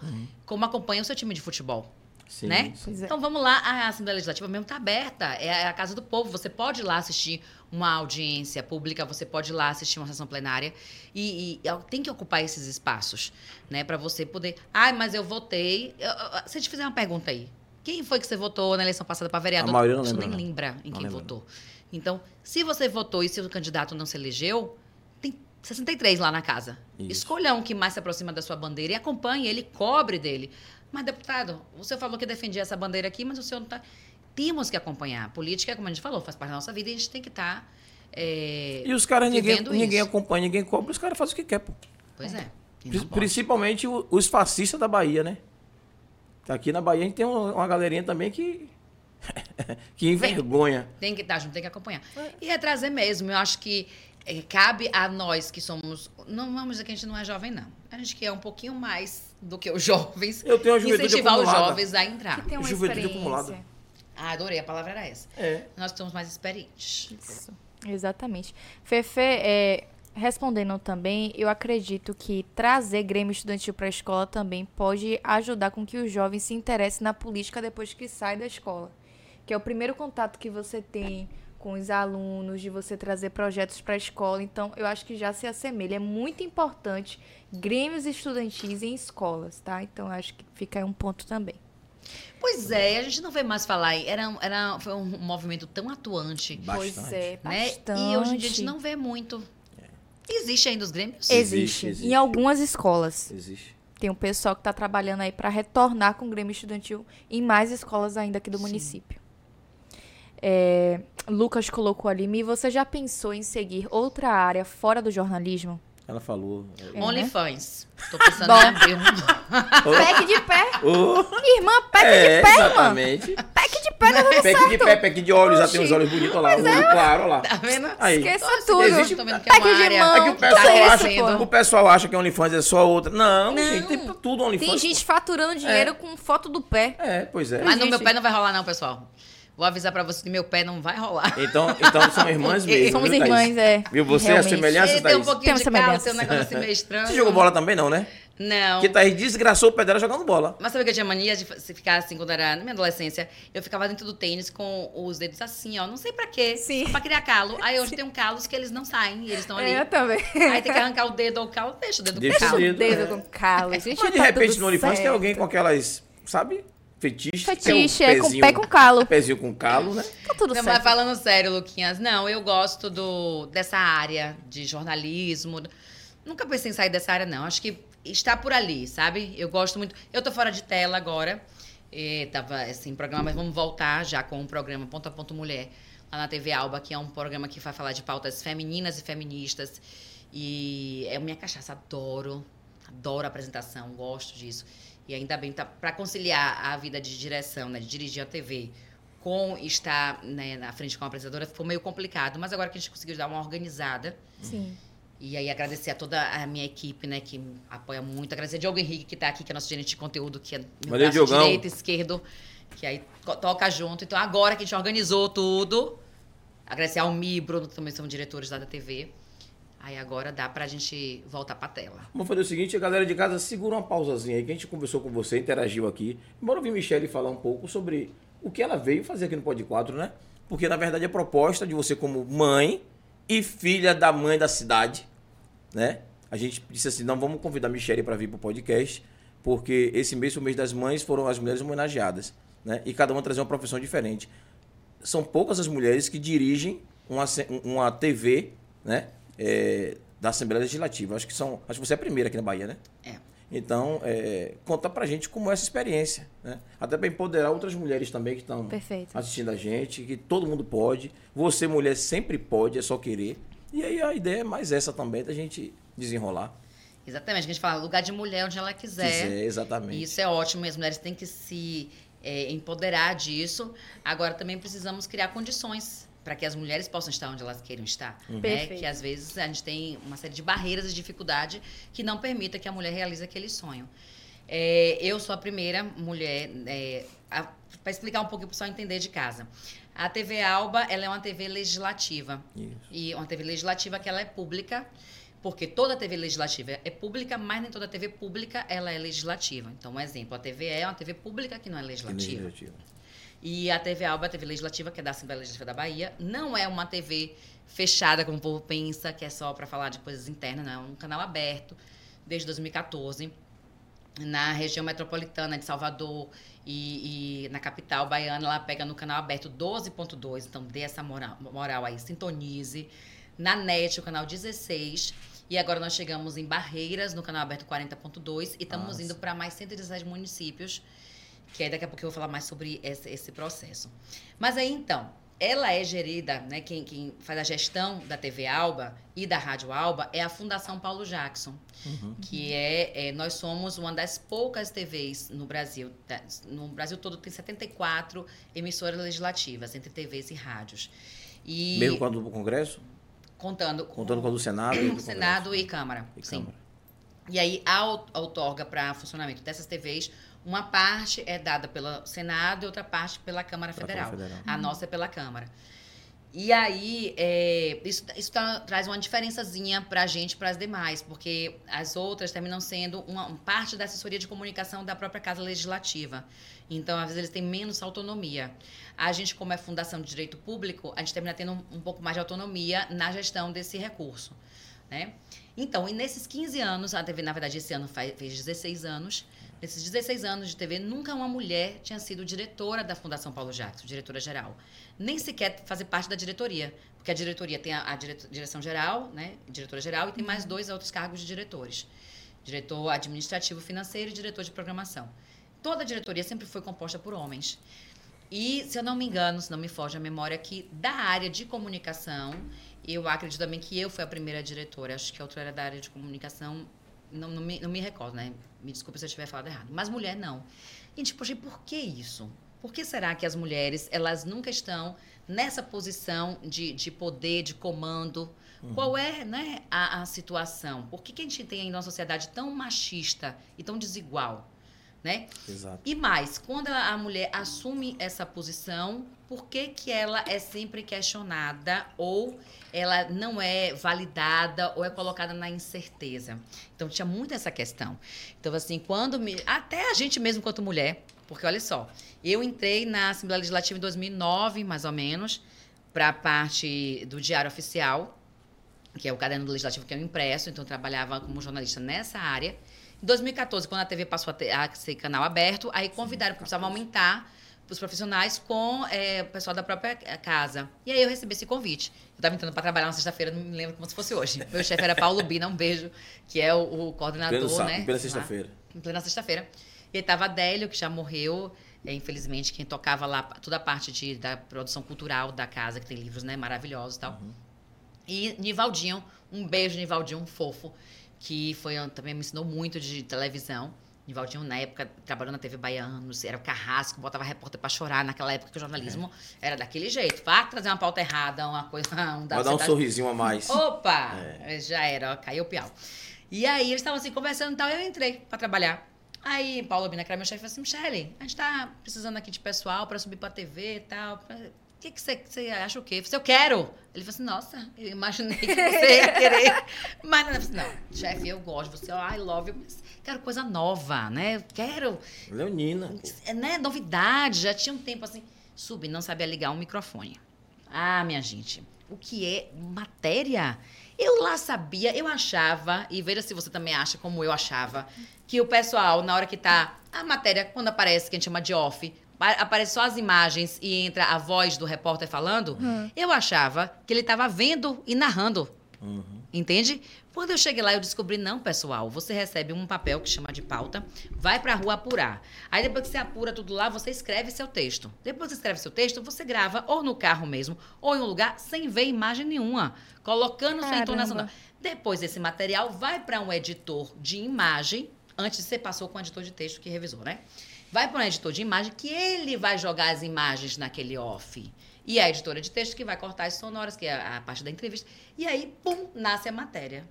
como acompanham o seu time de futebol. Sim, né? é. Então vamos lá, a Assembleia Legislativa mesmo está aberta, é a casa do povo. Você pode ir lá assistir uma audiência pública, você pode ir lá assistir uma sessão plenária e, e tem que ocupar esses espaços, né, para você poder. Ai, mas eu votei. Eu- eu- se eu te fizer uma pergunta aí, quem foi que você votou na eleição passada para vereador? A maioria não Você lembra, nem não. lembra em Não quem lembra. votou. Então, se você votou e seu candidato não se elegeu, tem 63 lá na casa. Isso. Escolha um que mais se aproxima da sua bandeira e acompanhe ele, cobre dele. Mas, deputado, o senhor falou que defendia essa bandeira aqui, mas o senhor não está. Temos que acompanhar. Política, como a gente falou, faz parte da nossa vida e a gente tem que estar. E os caras, ninguém, ninguém acompanha, ninguém cobra, os caras fazem o que quer, pô. Pois é. Pode. Principalmente o- os fascistas da Bahia, né? Aqui na Bahia a gente tem uma, galerinha também que. que envergonha. Tem que estar junto, tem que acompanhar. E é trazer mesmo. Eu acho que eh, cabe a nós que somos. Não vamos dizer que a gente não é jovem, não. A gente que é um pouquinho mais do que os jovens. Eu tenho a juventude incentivar os acumulada. jovens a entrar. Que tem uma Juventude acumulada. Ah, adorei, a palavra era essa. É. Nós que somos mais experientes. Isso, exatamente. Fefe, é, respondendo também, eu acredito que trazer Grêmio Estudantil para a escola também pode ajudar com que os jovens se interessem na política depois que sai da escola. Que é o primeiro contato que você tem com os alunos, de você trazer projetos para a escola. Então, eu acho que já se assemelha. É muito importante grêmios estudantis em escolas, tá? Então, eu acho que fica aí um ponto também. Pois é, a gente não vê mais falar. Era, era, foi um movimento tão atuante. Bastante. Pois é, Né? bastante. E hoje em dia a gente não vê muito. Existe ainda os Grêmios? Existe, Existe, existe. em algumas escolas. Existe. Tem um pessoal que está trabalhando aí para retornar com o Grêmio Estudantil em mais escolas ainda aqui do Sim. município. É, Lucas colocou ali, Mi, você já pensou em seguir outra área fora do jornalismo? Ela falou. É, OnlyFans. Tô pensando Bom. em abrir um. Pack de pé! Oh, Irmã, pack é, de pé, irmã! exatamente. Pack de pé, dando Pack de pé, pack de olhos, já tem os olhos bonitos lá. o olho claro, olha lá. Tá vendo? Aí. Esqueça Nossa, tudo. existe- Tô vendo que é Pack uma de mão. É que o tá pessoal, acha, crescendo. o pessoal acha que OnlyFans é só outra. Não, Não. gente, tem tudo OnlyFans. Tem gente faturando dinheiro com foto do pé. É, pois é. Mas no meu pé não vai rolar, não, pessoal. Vou avisar pra você que meu pé não vai rolar. Então, então são irmãs mesmo. Somos viu, Thaís? irmãs, é. Viu? Você é a semelhança, Ele tem um Thaís? pouquinho Temos de calo, semelhanças. tem um negócio assim meio estranho. Você jogou bola também, não, né? Não. Porque Thaís desgraçou o pé dela jogando bola. Mas sabe que eu tinha mania de ficar assim, quando era na minha adolescência, eu ficava dentro do tênis com os dedos assim, ó. Não sei pra quê. Sim. Pra criar calo. Aí hoje tem um calos que eles não saem, e eles estão ali. É, eu também. Aí tem que arrancar o dedo ou o calo, deixa o dedo Deixa com o calo. dedo. Dedo é. com calo. Gente, Mas de tá repente no OnlyFans tem alguém com aquelas, sabe? Fetiche. Fetiche, tem um é com pé com calo. Pezinho com calo, né? Tá tudo Não, mas certo. falando sério, Luquinhas, não, eu gosto do, dessa área de jornalismo. Nunca pensei em sair dessa área, não. Acho que está por ali, sabe? Eu gosto muito. Eu tô fora de tela agora. Eh, tava assim, programa, mas vamos voltar já com o programa Ponto a Ponto Mulher, lá na TV Alba, que é um programa que vai falar de pautas femininas e feministas. E é minha cachaça, adoro. Adoro a apresentação, gosto disso. E ainda bem, tá, para conciliar a vida de direção, né, de dirigir a TV, com estar né, na frente com a apresentadora, ficou meio complicado. Mas agora que a gente conseguiu dar uma organizada, Sim. e aí agradecer a toda a minha equipe, né, que apoia muito. Agradecer a Diogo Henrique, que está aqui, que é nosso gerente de conteúdo, que é meu braço direito, esquerdo, que aí toca junto. Então, agora que a gente organizou tudo, agradecer ao Mi e Bruno, que também são diretores lá da TV. Aí agora dá pra gente voltar pra tela. Vamos fazer o seguinte, a galera de casa segura uma pausazinha aí, que a gente conversou com você, interagiu aqui. Bora ouvir Michelle falar um pouco sobre o que ela veio fazer aqui no Pod 4, né? Porque, na verdade, a proposta de você como mãe e filha da mãe da cidade, né? A gente disse assim, não, vamos convidar a Michelle para vir pro podcast, porque esse mês, o mês das mães, foram as mulheres homenageadas, né? E cada uma trazer uma profissão diferente. São poucas as mulheres que dirigem uma, uma TV, né? É, da Assembleia Legislativa. Acho que são. Acho que você é a primeira aqui na Bahia, né? É. Então, é, conta pra gente como é essa experiência, né? Até para empoderar outras mulheres também que estão assistindo a gente, que todo mundo pode. Você, mulher, sempre pode, é só querer. E aí a ideia é mais essa também, da gente desenrolar. Exatamente, a gente fala lugar de mulher onde ela quiser. Quiser, exatamente. E isso é ótimo, e as mulheres têm que se é, empoderar disso. Agora também precisamos criar condições para que as mulheres possam estar onde elas queiram estar. Né? Perfeito. Que às vezes a gente tem uma série de barreiras e dificuldade que não permita que a mulher realize aquele sonho. É, eu sou a primeira mulher, para explicar um pouquinho para o pessoal entender de casa. A TV Alba ela é uma TV legislativa. Isso. E uma TV legislativa que ela é pública, porque toda TV legislativa é pública, mas nem toda TV pública ela é legislativa. Então, um exemplo, a TVE é uma TV pública que não é legislativa. Legislativo. E a TV Alba, a TV legislativa, que é da Assembleia Legislativa da Bahia, não é uma TV fechada, como o povo pensa, que é só para falar de coisas internas, não. É um canal aberto desde 2014 na região metropolitana de Salvador e, e na capital baiana, ela pega no canal aberto 12.2, então dê essa moral, moral aí, sintonize. Na NET, o canal 16. E agora nós chegamos em Barreiras, no canal aberto 40.2, e estamos indo para mais 117 municípios, que aí daqui a pouco eu vou falar mais sobre esse, esse processo. Mas aí então, ela é gerida, né? Quem, quem faz a gestão da TV Alba e da Rádio Alba é a Fundação Paulo Jackson que é, é, nós somos uma das poucas TVs no Brasil. tá? No Brasil todo tem 74 emissoras legislativas, entre TVs e rádios. E Mesmo com a do Congresso? contando, Contando com a do Senado e do. Senado e Câmara. E sim. Câmara. E aí, a outorga para funcionamento dessas TVs, uma parte é dada pelo Senado e outra parte pela Câmara Pela Federal. Câmara Federal. A nossa é pela Câmara. E aí, é, isso, isso tá- traz uma diferençazinha para a gente, para as demais, porque as outras terminam sendo uma, um parte da assessoria de comunicação da própria Casa Legislativa. Então, às vezes, eles têm menos autonomia. A gente, como é Fundação de Direito Público, a gente termina tendo um, um pouco mais de autonomia na gestão desse recurso. Né? Então, e nesses 15 anos, a TV, na verdade, esse ano faz, fez 16 anos. Nesses 16 anos de TV, nunca uma mulher tinha sido diretora da Fundação Paulo Jackson, diretora geral. Nem sequer fazer parte da diretoria. Porque a diretoria tem a, a dire- direção geral, né? Diretora geral, e tem mais dois outros cargos de diretores: diretor administrativo financeiro e diretor de programação. Toda a diretoria sempre foi composta por homens. E, se eu não me engano, se não me foge a memória, que da área de comunicação, eu acredito também que eu fui a primeira diretora. Acho que a outra era da área de comunicação, não, não, me, não me recordo, né? Me desculpe se eu tiver falado errado. Mas mulher, não. E, tipo, poxa, e por que isso? Por que será que as mulheres, elas nunca estão nessa posição de, de poder, de comando? Qual é né, a, a situação? Por que, que a gente tem ainda uma sociedade tão machista e tão desigual? né? Exato. E mais, quando a mulher assume essa posição, por que, que ela é sempre questionada ou ela não é validada ou é colocada na incerteza? Então tinha muito essa questão. Então assim, quando me, até a gente mesmo quanto mulher, porque olha só, eu entrei na Assembleia Legislativa em 2009, mais ou menos, para a parte do Diário Oficial, que é o caderno legislativo que eu impresso, então eu trabalhava como jornalista nessa área. Em 2014, quando a TV passou a, ter, a ser canal aberto, aí convidaram, porque precisavam aumentar os profissionais com é, o pessoal da própria casa. E aí eu recebi esse convite. Eu estava entrando para trabalhar na sexta-feira, não me lembro como se fosse hoje. Meu chefe era Paulo Bina, um beijo, que é o, o coordenador, Pleno né? plena lá, sexta-feira. Em plena sexta-feira. E aí tava Adélio, que já morreu, é, infelizmente, quem tocava lá toda a parte de, da produção cultural da casa, que tem livros né, maravilhosos e tal. E Nivaldinho, um beijo, Nivaldinho, um fofo, que foi também me ensinou muito de televisão. Nivaldinho, na época, trabalhou na TV Bahia há anos, era o carrasco, botava repórter pra chorar. Naquela época que o jornalismo era daquele jeito. Vá trazer uma pauta errada, uma coisa. Um Vai dar um tá- sorrisinho a mais. Opa! Já era, ó, caiu o piau. E aí eles estavam assim conversando e tal, e eu entrei pra trabalhar. Aí Paulo Bina, que era meu chefe, falou assim: Michele, a gente tá precisando aqui de pessoal pra subir pra TV e tal. O que, que você, você acha o quê? Eu falei, eu quero. Ele falou assim: nossa, eu imaginei que você ia querer. Mas eu falei, assim, não, chefe, eu gosto você, I love you, mas quero coisa nova, né? Eu Quero Leonina. pô. é, né, novidade, já tinha um tempo assim. Subi, não sabia ligar um microfone. Ah, minha gente, o que é matéria? Eu lá sabia, eu achava, e veja se você também acha como eu achava, que o pessoal, na hora que tá a matéria, quando aparece, que a gente chama de off, aparece só as imagens e entra a voz do repórter falando, eu achava que ele tava vendo e narrando. Entende? Quando eu cheguei lá, eu descobri, não, pessoal, você recebe um papel que chama de pauta, vai pra rua apurar. Aí depois que você apura tudo lá, você escreve seu texto. Depois que você escreve seu texto, você grava ou no carro mesmo, ou em um lugar sem ver imagem nenhuma, colocando sua Caramba. entonação. da- Depois esse material vai para um editor de imagem, antes você passou com o editor de texto que revisou, né? Vai para um editor de imagem que ele vai jogar as imagens naquele off. E a editora de texto que vai cortar as sonoras, que é a parte da entrevista. E aí, pum, nasce a matéria.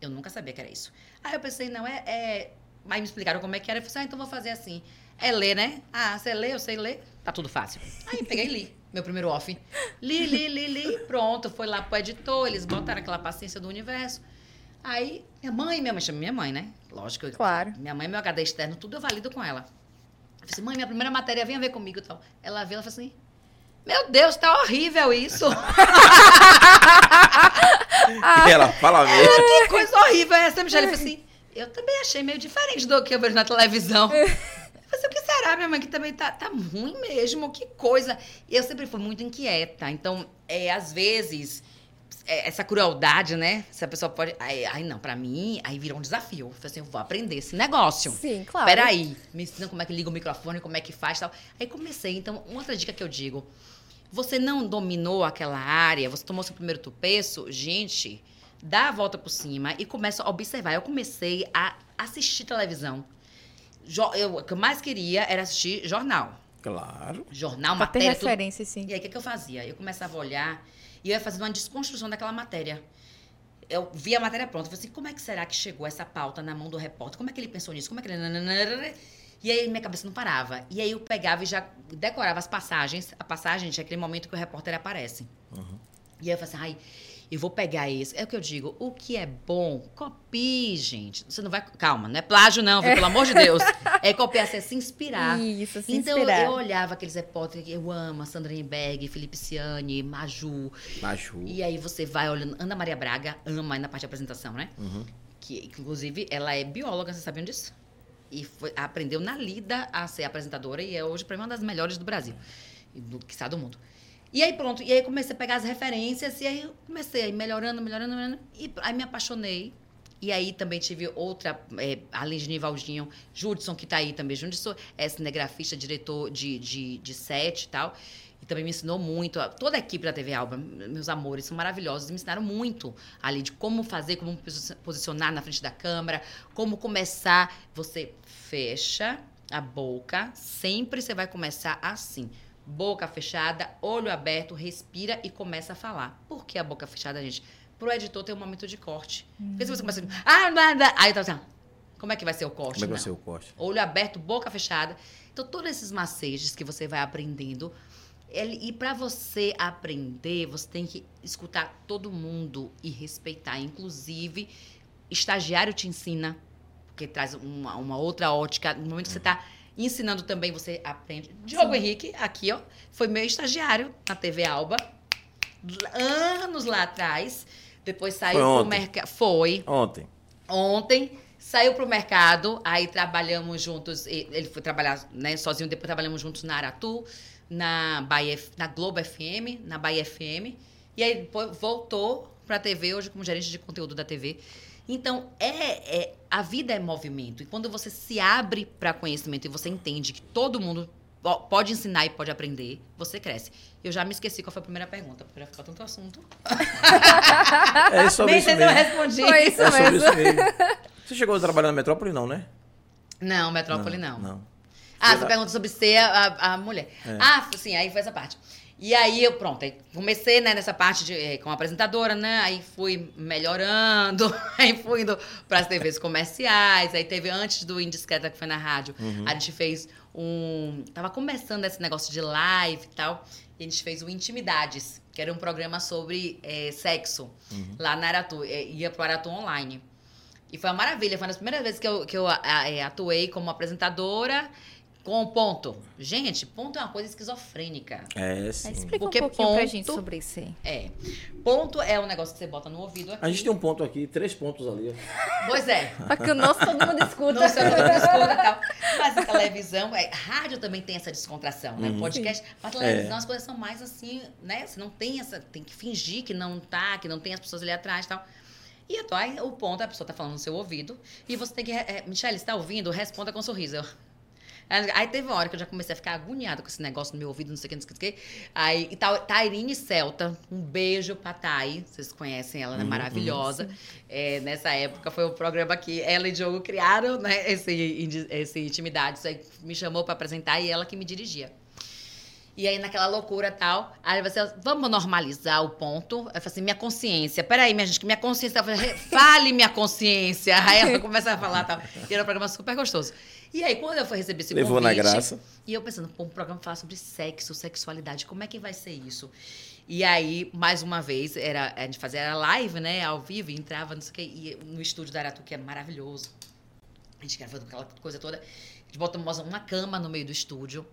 Eu nunca sabia que era isso. Aí eu pensei, não, é. é... Aí me explicaram como é que era. Eu falei, ah, então vou fazer assim. É ler, né? Ah, você lê, eu sei ler. Tá tudo fácil. Aí peguei e li. Meu primeiro off. Li, li, li, li. Pronto, foi lá pro editor, eles botaram aquela paciência do universo. Aí, minha mãe, minha mãe, chama minha mãe, né? Lógico. Claro. Minha mãe, meu HD externo, tudo eu valido com ela. Eu falei assim, mãe, minha primeira matéria, venha ver comigo e tal. Ela viu, ela falou assim, meu Deus, tá horrível isso. E ela, fala mesmo. que coisa horrível é essa, Michelle? Eu falei assim, eu também achei meio diferente do que eu vejo na televisão. Eu falei assim, o que será, minha mãe, que também tá, tá ruim mesmo, que coisa. Eu sempre fui muito inquieta, então, é, às vezes, é, essa crueldade, né? Se a pessoa pode... Aí, aí não, pra mim, aí virou um desafio. Eu falei assim, eu vou aprender esse negócio. Sim, claro. Peraí, me ensina como é que liga o microfone, como é que faz e tal. Aí comecei. Então, uma outra dica que eu digo: você não dominou aquela área, você tomou seu primeiro tropeço, gente, dá a volta por cima e começa a observar. Eu comecei a assistir televisão. Jo- eu- o que eu mais queria era assistir jornal. Claro. Jornal, Pra ter matéria, tudo. referência, sim. E aí, o que, que eu fazia? Eu começava a olhar e eu ia fazendo uma desconstrução daquela matéria. Eu via a matéria pronta. Eu falei assim, como é que será que chegou essa pauta na mão do repórter? Como é que ele pensou nisso? Como é que ele... E aí, minha cabeça não parava. E aí, eu pegava e já decorava as passagens. A passagem é aquele momento que o repórter aparece. E aí, eu falei assim, ai... Eu vou pegar esse. É o que eu digo. O que é bom, copie, gente. Você não vai. Calma, não é plágio, não, viu? Pelo amor de Deus. É copiar, você é se inspirar. Isso, se Então inspirar. eu olhava aqueles repórteres que eu amo, a Sandra Berg, Felipe Ciani, Maju. Maju. E aí você vai olhando. Ana Maria Braga ama aí na parte de apresentação, né? Uhum. Que inclusive ela é bióloga, vocês sabiam disso? E foi- aprendeu na lida a ser apresentadora e é hoje para mim uma das melhores do Brasil, e do que está do mundo. E aí pronto, e aí comecei a pegar as referências e aí comecei a ir melhorando, melhorando, melhorando. E aí me apaixonei. E aí também tive outra, é, além de Nivaldinho, Judson, que tá aí também. Judson é cinegrafista, diretor de, de, de set e tal. E também me ensinou muito. Toda a equipe da TV Alba, meus amores, são maravilhosos. Me ensinaram muito ali de como fazer, como posi- posicionar na frente da câmera, como começar. Você fecha a boca, sempre você vai começar assim. Boca fechada, olho aberto, respira e começa a falar. Por que a boca fechada, gente? Pro editor ter um momento de corte. Porque se você começa assim, ah, nada, aí tá assim. Como é que vai ser o corte? Como é que vai ser o corte? Olho aberto, boca fechada. Então, todos esses macejos que você vai aprendendo. e para você aprender, você tem que escutar todo mundo e respeitar. Inclusive, estagiário te ensina, porque traz uma, uma outra ótica. No momento que você está ensinando também, você aprende. Diogo Henrique, aqui, ó, foi meu estagiário na TV Alba, anos lá atrás. Depois saiu Foi pro mercado. Foi Ontem. ontem, saiu pro mercado, aí trabalhamos juntos, ele foi trabalhar né, sozinho, depois trabalhamos juntos na Aratu, na, Bahia, na Globo FM, na Bahia FM, e aí depois voltou pra TV, hoje como gerente de conteúdo da TV. Então, é, é- a vida é movimento, e quando você se abre para conhecimento e você entende que todo mundo po- pode ensinar e pode aprender, você cresce. Eu já me esqueci qual foi a primeira pergunta, porque já ficou tanto assunto. É sobre Nem isso sei se eu mesmo. respondi. Foi isso É sobre mesmo. isso mesmo. Você chegou a trabalhar na metrópole, não, né? Não, Metrópole não. Não. Ah, Sei você lá. pergunta sobre ser a, a- a mulher. É. Ah, sim, aí foi essa parte. E aí eu, pronto, aí comecei né, nessa parte de, eh, como apresentadora, né? Aí fui melhorando, aí fui indo para as TVs comerciais, aí teve antes do Indiscreta, que foi na rádio, Uhum. a gente fez um. Tava começando esse negócio de live e tal. E a gente fez o Intimidades, que era um programa sobre eh, sexo, Uhum. lá na Aratu. eh, ia pro Aratu Online. E foi uma maravilha, foi uma das primeiras vezes que eu, que eu a- a- é, atuei como apresentadora com ponto. Gente, ponto é uma coisa esquizofrênica. É, sim. Explica Porque um pouquinho pra ponto- gente sobre isso aí. É. Ponto é um negócio que você bota no ouvido aqui. A gente tem um ponto aqui, três pontos ali. Pois é. Pra que o nosso todo mundo escuta. Não sei onde escuta e tal. Mas a televisão, é, rádio também tem essa descontração, né? Uhum. Podcast. Mas televisão É. as coisas são mais assim, né? Você não tem essa. Tem que fingir que não tá, que não tem as pessoas ali atrás e tal. E aí o ponto, a pessoa tá falando no seu ouvido. E você tem que. É, Michelle, você tá ouvindo? Responda com um sorriso. Eu, Aí teve uma hora que eu já comecei a ficar agoniada com esse negócio no meu ouvido, não sei o que, não sei o que. Aí, e Ta- Tairine Celta, um beijo pra Thay. Vocês conhecem ela, né? Uhum, Maravilhosa. É, nessa época foi o programa que ela e Diogo criaram, né? Esse, esse Intimidade. Isso aí me chamou pra apresentar e ela que me dirigia. E aí, naquela loucura e tal, aí você, vamos normalizar o ponto. Eu falei assim, minha consciência. Peraí, minha gente, que minha consciência. Eu falei, fale minha consciência. Aí ela começa a falar e tal. E era um programa super gostoso. E aí, quando eu fui receber esse Levou na convite, graça. e eu pensando, pô, um programa falar sobre sexo, sexualidade, como é que vai ser isso? E aí, mais uma vez, era, a gente fazia era live, né, ao vivo, e entrava, não sei o quê, e no estúdio da Aratu, que é maravilhoso. A gente gravando aquela coisa toda. A gente bota uma, uma cama no meio do estúdio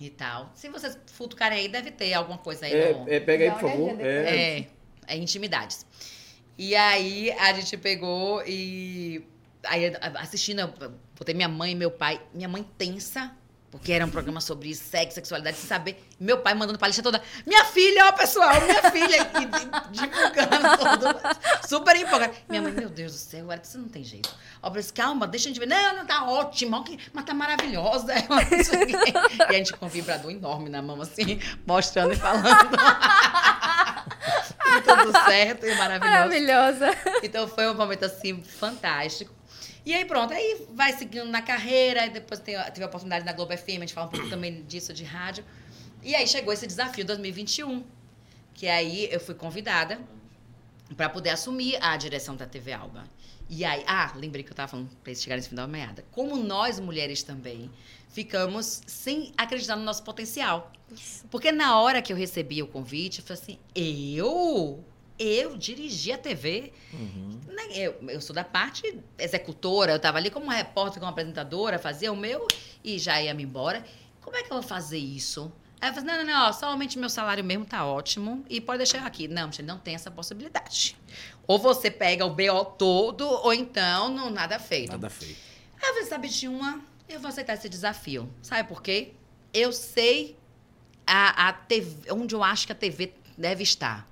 e tal. Se vocês futucarem aí, deve ter alguma coisa aí no... É, é, pega aí, por favor. É, É, é intimidades. E aí a gente pegou e. Aí assistindo, eu botei minha mãe e meu pai, minha mãe tensa, porque era um programa sobre sexo, sexualidade, sem saber. Meu pai mandando pra lista toda: Minha filha, ó, pessoal, minha filha! E, divulgando tudo. Super empolgada. Minha mãe, meu Deus do céu, agora isso não tem jeito. Ó, eu falei assim, calma, deixa a gente ver. Não, não, tá ótimo, que- mas tá maravilhosa. E a gente com um vibrador enorme na mão, assim, mostrando e falando. E tudo certo e maravilhoso. Maravilhosa. Então foi um momento assim fantástico. E aí pronto, aí vai seguindo na carreira, e depois tem, tive a oportunidade na Globo FM, a gente fala um pouco também disso de rádio. E aí chegou esse desafio 2021, que aí eu fui convidada para poder assumir a direção da TV Alba. E aí, ah, lembrei que eu estava falando para eles chegarem nesse final da meada. Como nós mulheres também ficamos sem acreditar no nosso potencial. Porque na hora que eu recebi o convite, eu falei assim: eu? Eu dirigi a TV? Uhum. Né, Eu, eu sou da parte executora, eu estava ali como repórter, como apresentadora, fazia o meu e já ia me embora. Como é que eu vou fazer isso? Aí eu falei, não, não, não, ó, somente meu salário mesmo tá ótimo e pode deixar eu aqui. Não, Michele, não tem essa possibilidade. Ou você pega o BO todo, ou então não nada feito. Nada feito. Aí eu falei, sabe de uma? Eu vou aceitar esse desafio. Sabe por quê? Eu sei a, a TV, onde eu acho que a TV deve estar.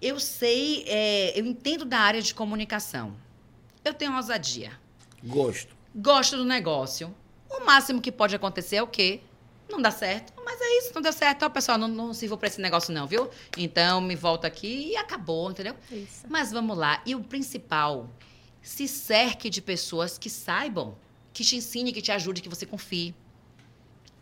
Eu sei, é, eu entendo da área de comunicação. Eu tenho ousadia. Gosto. Gosto do negócio. O máximo que pode acontecer é o quê? Não dá certo. Mas é isso, não deu certo. Ó, pessoal, não, não sirvo pra esse negócio não, viu? Então, me volto aqui e acabou, entendeu? Isso. Mas vamos lá. E o principal, se cerque de pessoas que saibam, que te ensine, que te ajude, que você confie.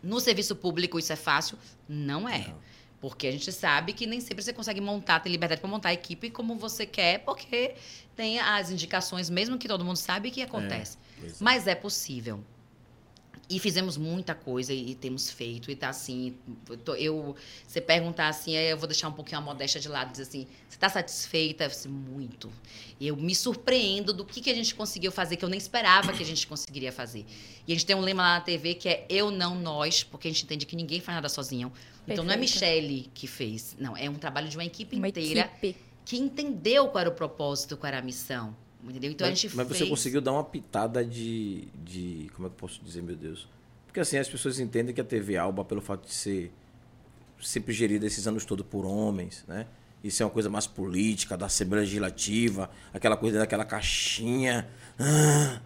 No serviço público isso é fácil? Não é. Não. Porque a gente sabe que nem sempre você consegue montar, ter liberdade para montar a equipe como você quer, porque tem as indicações, mesmo que todo mundo sabe que acontece. é. Mas é possível. E fizemos muita coisa e, e temos feito. E tá assim. eu tô- Eu, você perguntar assim, eu vou deixar um pouquinho a modéstia de lado, dizer assim, você está satisfeita? Eu disse, muito. Eu me surpreendo do que, que a gente conseguiu fazer, que eu nem esperava que a gente conseguiria fazer. E a gente tem um lema lá na TV que é eu, não, nós, porque a gente entende que ninguém faz nada sozinho. Então não é Perfeito. Michele que fez. Não, é um trabalho de uma equipe Uma inteira equipe. que entendeu qual era o propósito, qual era a missão. Entendeu? Então a mas, gente mas fez. você conseguiu dar uma pitada de, de. Como é que eu posso dizer, meu Deus? Porque assim, as pessoas entendem que a TV Alba, pelo fato de ser sempre gerida esses anos todos por homens, né? Isso é uma coisa mais política, da Assembleia Legislativa, aquela coisa daquela caixinha, ah,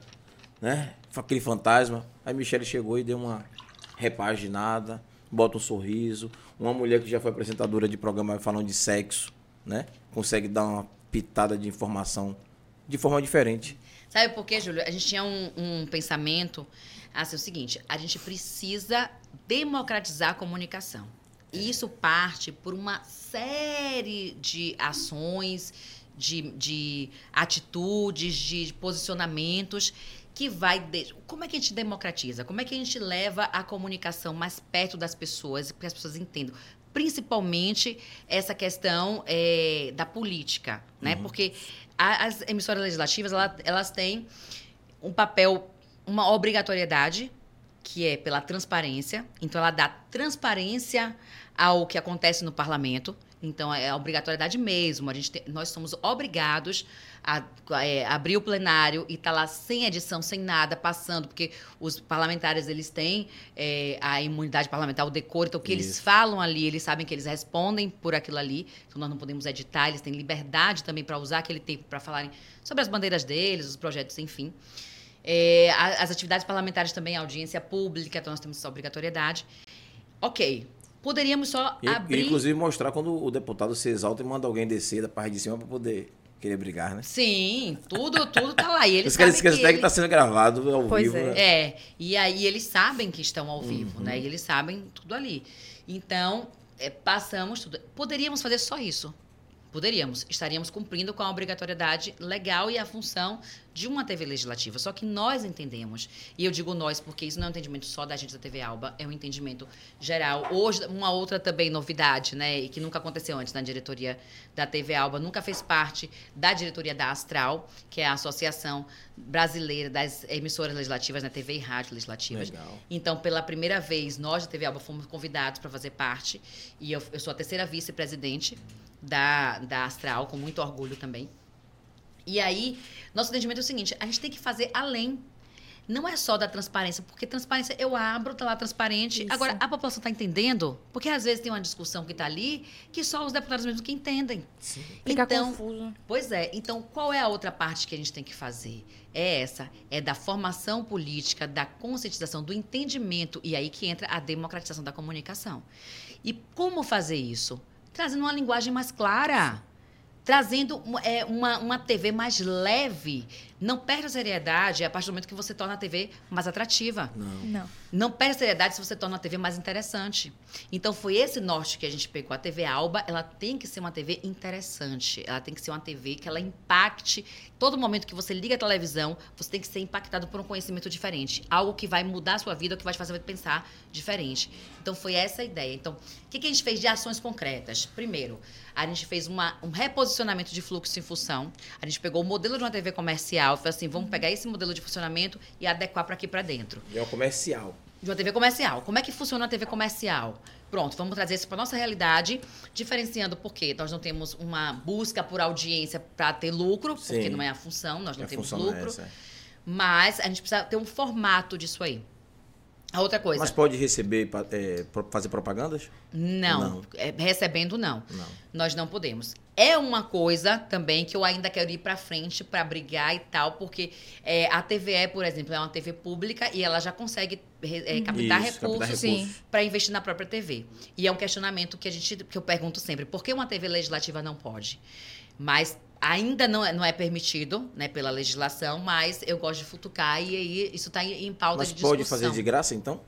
né? Aquele fantasma. Aí Michele chegou e deu uma repaginada, bota um sorriso. Uma mulher que já foi apresentadora de programa falando de sexo, né? Consegue dar uma pitada de informação de forma diferente. Sabe por quê, Júlio? A gente tinha um, um pensamento assim, o seguinte: a gente precisa democratizar a comunicação. E isso parte por uma série de ações, de, de atitudes, de posicionamentos que vai. De... Como é que a gente democratiza? Como é que a gente leva a comunicação mais perto das pessoas, para que as pessoas entendam? Principalmente essa questão é, da política, né? Porque a- as emissoras legislativas ela- elas têm um papel, uma obrigatoriedade, que é pela transparência. Então, ela dá transparência ao que acontece no parlamento. Então, é a obrigatoriedade mesmo. A gente tem- nós somos obrigados a é, abrir o plenário e estar lá sem edição, sem nada, passando, porque os parlamentares eles têm é, a imunidade parlamentar, o decoro. Então, o que eles Isso. falam ali, eles sabem que eles respondem por aquilo ali. Então, nós não podemos editar, eles têm liberdade também para usar aquele tempo para falarem sobre as bandeiras deles, os projetos, enfim. É, as atividades parlamentares também, audiência pública, então nós temos essa obrigatoriedade. Ok. Poderíamos só E, abrir. Inclusive mostrar quando o deputado se exalta e manda alguém descer da parte de cima para poder querer brigar, né? Sim, tudo, tudo tá lá. E eles sabem que que ele- está sendo gravado ao Pois vivo. é. né? É, e aí eles sabem que estão ao vivo, né? E eles sabem tudo ali. Então, é, passamos tudo. Poderíamos fazer só isso. Poderíamos. Estaríamos cumprindo com a obrigatoriedade legal e a função de uma TV legislativa. Só que nós entendemos, e eu digo nós porque isso não é um entendimento só da gente da TV Alba, é um entendimento geral. Hoje, uma outra também novidade, né? E que nunca aconteceu antes na diretoria da TV Alba, nunca fez parte da diretoria da Astral, que é a Associação Brasileira das Emissoras Legislativas, né? TV e Rádio Legislativas. Legal. Então, pela primeira vez, nós da TV Alba fomos convidados para fazer parte. E eu, eu sou a terceira vice-presidente da, da Astral, com muito orgulho também. E aí, nosso entendimento é o seguinte: a gente tem que fazer além. Não é só da transparência, porque transparência eu abro, tá lá transparente. Isso. Agora, a população tá entendendo? Porque às vezes tem uma discussão que tá ali que só os deputados mesmo que entendem. Fica então, confuso. Pois é. Então, qual é a outra parte que a gente tem que fazer? É essa, é da formação política, da conscientização, do entendimento. E aí que entra a democratização da comunicação. E como fazer isso? Trazendo uma linguagem mais clara. Trazendo é, uma, uma TV mais leve. Não perde a seriedade a partir do momento que você torna a TV mais atrativa. Não. Não. Não perde a seriedade se você torna a TV mais interessante. Então foi esse norte que a gente pegou. A TV Alba, ela tem que ser uma TV interessante. Ela tem que ser uma TV que ela impacte. Todo momento que você liga a televisão, você tem que ser impactado por um conhecimento diferente. Algo que vai mudar a sua vida, que vai te fazer pensar diferente. Então foi essa a ideia. Então, o que, que a gente fez de ações concretas? Primeiro, a gente fez uma- um reposicionamento de fluxo em função. A gente pegou o modelo de uma TV comercial e falou assim: vamos pegar esse modelo de funcionamento e adequar para aqui para dentro E é um comercial. de uma TV comercial. Como é que funciona a TV comercial? Pronto, vamos trazer isso para nossa realidade, diferenciando porque nós não temos uma busca por audiência para ter lucro, porque Sim. não é a função, nós não a temos é lucro, essa. mas a gente precisa ter um formato disso aí. A outra coisa, Mas pode receber, é, fazer propagandas? não, Não. é, recebendo não. Não. Nós não podemos. É uma coisa também que eu ainda quero ir para frente para brigar e tal, porque é, a TVE, por exemplo, é uma TV pública e ela já consegue é, captar Isso, captar recursos Sim. recursos. para investir na própria TV. E é um questionamento que a gente que eu pergunto sempre, por que uma TV legislativa não pode? Mas ainda não é, não é permitido, né, pela legislação, mas eu gosto de futucar e aí isso está em em pauta Mas de discussão. pode fazer de graça, então?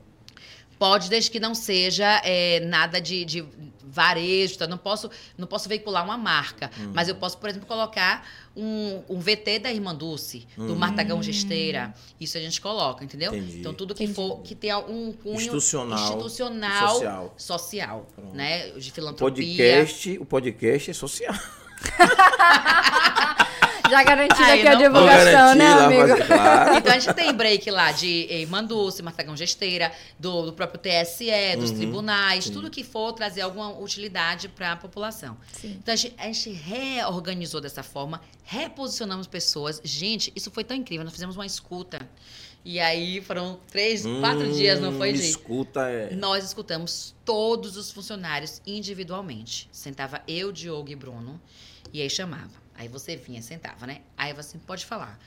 Pode, desde que não seja é, nada de, de varejo, tá? não posso, não posso veicular uma marca, Uhum. mas eu posso, por exemplo, colocar um, um VT da Irmã Dulce, do Martagão Gesteira. Isso a gente coloca, entendeu? Entendi. Então tudo que for que tenha um cunho Institucional, institucional, social. social, Pronto. né, de O filantropia. podcast, o podcast é social. Já garantida aqui a não divulgação, né, amigo? mas, claro. Então a gente tem break lá de Manduce, Martagão Gesteira, do, do próprio TSE, dos Uhum, tribunais, sim. tudo que for trazer alguma utilidade para a população. Sim. Então a gente, a gente reorganizou dessa forma, reposicionamos pessoas. Gente, isso foi tão incrível. Nós fizemos uma escuta. E aí foram três, quatro Hum, dias, não foi, gente? Escuta é. Nós escutamos todos os funcionários individualmente. Sentava eu, Diogo e Bruno, e aí chamava. Aí você vinha, sentava, né? Aí você assim, pode falar.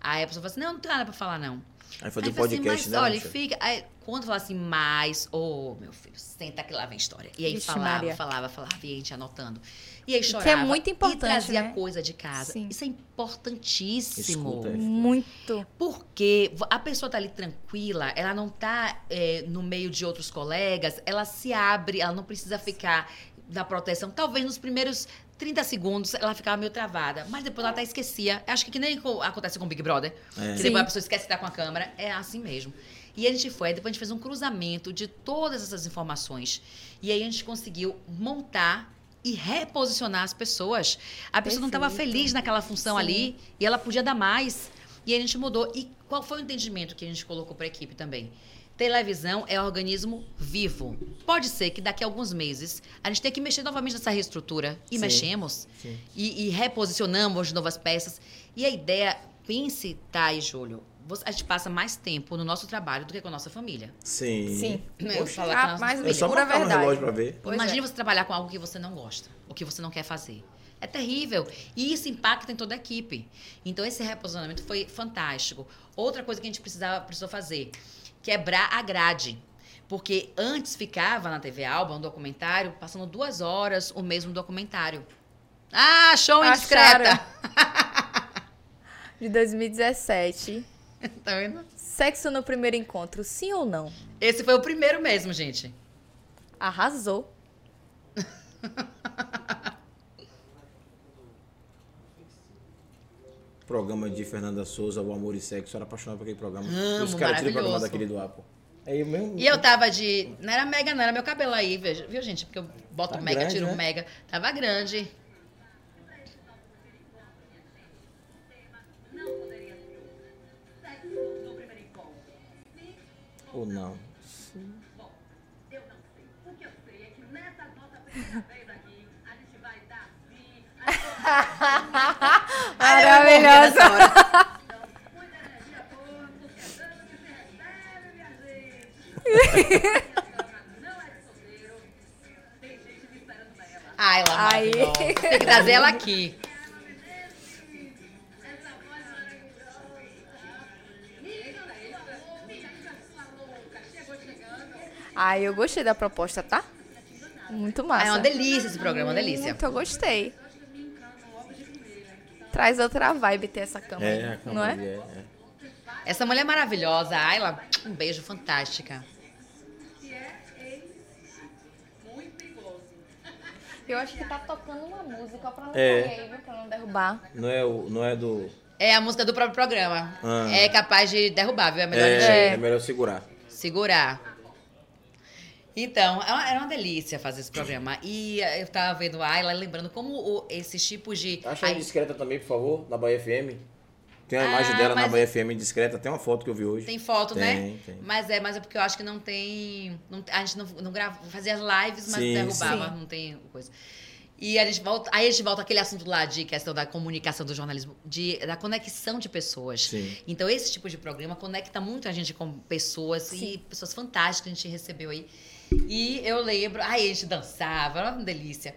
Aí a pessoa fala assim, não, não tem nada pra falar, não. Aí um eu falei assim, podcast, mas né? olha, Michel? fica. Aí, quando fala assim, mais, ô meu filho, senta que lá vem história. E aí Vixe, falava, Maria. falava, falava, e a gente anotando. E aí que é chorava. muito importante, E trazia né? coisa de casa. Sim. Isso é importantíssimo. Escuta, é. Muito. Porque a pessoa tá ali tranquila, ela não tá é, no meio de outros colegas, ela se abre, ela não precisa ficar na proteção. Talvez nos primeiros 30 segundos ela ficava meio travada, mas depois ela até esquecia. Acho que que nem co- acontece com o Big Brother, É. que Sim. depois a pessoa esquece de estar com a câmera, é assim mesmo. E a gente foi, depois a gente fez um cruzamento de todas essas informações. E aí a gente conseguiu montar e reposicionar as pessoas. A pessoa não estava Perfeito. feliz naquela função Sim. ali e ela podia dar mais. E aí a gente mudou. E qual foi o entendimento que a gente colocou para a equipe também? Televisão é organismo vivo. Pode ser que daqui a alguns meses a gente tenha que mexer novamente nessa reestrutura. E Sim. mexemos. Sim. E, e reposicionamos novas peças. E a ideia, pense, tá, e Júlio, você- a gente passa mais tempo no nosso trabalho do que com a nossa família. Sim. Sim. Eu vou falar Ah, com a mas nossa É só Pura no relógio pra ver. Pois Imagine é. você trabalhar com algo que você não gosta, ou que você não quer fazer. É terrível. E isso impacta em toda a equipe. Então, esse reposicionamento foi fantástico. Outra coisa que a gente precisava, precisou fazer, quebrar a grade. Porque antes ficava na TV Alba um documentário, passando duas horas o mesmo documentário. Ah, show indiscreta! De 2017. tá vendo? Sexo no primeiro encontro, sim ou não? Esse foi o primeiro mesmo, gente. Arrasou. Programa de Fernanda Souza, O Amor e Sexo. Eu era apaixonado por aquele programa. Amo, Os caras tiram o programa daquele do Apple. Aí eu mesmo. E eu tava de. Não era mega, não, era meu cabelo aí, veja- viu, gente? Porque eu boto Tá mega, grande, tiro né? mega. Tava grande. Ou não. Eu não sei. O que eu sei é que nessa nossa nela. Ai, ela Aí. maravilhosa. Tem que trazer ela aqui. Maravilhosa. Ai, eu gostei da proposta, tá? Muito massa. É uma delícia esse programa, uma delícia. Muito, eu gostei. Traz outra vibe ter essa cama É, a aí, cama não é? ali, é, é. Essa mulher é maravilhosa. Ayla, um beijo fantástica. Eu acho que tá tocando uma música pra não É. cair, viu? Pra não derrubar. Não é, o, não é do. É a música do próprio programa. Ah. É capaz de derrubar, viu? É melhor a É, gente é melhor segurar. segurar. Então, é era uma delícia fazer esse programa. E eh, eu tava vendo a Ayla, lembrando como o- esses tipos de. Acha Ai, discreta também, por favor, na Bahia FM. Tem uma Ah, imagem dela na Bahia FM discreta, tem uma foto que eu vi hoje. Tem foto, Tem, né? tem. Mas é, mas é porque eu acho que não tem. não- a gente não, não grava, fazia as lives, mas Sim, derrubava, sim. não tem coisa. E a gente volta, aí a gente volta àquele assunto lá de questão da comunicação do jornalismo, de, da conexão de pessoas. Sim. Então, esse tipo de programa conecta muito a gente com pessoas e pessoas fantásticas que a gente recebeu aí. E eu lembro, aí a gente dançava, era uma delícia.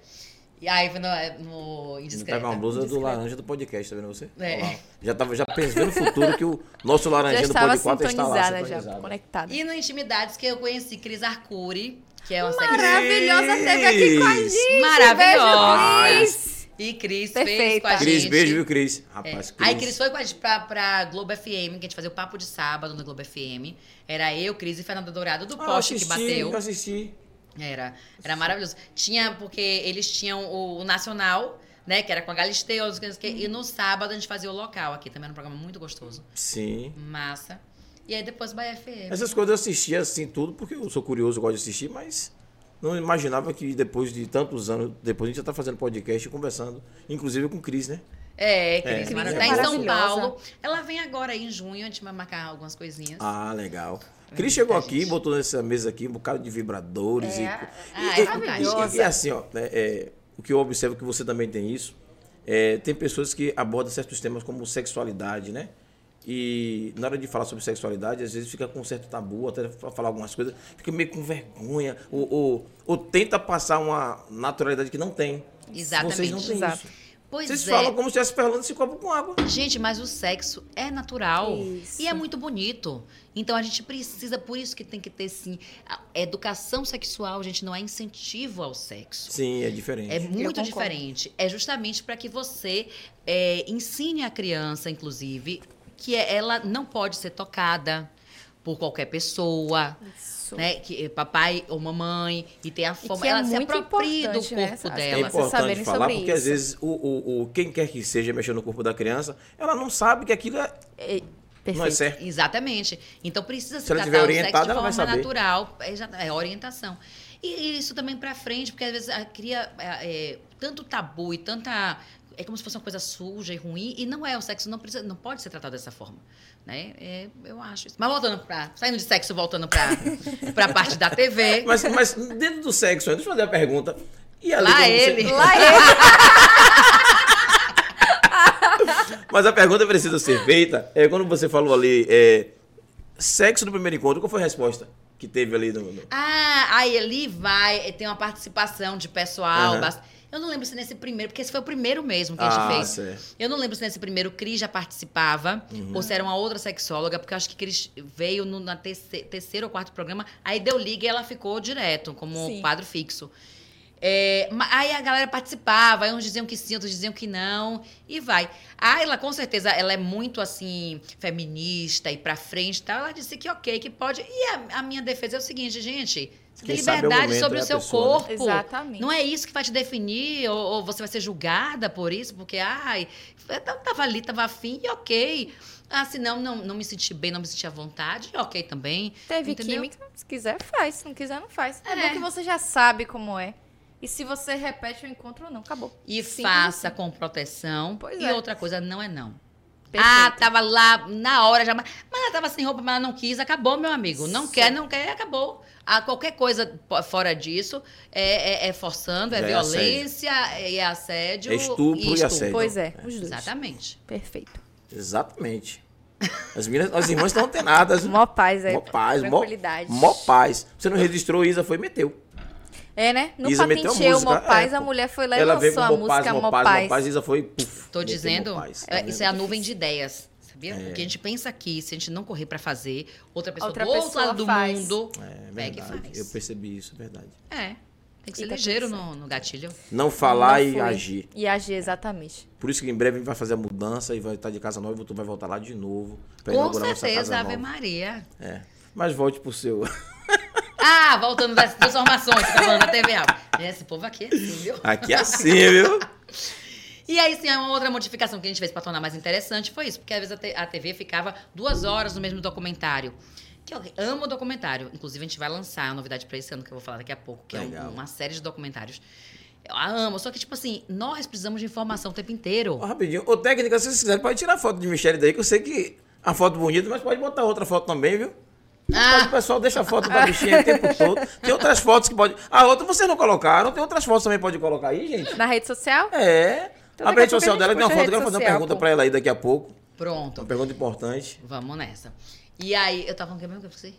E aí no, no Indiscreta. tá com uma blusa do Discreta. laranja do podcast, tá vendo você? É. Já, tava, já pensando no futuro que o nosso Já laranjinha do estava Pod 4 está lá. sintonizada, já, conectada. E no Intimidades que eu conheci Cris Arcuri, que é uma Maravilhosa teve aqui com a gente. Maravilhosa. Beijo, Cris. E Cris fez Perfeita. com a gente. Cris, beijo, viu, Cris? É. Rapaz, Cris. Aí Cris foi com a gente pra, pra Globo FM, que a gente fazia o papo de sábado no Globo FM. Era eu, Cris e Fernanda Dourado do Ah, Poste assisti, que bateu. Eu assisti. Era, era maravilhoso. Tinha, porque eles tinham o, o Nacional, né? Que era com a Galisteu, não sei o quê, e no sábado a gente fazia o local aqui. Também era um programa muito gostoso. Sim. Massa. E aí depois Bahia FM. Essas coisas eu assistia assim tudo, porque eu sou curioso, eu gosto de assistir, mas não imaginava que depois de tantos anos, depois a gente já tá fazendo podcast e conversando, inclusive com o Cris, né? É, Cris, É. Cris tá é em São. Paulo. Ela vem agora aí em junho, a gente vai marcar algumas coisinhas. Ah, legal. Cris chegou aqui, gente. botou nessa mesa aqui um bocado de vibradores É. e, Ah, e, é e- e- e assim, ó, né, é, o que eu observo que você também tem isso, é, tem pessoas que abordam certos temas como sexualidade, né? E na hora de falar sobre sexualidade, às vezes fica com um certo tabu, até fa- falar algumas coisas, fica meio com vergonha, ou, ou, ou tenta passar uma naturalidade que não tem. Exatamente. Vocês não têm Exato. isso. Pois Vocês é. falam como se estivesse falando esse copo com água. Gente, mas o sexo é natural Isso. e é muito bonito. Então a gente precisa, por isso que tem que ter sim, a educação sexual, gente, não é incentivo ao sexo. Sim, é diferente. É muito diferente. É justamente para que você é, ensine a criança, inclusive, que é- ela não pode ser tocada por qualquer pessoa, Isso. né? Que é papai ou mamãe e ter a forma, é ela se muito aproprie do né? corpo As É dela. crianças importante falar, porque às isso. vezes o, o, o- quem quer que seja mexendo no corpo da criança, ela não sabe que aquilo é, É, não é certo. Exatamente. Então precisa se, Se ela tiver orientada, de ela vai forma saber. natural. É, é orientação. E, e isso também pra frente, porque às vezes a cria é, é, tanto tabu e tanta. É como se fosse uma coisa suja e ruim, e não é. O sexo não, precisa, não pode ser tratado dessa forma. Né? É, eu acho isso. Mas voltando pra. Saindo de sexo, voltando pra, pra parte da TV. Mas, mas dentro do sexo, deixa eu fazer a pergunta. E ali, Lá você- ele. Lá ele. Mas a pergunta precisa ser feita. É, quando você falou ali, é, sexo no primeiro encontro, qual foi a resposta que teve ali no. no- Ah, aí ali vai, tem uma participação de pessoal. Aham. bast- Eu não lembro se nesse primeiro, porque esse foi o primeiro mesmo que a Ah, gente fez. certo. Eu não lembro se nesse primeiro Cris já participava, Uhum. ou se era uma outra sexóloga, porque eu acho que Cris veio no na terce- terceiro ou quarto programa, aí deu liga e ela ficou direto, como Sim. quadro fixo. É, aí a galera participava, aí uns diziam que sim, outros diziam que não, e vai. Ah, ela com certeza, ela é muito assim, feminista e pra frente e tal. Ela disse que ok, que pode. E a, a minha defesa é o seguinte, gente. Você tem Quem sabe é o liberdade momento, sobre é o a seu pessoa, né? corpo. Exatamente. Não é isso que vai te definir, ou, ou você vai ser julgada por isso, porque, ai, eu tava ali, tava afim, e ok. Ah, se não, não, não me senti bem, não me senti à vontade, ok também. Teve Entendeu? química, se quiser, faz. Se não quiser, não faz. É, É. bom que você já sabe como é. E se você repete o encontro ou não, acabou. E Simples faça assim. com proteção. Pois e é. outra coisa, não é não. Perfeito. Ah, tava lá na hora já. Mas ela tava sem roupa, mas ela não quis. Acabou, meu amigo. Não Sim. quer, não quer, acabou. Ah, qualquer coisa fora disso é, é- é forçando, é é violência, é, é assédio. É estupro e assédio. Pois é, os dois. Exatamente. Perfeito. Exatamente. As meninas, as irmãs estão antenadas. Mó paz aí. Mó paz, mó, tranquilidade. mó paz. Você não registrou, Isa foi e meteu. É, né? No Isa patenteou música, Mó Paz, é, a mulher foi lá e Ela veio com lançou a Mó Paz, música Mó Mó Paz, Mó Paz. Paz. Isa foi. Puf, Tô dizendo, Mó Paz. é, isso é a nuvem de ideias, sabia? O que a gente pensa aqui, se a gente não correr pra fazer, outra pessoa Outra do outro lado do mundo É pega e faz. Eu percebi isso, é verdade. É, tem que ser E tá ligeiro no, no gatilho. Não falar Não e agir. E agir, exatamente. Por isso que em breve a gente vai fazer a mudança e vai estar de casa nova e tu vai voltar lá de novo. pra Com inaugurar nossa certeza, casa Ave nova. Maria. É. Mas volte pro seu. Ah, voltando das transformações, tá falando da TV Alva. Esse povo aqui é assim, viu? Aqui é assim, viu? E aí, sim, uma outra modificação que a gente fez pra tornar mais interessante foi isso, porque às vezes a, TV ficava duas horas no mesmo documentário. Que eu amo documentário. Inclusive, a gente vai lançar uma novidade pra esse ano, que eu vou falar daqui a pouco, que é Legal. um- uma série de documentários. Eu a amo, só que, tipo assim, nós precisamos de informação o tempo inteiro. Ó, rapidinho. Ô, técnica, se vocês quiserem, pode tirar foto de Michelle daí, que eu sei que a foto bonita, mas pode botar outra foto também, viu? Mas o pessoal deixa a foto da bichinha o tempo todo. Tem outras fotos que pode. A outra vocês não colocaram, tem outras fotos também pode colocar aí, gente. Na rede social? É. Então, a rede social a dela tem uma foto, eu quero fazer uma pergunta pô. pra ela aí daqui a pouco. Pronto, Uma pergunta importante. vamos nessa. E aí, eu tava falando que mesmo que eu esqueci?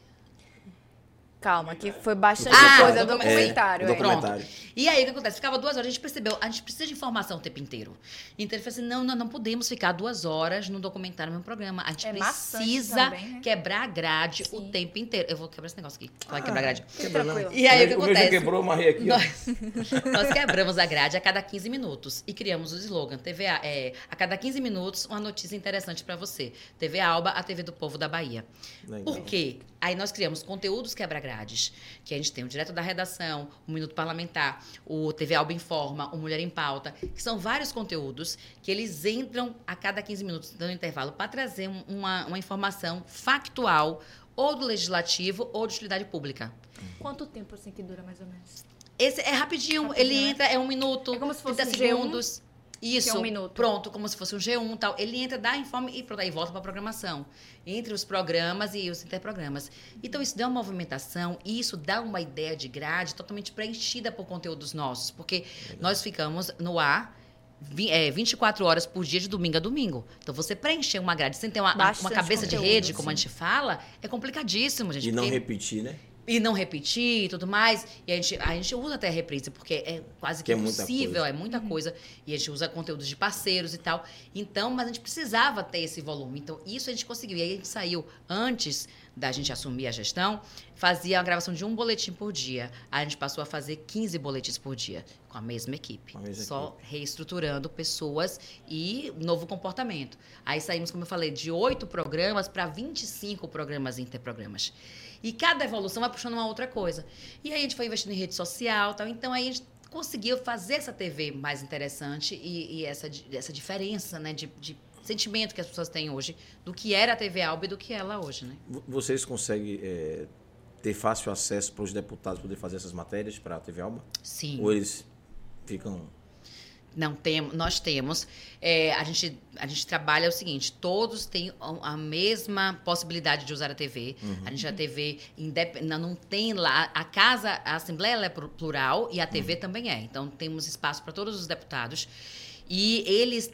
Calma, que foi bastante Ah, coisa do docu- documentário. é, é. documentário. E aí, o que acontece? Ficava duas horas, a gente percebeu, a gente precisa de informação o tempo inteiro. Então, ele falou assim, não, não, não podemos ficar duas horas no documentário no mesmo programa. A gente É precisa também, né? quebrar a grade o Sim. tempo inteiro. Eu vou quebrar esse negócio aqui. Vai quebrar a grade. Quebra. E aí, o que meu acontece? quebrou, eu marrei aqui. Nós, nós quebramos a grade a cada 15 minutos e criamos o slogan TVA, é, a cada 15 minutos uma notícia interessante pra você. TV Alba, a TV do povo da Bahia. Legal. Por quê? Aí nós criamos conteúdos quebra-grades, que a gente tem o Direto da Redação, o Minuto Parlamentar, o TV Alba Informa, o Mulher em Pauta, que são vários conteúdos que eles entram a cada 15 minutos, dando intervalo, para trazer um- uma, uma informação factual, ou do Legislativo, ou de utilidade pública. Quanto tempo assim que dura mais ou menos? Esse é rapidinho, Rapidinho, ele né? entra, é um minuto, É como se fosse 30 um G1, segundos. Isso, que é um minuto. pronto, como se fosse um G1 e tal. Ele entra, dá informe e pronto, aí volta para a programação. Entre os programas e os interprogramas. Então, isso dá uma movimentação e isso dá uma ideia de grade totalmente preenchida por conteúdos nossos. Porque nós ficamos no ar vi- é, 24 horas por dia, de domingo a domingo. Então, você preencher uma grade sem ter uma, uma cabeça de conteúdo, rede, como a gente fala, é complicadíssimo, gente. E não porque- repetir, né? E não repetir e tudo mais. E a gente, a gente usa até a reprise, porque é quase que, Que é muita impossível, é muita coisa. E a gente usa conteúdos de parceiros e tal. Então, mas a gente precisava ter esse volume. Então, isso a gente conseguiu. E aí a gente saiu antes da gente assumir a gestão, fazia a gravação de um boletim por dia. Aí a gente passou a fazer 15 boletins por dia, com a mesma equipe. A mesma Só reestruturando pessoas e novo comportamento. Aí saímos, como eu falei, de oito programas para 25 programas interprogramas. E cada evolução vai puxando uma outra coisa. E aí a gente foi investindo em rede social tal. Então aí a gente conseguiu fazer essa TV mais interessante e, e essa, essa diferença né, de, de sentimento que as pessoas têm hoje do que era a TV Alba e do que ela é hoje, né? Vocês conseguem é, ter fácil acesso para os deputados poder fazer essas matérias para a TV Alba? Sim. Ou eles ficam. Não temos, nós temos. É, a, gente, a gente trabalha o seguinte: todos têm a mesma possibilidade de usar a TV. A gente a TV indep- não, não tem lá a casa, a Assembleia é plu- plural e a TV também é. Então temos espaço para todos os deputados. E eles,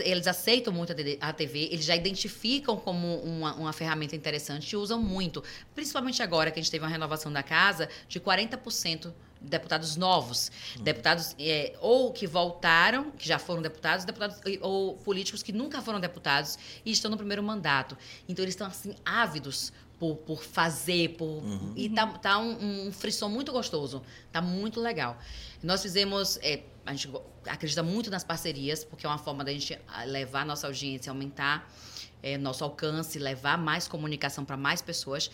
eles aceitam muito a TV, eles já identificam como uma, uma ferramenta interessante e usam muito. Principalmente agora que a gente teve uma renovação da casa de 40% de deputados novos. Deputados é, ou que voltaram, que já foram deputados, deputados ou políticos que nunca foram deputados e estão no primeiro mandato. Então eles estão assim ávidos por, por fazer, por e tá, tá um, um frisson muito gostoso, tá muito legal. Nós fizemos, é, a gente acredita muito nas parcerias, porque é uma forma da gente ah, levar nossa audiência, aumentar é, nosso alcance, levar mais comunicação para mais pessoas.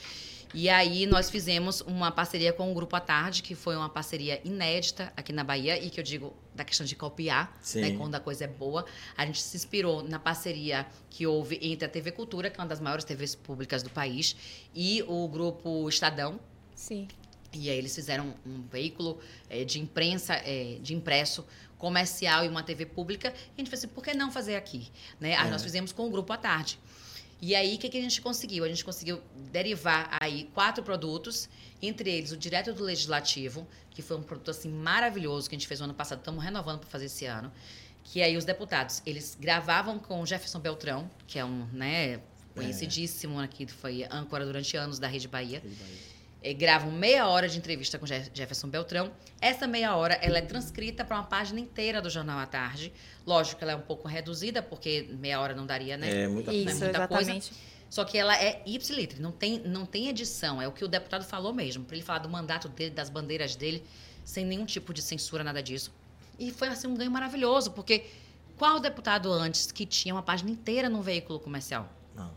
E aí nós fizemos uma parceria com o Grupo à Tarde, que foi uma parceria inédita aqui na Bahia, e que eu digo da questão de copiar, né, quando a coisa é boa. A gente se inspirou na parceria que houve entre a TV Cultura, que é uma das maiores TVs públicas do país, e o Grupo Estadão, Sim. e aí eles fizeram um veículo eh, de imprensa, eh, de impresso comercial e uma TV pública. E a gente falou assim, por que não fazer aqui? Né? Aí É. nós fizemos com o Grupo à Tarde. E aí, o que, que a gente conseguiu? A gente conseguiu derivar aí quatro produtos, entre eles o Direto do Legislativo, que foi um produto assim maravilhoso que a gente fez no ano passado, estamos renovando para fazer esse ano. Que aí os deputados, eles gravavam com o Jefferson Beltrão, que é um, né, conhecidíssimo aqui, foi âncora durante anos da Rede Bahia eh, gravam meia hora de entrevista com Jeff- Jefferson Beltrão. Essa meia hora ela é transcrita para uma página inteira do Jornal à Tarde. Lógico que ela é um pouco reduzida, porque meia hora não daria, né? É muita Isso, coisa. muita coisa. exatamente. Só que ela é ipsiliter, não tem, não tem edição. É o que o deputado falou mesmo, para ele falar do mandato dele, das bandeiras dele, sem nenhum tipo de censura, nada disso. E foi assim um ganho maravilhoso, porque qual deputado antes que tinha uma página inteira num veículo comercial? Não.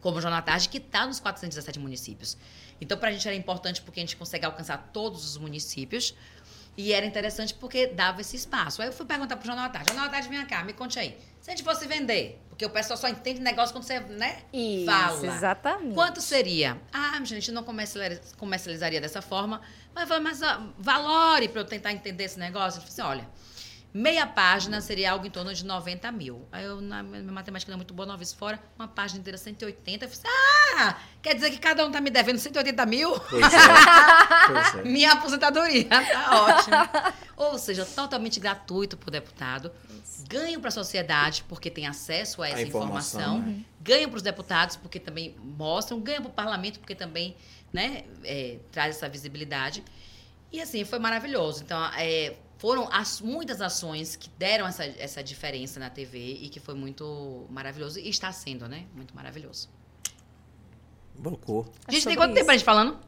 como o Jornal à Tarde, que está nos 417 municípios. Então, para a gente era importante porque a gente consegue alcançar todos os municípios. E era interessante porque dava esse espaço. Aí eu fui perguntar pro Jornal à Tarde. Jornal à Tarde, vem cá, me conte aí. Se a gente fosse vender, porque o pessoal só entende negócio quando você, né, Isso, fala. exatamente. Quanto seria? Ah, gente, não comercializa- comercializaria dessa forma. Mas, eu falei, mas valore para eu tentar entender esse negócio. Ele falou assim, olha, meia página seria algo em torno de 90 mil. Aí eu, na minha matemática não é muito boa, vezes fora, uma página inteira 180. Eu falei, ah, quer dizer que cada um tá me devendo 180 mil? Pois é. pois é. Minha aposentadoria, tá ótimo. Ou seja, totalmente gratuito para o deputado. Ganho para a sociedade, porque tem acesso a essa informação, informação. né? Ganho para os deputados, porque também mostram. Ganho para o parlamento, porque também né, é, traz essa visibilidade. E assim, foi maravilhoso. Então, é, foram as- muitas ações que deram essa, essa diferença na TV e que foi muito maravilhoso. E está sendo, né? Muito maravilhoso. Bancou. A gente tem quanto tempo isso. pra gente falando?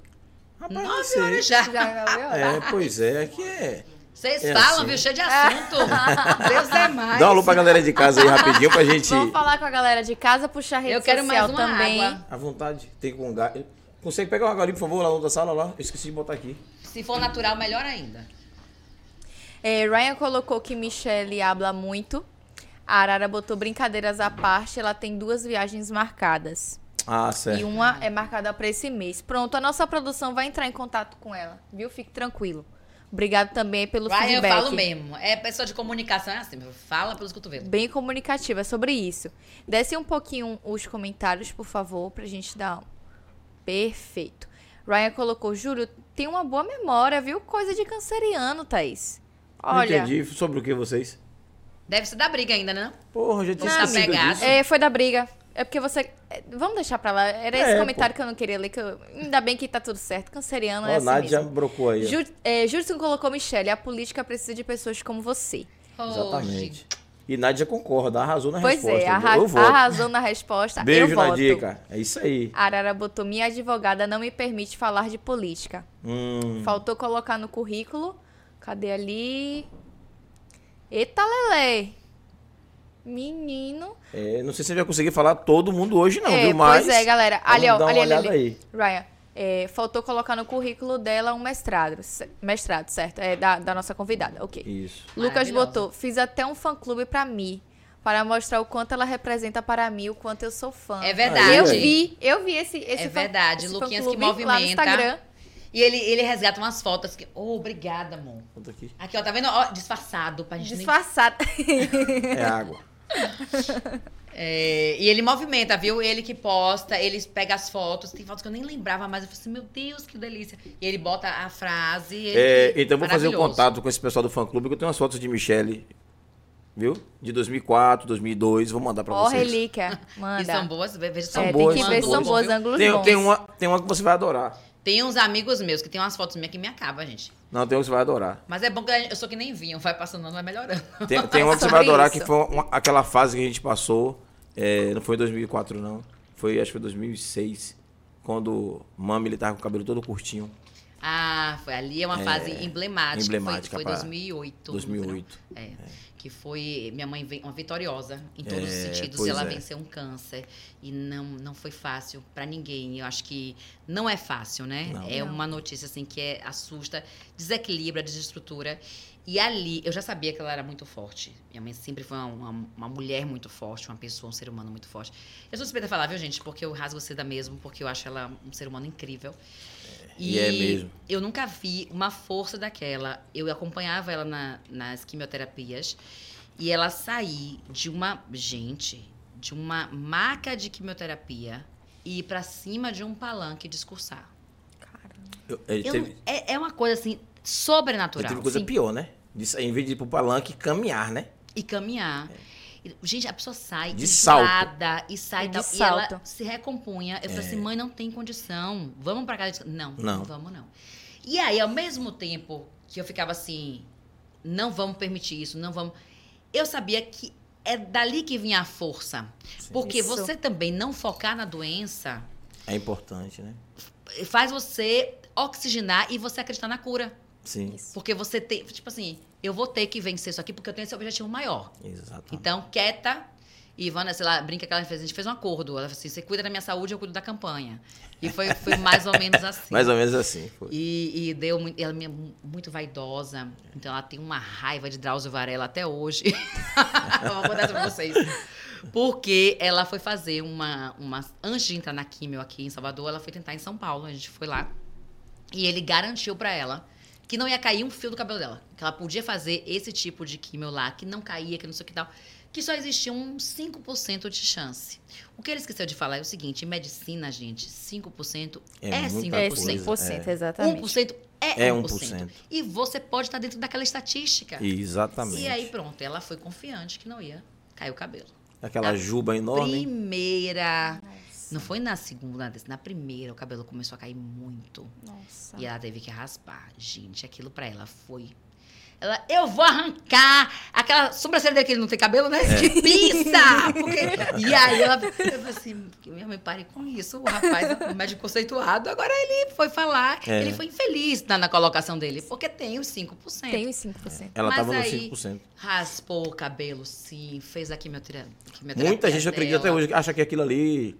Rapaz, Nove sei. horas já. Já viu? É, pois é, aqui é. Vocês É falam, assim. viu? Cheio de assunto. Deus é mais. Dá um alô pra galera de casa aí rapidinho pra gente. Vamos falar com a galera de casa, puxar a rede Eu quero mais social uma também. água. À vontade, tem com gás. Consegue pegar uma galinha, por favor, lá na outra sala lá? Eu esqueci de botar aqui. Se for natural, melhor ainda. É, Ryan colocou que Michelle habla muito. A Arara botou brincadeiras à parte, ela tem duas viagens marcadas. Ah, E certo. uma é marcada para esse mês. Pronto, a nossa produção vai entrar em contato com ela, viu? Fique tranquilo. Obrigado também pelo Ryan, eu feedback. falo mesmo. É pessoa de comunicação, é assim, fala pelos cotovelos. Bem comunicativa sobre isso. Desce um pouquinho os comentários, por favor, pra gente dar um. Perfeito. Ryan colocou, Júlio, tem uma boa memória, viu? Coisa de canceriano, Thaís. Não Olha, entendi. Sobre o que vocês? Deve ser da briga ainda, né? Porra, já tinha Não, esquecido disso. é, foi da briga. É porque você. é, Vamos deixar pra lá. Era esse É, comentário que eu não queria ler. Que eu- Ainda bem que tá tudo certo. Canceriano é Ó, assim Nádia mesmo. brocou aí. Ju, é, Judson colocou Michelle. A política precisa de pessoas como você. Exatamente. E Nádia concorda, arrasou na Pois resposta. é, arra eu voto. arrasou na resposta. Beijo, eu voto. Nadia, cara. É isso aí. Arara botou: Minha advogada não me permite falar de política. Hum, Faltou colocar no currículo. Cadê ali? Eita, Lele! Menino. é, não sei se a gente vai conseguir falar todo mundo hoje, não, é, viu? Mas. pois é, galera. Ali, ó. Ali, uma ali, ali. aí. Ryan, é, faltou colocar no currículo dela um mestrado. Mestrado, certo? É da, da nossa convidada, ok. Isso. Lucas botou: Fiz até um fã-clube pra mim. Para mostrar o quanto ela representa para mim, o quanto eu sou fã. É verdade. Eu vi, eu vi esse, esse É fã- verdade, esse Luquinhas que fã-clube lá no movimenta. Instagram. E ele, ele resgata umas fotos que. Oh, obrigada, amor. Conta aqui. Aqui, ó, tá vendo? Ó, disfarçado pra gente nem Disfarçada. É água. É, e ele movimenta, viu? Ele que posta, ele pega as fotos. Tem fotos que eu nem lembrava mais. Eu falei assim, meu Deus, que delícia. E ele bota a frase. ele- É, então vou fazer o maravilhoso. contato com esse pessoal do fã clube, que eu tenho umas fotos de Michelle, viu? De 2004, 2002, vou mandar pra Ó, vocês. relíquia. E Manda. são boas, veja São é, são boas, tem que são ver, são boas, boas, ângulos Tem, bons. tem, uma, tem uma que você vai adorar. Tem uns amigos meus que tem umas fotos minhas que me acabam, gente. Não, tem uma que você vai adorar. Mas é bom que eu sou que nem vinho, vai passando, não vai melhorando. Tem, tem uma que você vai adorar, isso. que foi uma- aquela fase que a gente passou. é, não foi em 2004, não. Foi, acho que foi 2006. Quando Mami ele tava com o cabelo todo curtinho. Ah, foi ali, é uma fase emblemática. emblemática Foi, foi pra- 2008. 2008. não foi, não? É, Que foi minha mãe uma vitoriosa em todos os É, sentidos. pois Ela é. venceu um câncer e não, não foi fácil pra ninguém. Eu acho que não é fácil, né? Não. É uma notícia assim que é, assusta, desequilibra, desestrutura. E ali, eu já sabia que ela era muito forte. Minha mãe sempre foi uma, uma, uma mulher muito forte, uma pessoa, um ser humano muito forte. Eu sou suspeita a falar, viu, gente? Porque eu rasgo seda mesmo, porque eu acho ela um ser humano incrível. E é mesmo. Eu nunca vi uma força daquela. Eu acompanhava ela na- nas quimioterapias e ela sair de uma. Gente, de uma maca de quimioterapia e ir pra cima de um palanque discursar. Eu, ele Eu- teve, é, é uma coisa assim, sobrenatural. teve coisa Sim. pior, né? De, em vez de ir pro palanque, caminhar, né? E caminhar. E, Gente, a pessoa sai De salto. e sai É de tal, e ela salto. se recompunha. Eu falei assim, mãe, não tem condição. Vamos pra casa. Não, Não. não vamos não. E aí, ao mesmo tempo que eu ficava assim, não vamos permitir isso, não vamos. Eu sabia que é dali que vinha a força. Porque Isso. você também não focar na doença É importante, né? faz você oxigenar e você acreditar na cura. Sim. Porque você tem, tipo assim, eu vou ter que vencer isso aqui porque eu tenho esse objetivo maior. Exatamente. Então, quieta. E Ivana, sei lá, brinca que ela fez. A gente fez um acordo. Ela falou assim: você cuida da minha saúde, eu cuido da campanha. E foi, foi mais ou menos assim. Mais ou menos assim. Foi. E, e deu muito. Ela é mu- muito vaidosa. Então ela tem uma raiva de Drauzio Varela até hoje. Vou contar isso pra vocês. Porque ela foi fazer uma, uma. Antes de entrar na químio aqui em Salvador, ela foi tentar em São Paulo. A gente foi lá. E ele garantiu pra ela que não ia cair um fio do cabelo dela. Que ela podia fazer esse tipo de químio lá, que não caía, que não sei o que tal. Que só existia um 5% de chance. O que ele esqueceu de falar é o seguinte: em medicina, gente, 5% É é, muita 5%. É coisa, 5%, é. exatamente. 1% é, É 1%. 1%. E você pode estar dentro daquela estatística. Exatamente. E aí, pronto, ela foi confiante que não ia cair o cabelo. Aquela A juba enorme. Primeira. Não foi na segunda, na primeira o cabelo começou a cair muito. Nossa. E ela teve que raspar. Gente, aquilo pra ela foi. Ela, eu vou arrancar aquela sobrancelha dele que ele não tem cabelo, né? É. De pizza! Porque... E aí ela eu falei assim, minha mãe, pare com isso. O rapaz, o médico conceituado, agora ele foi falar. É. Ele foi infeliz na, na colocação dele, porque tem os 5%. Tem os 5%. Ela Mas tava aí- no 5%. Raspou o cabelo, sim, fez a quimioterapia. quimioterapia Muita gente acredita até hoje, que acha que aquilo ali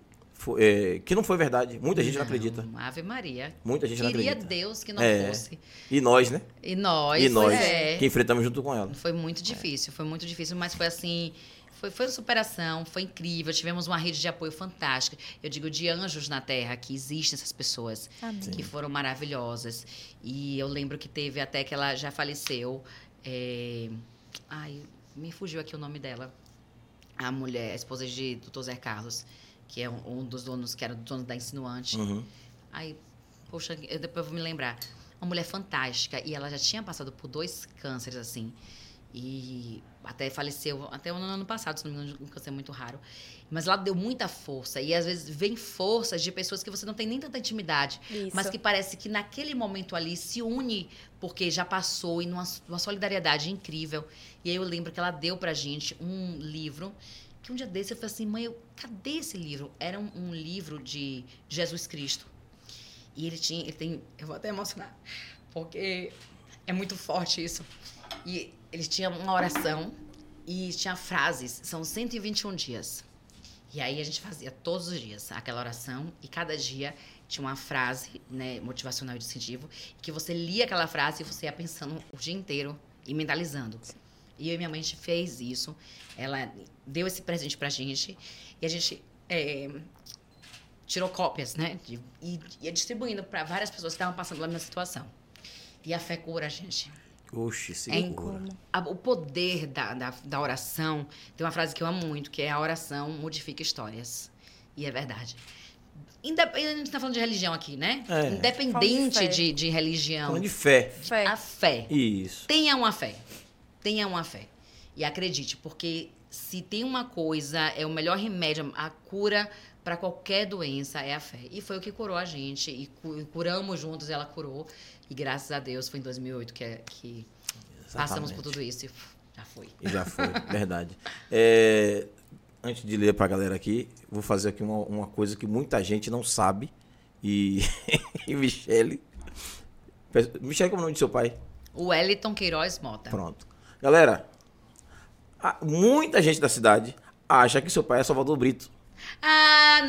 é, que não foi verdade. Muita gente não acredita. Ave Maria. Muita gente não Queria acredita. Deus que não É. fosse. E nós, né? E nós, e nós, é. que enfrentamos junto com ela. Foi muito difícil, foi muito difícil, mas foi assim. Foi, foi uma superação, foi incrível. Tivemos uma rede de apoio fantástica. Eu digo de anjos na terra, que existem essas pessoas Amém. que foram maravilhosas. E eu lembro que teve até que ela já faleceu. é, Ai, me fugiu aqui o nome dela. A mulher, a esposa de Dr. Zé Carlos, que é um, um dos donos, que era o dono da Insinuante. Uhum. Aí, poxa, eu depois vou me lembrar. Uma mulher fantástica. E ela já tinha passado por dois cânceres, assim. E até faleceu, até o ano passado, se não me engano, um câncer muito raro. Mas ela deu muita força. E às vezes vem forças de pessoas que você não tem nem tanta intimidade. Isso. Mas que parece que naquele momento ali se une, porque já passou e numa, numa solidariedade incrível. E aí eu lembro que ela deu pra gente um livro. Que um dia desse eu falei assim, mãe, eu- cadê esse livro? Era um, um livro de Jesus Cristo. E ele tinha, ele tem, eu vou até emocionar, porque é muito forte isso. E ele tinha uma oração e tinha frases, são 121 dias. E aí a gente fazia todos os dias aquela oração e cada dia tinha uma frase, né, motivacional e de incentivo, que você lia aquela frase e você ia pensando o dia inteiro e mentalizando. E eu e minha mãe a gente fez isso. Ela deu esse presente pra gente e a gente é, tirou cópias, né? de- e ia distribuindo para várias pessoas que estavam passando pela mesma situação. E a fé cura, gente. Oxe, É em- segura. A- o poder da, da, da oração. Tem uma frase que eu amo muito, que é a oração modifica histórias. E é verdade. Indep- a gente está falando de religião aqui, né? É. De Independente fé. de, de religião. Falando de fé. Fé. A fé. Isso. Tenha uma fé. Tenha uma fé. E acredite, porque se tem uma coisa, é o melhor remédio, a cura para qualquer doença é a fé. E foi o que curou a gente. E cu- curamos juntos, ela curou. E graças a Deus foi em 2008 que, é- que passamos por tudo isso. E já foi. E já foi, verdade. É, antes de ler pra galera aqui, vou fazer aqui uma, uma coisa que muita gente não sabe. E, e Michele. Michele, como é o nome de seu pai? O Wellington Queiroz Mota. Pronto. Galera, muita gente da cidade acha que seu pai é Salvador Brito. Ah,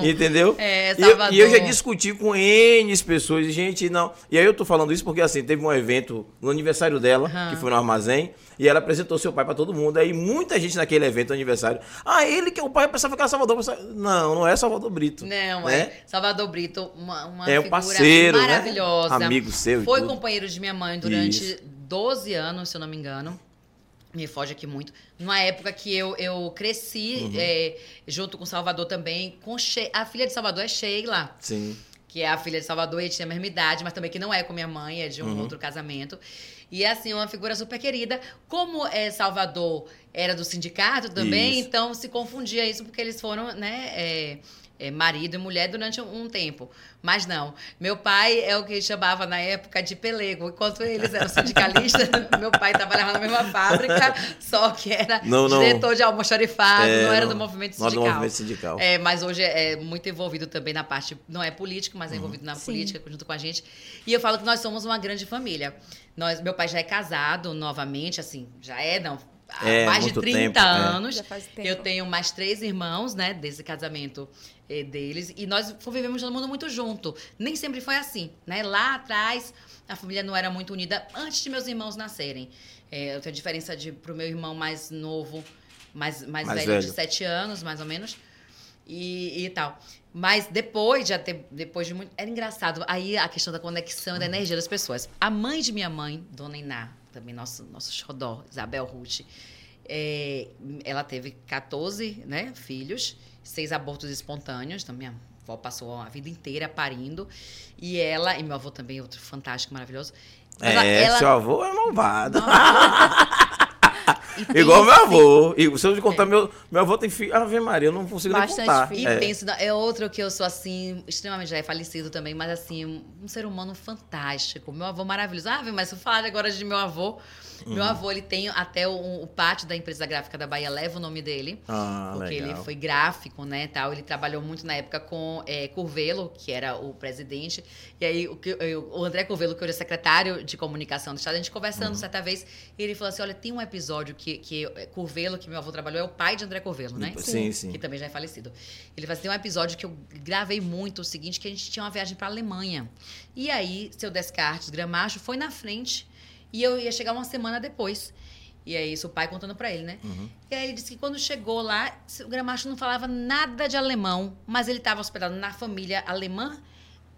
não! Entendeu? É, E eu- E eu, já Salvador. discuti com N pessoas, e gente, não. E aí eu tô falando isso porque assim, teve um evento no aniversário dela, Aham. que foi no armazém, e ela apresentou seu pai pra todo mundo. Aí muita gente naquele evento no aniversário, ah, ele que é o pai, pensava que era Salvador. pensava- Não, não é Salvador Brito. Não, né? é. Salvador Brito, uma, uma É um parceiro, né? maravilhosa. Amigo seu Foi companheiro de minha mãe durante Isso. 12 anos, se eu não me engano. Me foge aqui muito. Numa época que eu, eu cresci Uhum. é, junto com Salvador também. Com She a filha de Salvador é Sheila, Sim. que é a filha de Salvador e tinha a mesma idade, mas também que não é com minha mãe, é de um Uhum. outro casamento. E assim, uma figura super querida. Como é, Salvador era do sindicato também, Isso. então se confundia isso porque eles foram, né, é, é, marido e mulher durante um, um tempo. Mas não. Meu pai é o que chamava na época de pelego. Enquanto eles eram sindicalistas, meu pai trabalhava na mesma fábrica, só que era Não, não. diretor de almoxarifado, É, não era não- do movimento não era do sindical. movimento sindical. É, mas hoje é muito envolvido também na parte, não é político, mas é envolvido na Sim. política junto com a gente. E eu falo que nós somos uma grande família. Nós, meu pai já é casado novamente, assim, já é, não, É, mais de muito 30 tempo, é. anos. Já faz tempo. Eu tenho mais três irmãos, né, desse casamento eh, deles, e nós convivemos todo mundo muito junto. Nem sempre foi assim, né? Lá atrás, a família não era muito unida antes de meus irmãos nascerem. Eh, eu tenho diferença de pro meu irmão mais novo, mais, mais, Mais velho, de velho. sete anos, mais ou menos, e, e tal. Mas depois, já ter, depois de muito. Era engraçado. Aí a questão da conexão e da energia das pessoas. A mãe de minha mãe, Dona Iná, também nosso, nosso xodó, Isabel Ruth, é, ela teve 14 né, filhos, seis abortos espontâneos. Então, minha avó passou a vida inteira parindo. E ela, e meu avô também, outro fantástico, maravilhoso. É, Ela- ela- seu avô é malvado. Igual meu avô. E se eu te contar, meu, meu avô tem filho. Ave Maria, eu não consigo Bastante nem contar. filho. E É. penso, na- é outro que eu sou assim, extremamente já é falecido também, mas assim, um, um ser humano fantástico. Meu avô maravilhoso. Ah, mas se eu falar agora de meu avô, Uhum. meu avô ele tem até o, o pátio da empresa gráfica da Bahia, leva o nome dele. Ah, Porque legal. ele foi gráfico, né, tal. Ele trabalhou muito na época com é, Curvelo, que era o presidente. E aí o, o André Curvelo, que hoje é secretário de comunicação do Estado, a gente Uhum. conversando certa vez, e ele falou assim, olha, tem um episódio que, que é, Curvelo, que meu avô trabalhou, é o pai de André Curvelo, né? Sim, sim. Que também já é falecido. Ele fazia um episódio que eu gravei muito, o seguinte, que a gente tinha uma viagem pra Alemanha. E aí, seu Descartes, Gramacho, foi na frente e eu ia chegar uma semana depois. E é isso, o pai contando pra ele, né? Uhum. E aí ele disse que quando chegou lá, o Gramacho não falava nada de alemão, mas ele estava hospedado na família alemã.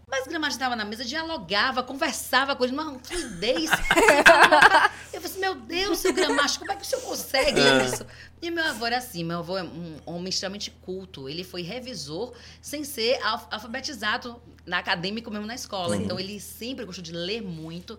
Mas o Gramacho estava na mesa, dialogava, conversava com ele, uma fluidez. Eu falei assim, meu Deus, seu Gramacho, como é que o senhor consegue isso? E meu avô era assim, meu avô é um homem extremamente culto. Ele foi revisor sem ser alf- alfabetizado na acadêmico mesmo na escola. Então ele sempre gostou de ler muito.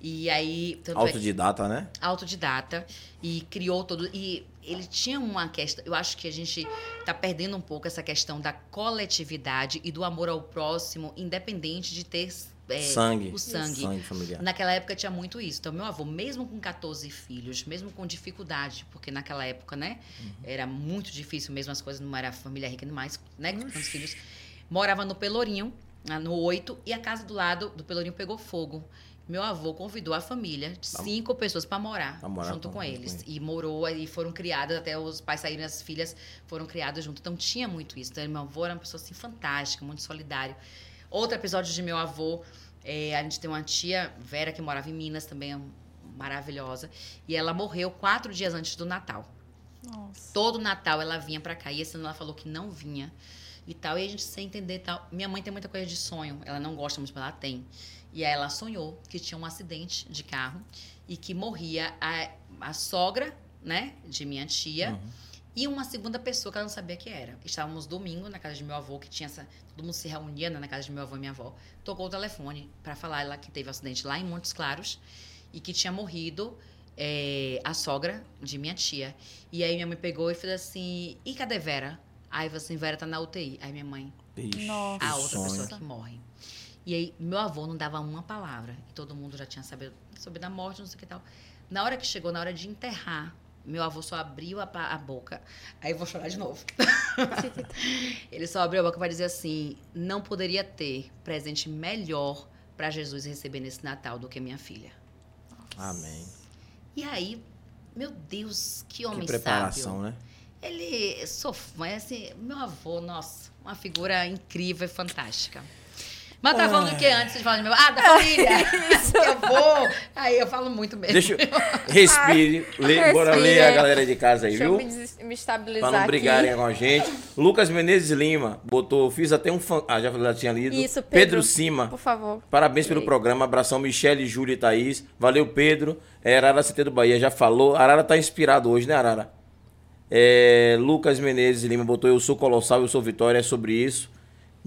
E aí, é Autodidata, né? autodidata e criou todo e ele tinha uma questão eu acho que a gente está perdendo um pouco essa questão da coletividade e do amor ao próximo independente de ter é, Sangue. o sangue. Sangue familiar. Naquela época tinha muito isso. Então, meu avô, mesmo com 14 filhos, mesmo com dificuldade, porque naquela época, né, era muito difícil, mesmo as coisas não era família rica demais, né, com tantos filhos, morava no Pelourinho, no 8, e a casa do lado do Pelourinho pegou fogo. Meu avô convidou a família, de cinco pessoas, para morar, morar junto com- com com eles. ele. E morou e foram criadas, até os pais saírem, as filhas foram criadas junto. Então tinha muito isso. Então, meu avô era uma pessoa assim fantástica, muito solidário. Outro episódio de meu avô, é, a gente tem uma tia, Vera, que morava em Minas, também é maravilhosa. E ela morreu quatro dias antes do Natal. Nossa. Todo Natal ela vinha pra cá. E esse ano ela falou que não vinha. E tal. E a gente sem entender tal. Minha mãe tem muita coisa de sonho. Ela não gosta muito, mas ela tem. E aí ela sonhou que tinha um acidente de carro. E que morria a, a sogra, né? De minha tia. E uma segunda pessoa que ela não sabia que era. Estávamos domingo na casa de meu avô, que tinha essa. Todo mundo se reunia né, na casa de meu avô e minha avó. Tocou o telefone para falar ela que teve um acidente lá em Montes Claros e que tinha morrido é, a sogra de minha tia. E aí minha mãe pegou e fez assim: e cadê Vera? Aí eu falei assim: Vera tá na UTI. Aí minha mãe, Ixi, a outra sonho. pessoa que morre. E aí, meu avô não dava uma palavra. E todo mundo já tinha sabido sobre da morte, não sei o que tal. Na hora que chegou, na hora de enterrar, meu avô só abriu a, a boca. Aí eu vou chorar de novo. Ele só abriu a boca para dizer assim: não poderia ter presente melhor para Jesus receber nesse Natal do que minha filha. Amém. E aí, meu Deus, que homem Que preparação, sábio. né? Ele sofreu, assim, meu avô, nossa, uma figura incrível e fantástica. Mas eu tava falando do que antes? Vocês falam de meu... Ah, da família! eu vou! Aí eu falo muito mesmo. Deixa eu... Respire. lê- bora respire. ler a galera de casa aí, Deixa eu viu? me, des- me estabilizar Pra não brigarem aqui. com a gente. Lucas Menezes Lima botou, fiz até um fan... Ah, já, já tinha lido. Isso, Pedro, Pedro. Cima. Por favor. Parabéns pelo programa. Abração, Michele, Júlia e Thaís. Valeu, Pedro. É, Arara CT do Bahia já falou. Arara tá inspirado hoje, né, Arara? É, Lucas Menezes Lima botou Eu sou colossal, eu sou vitória, é sobre isso.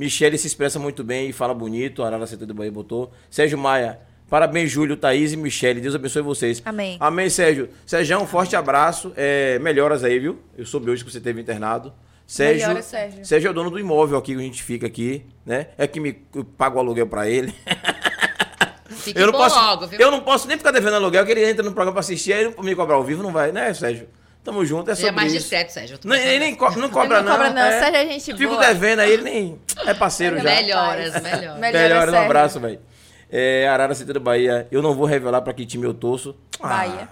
Michele se expressa muito bem e fala bonito. Arara CT do Bahia botou. Sérgio Maia. Parabéns, Júlio, Thaís e Michele. Deus abençoe vocês. Amém. Amém, Sérgio. Sérgio, um forte abraço. É, melhoras aí, viu? Eu soube hoje que você teve internado. Sérgio, Melhoras, Sérgio. Sérgio é o dono do imóvel aqui que a gente fica aqui, né? É que me eu pago o aluguel pra ele. Fique Eu não, bom posso, logo, viu? eu não posso nem ficar devendo aluguel, que ele entra no programa pra assistir, aí ele me cobrar ao vivo, não vai, né, Sérgio? Tamo junto, é Seja sobre mais isso. discreto, Sérgio. eu tô Não, ele nem co- não cobra, Ele não cobra, não. é. Sérgio é gente Fico boa. devendo aí, ele nem é parceiro já. Melhoras, melhoras. Melhoras, Melhor, um abraço, velho. É, Arara Centro Bahia, eu não vou revelar pra que time eu torço. Ah, Bahia.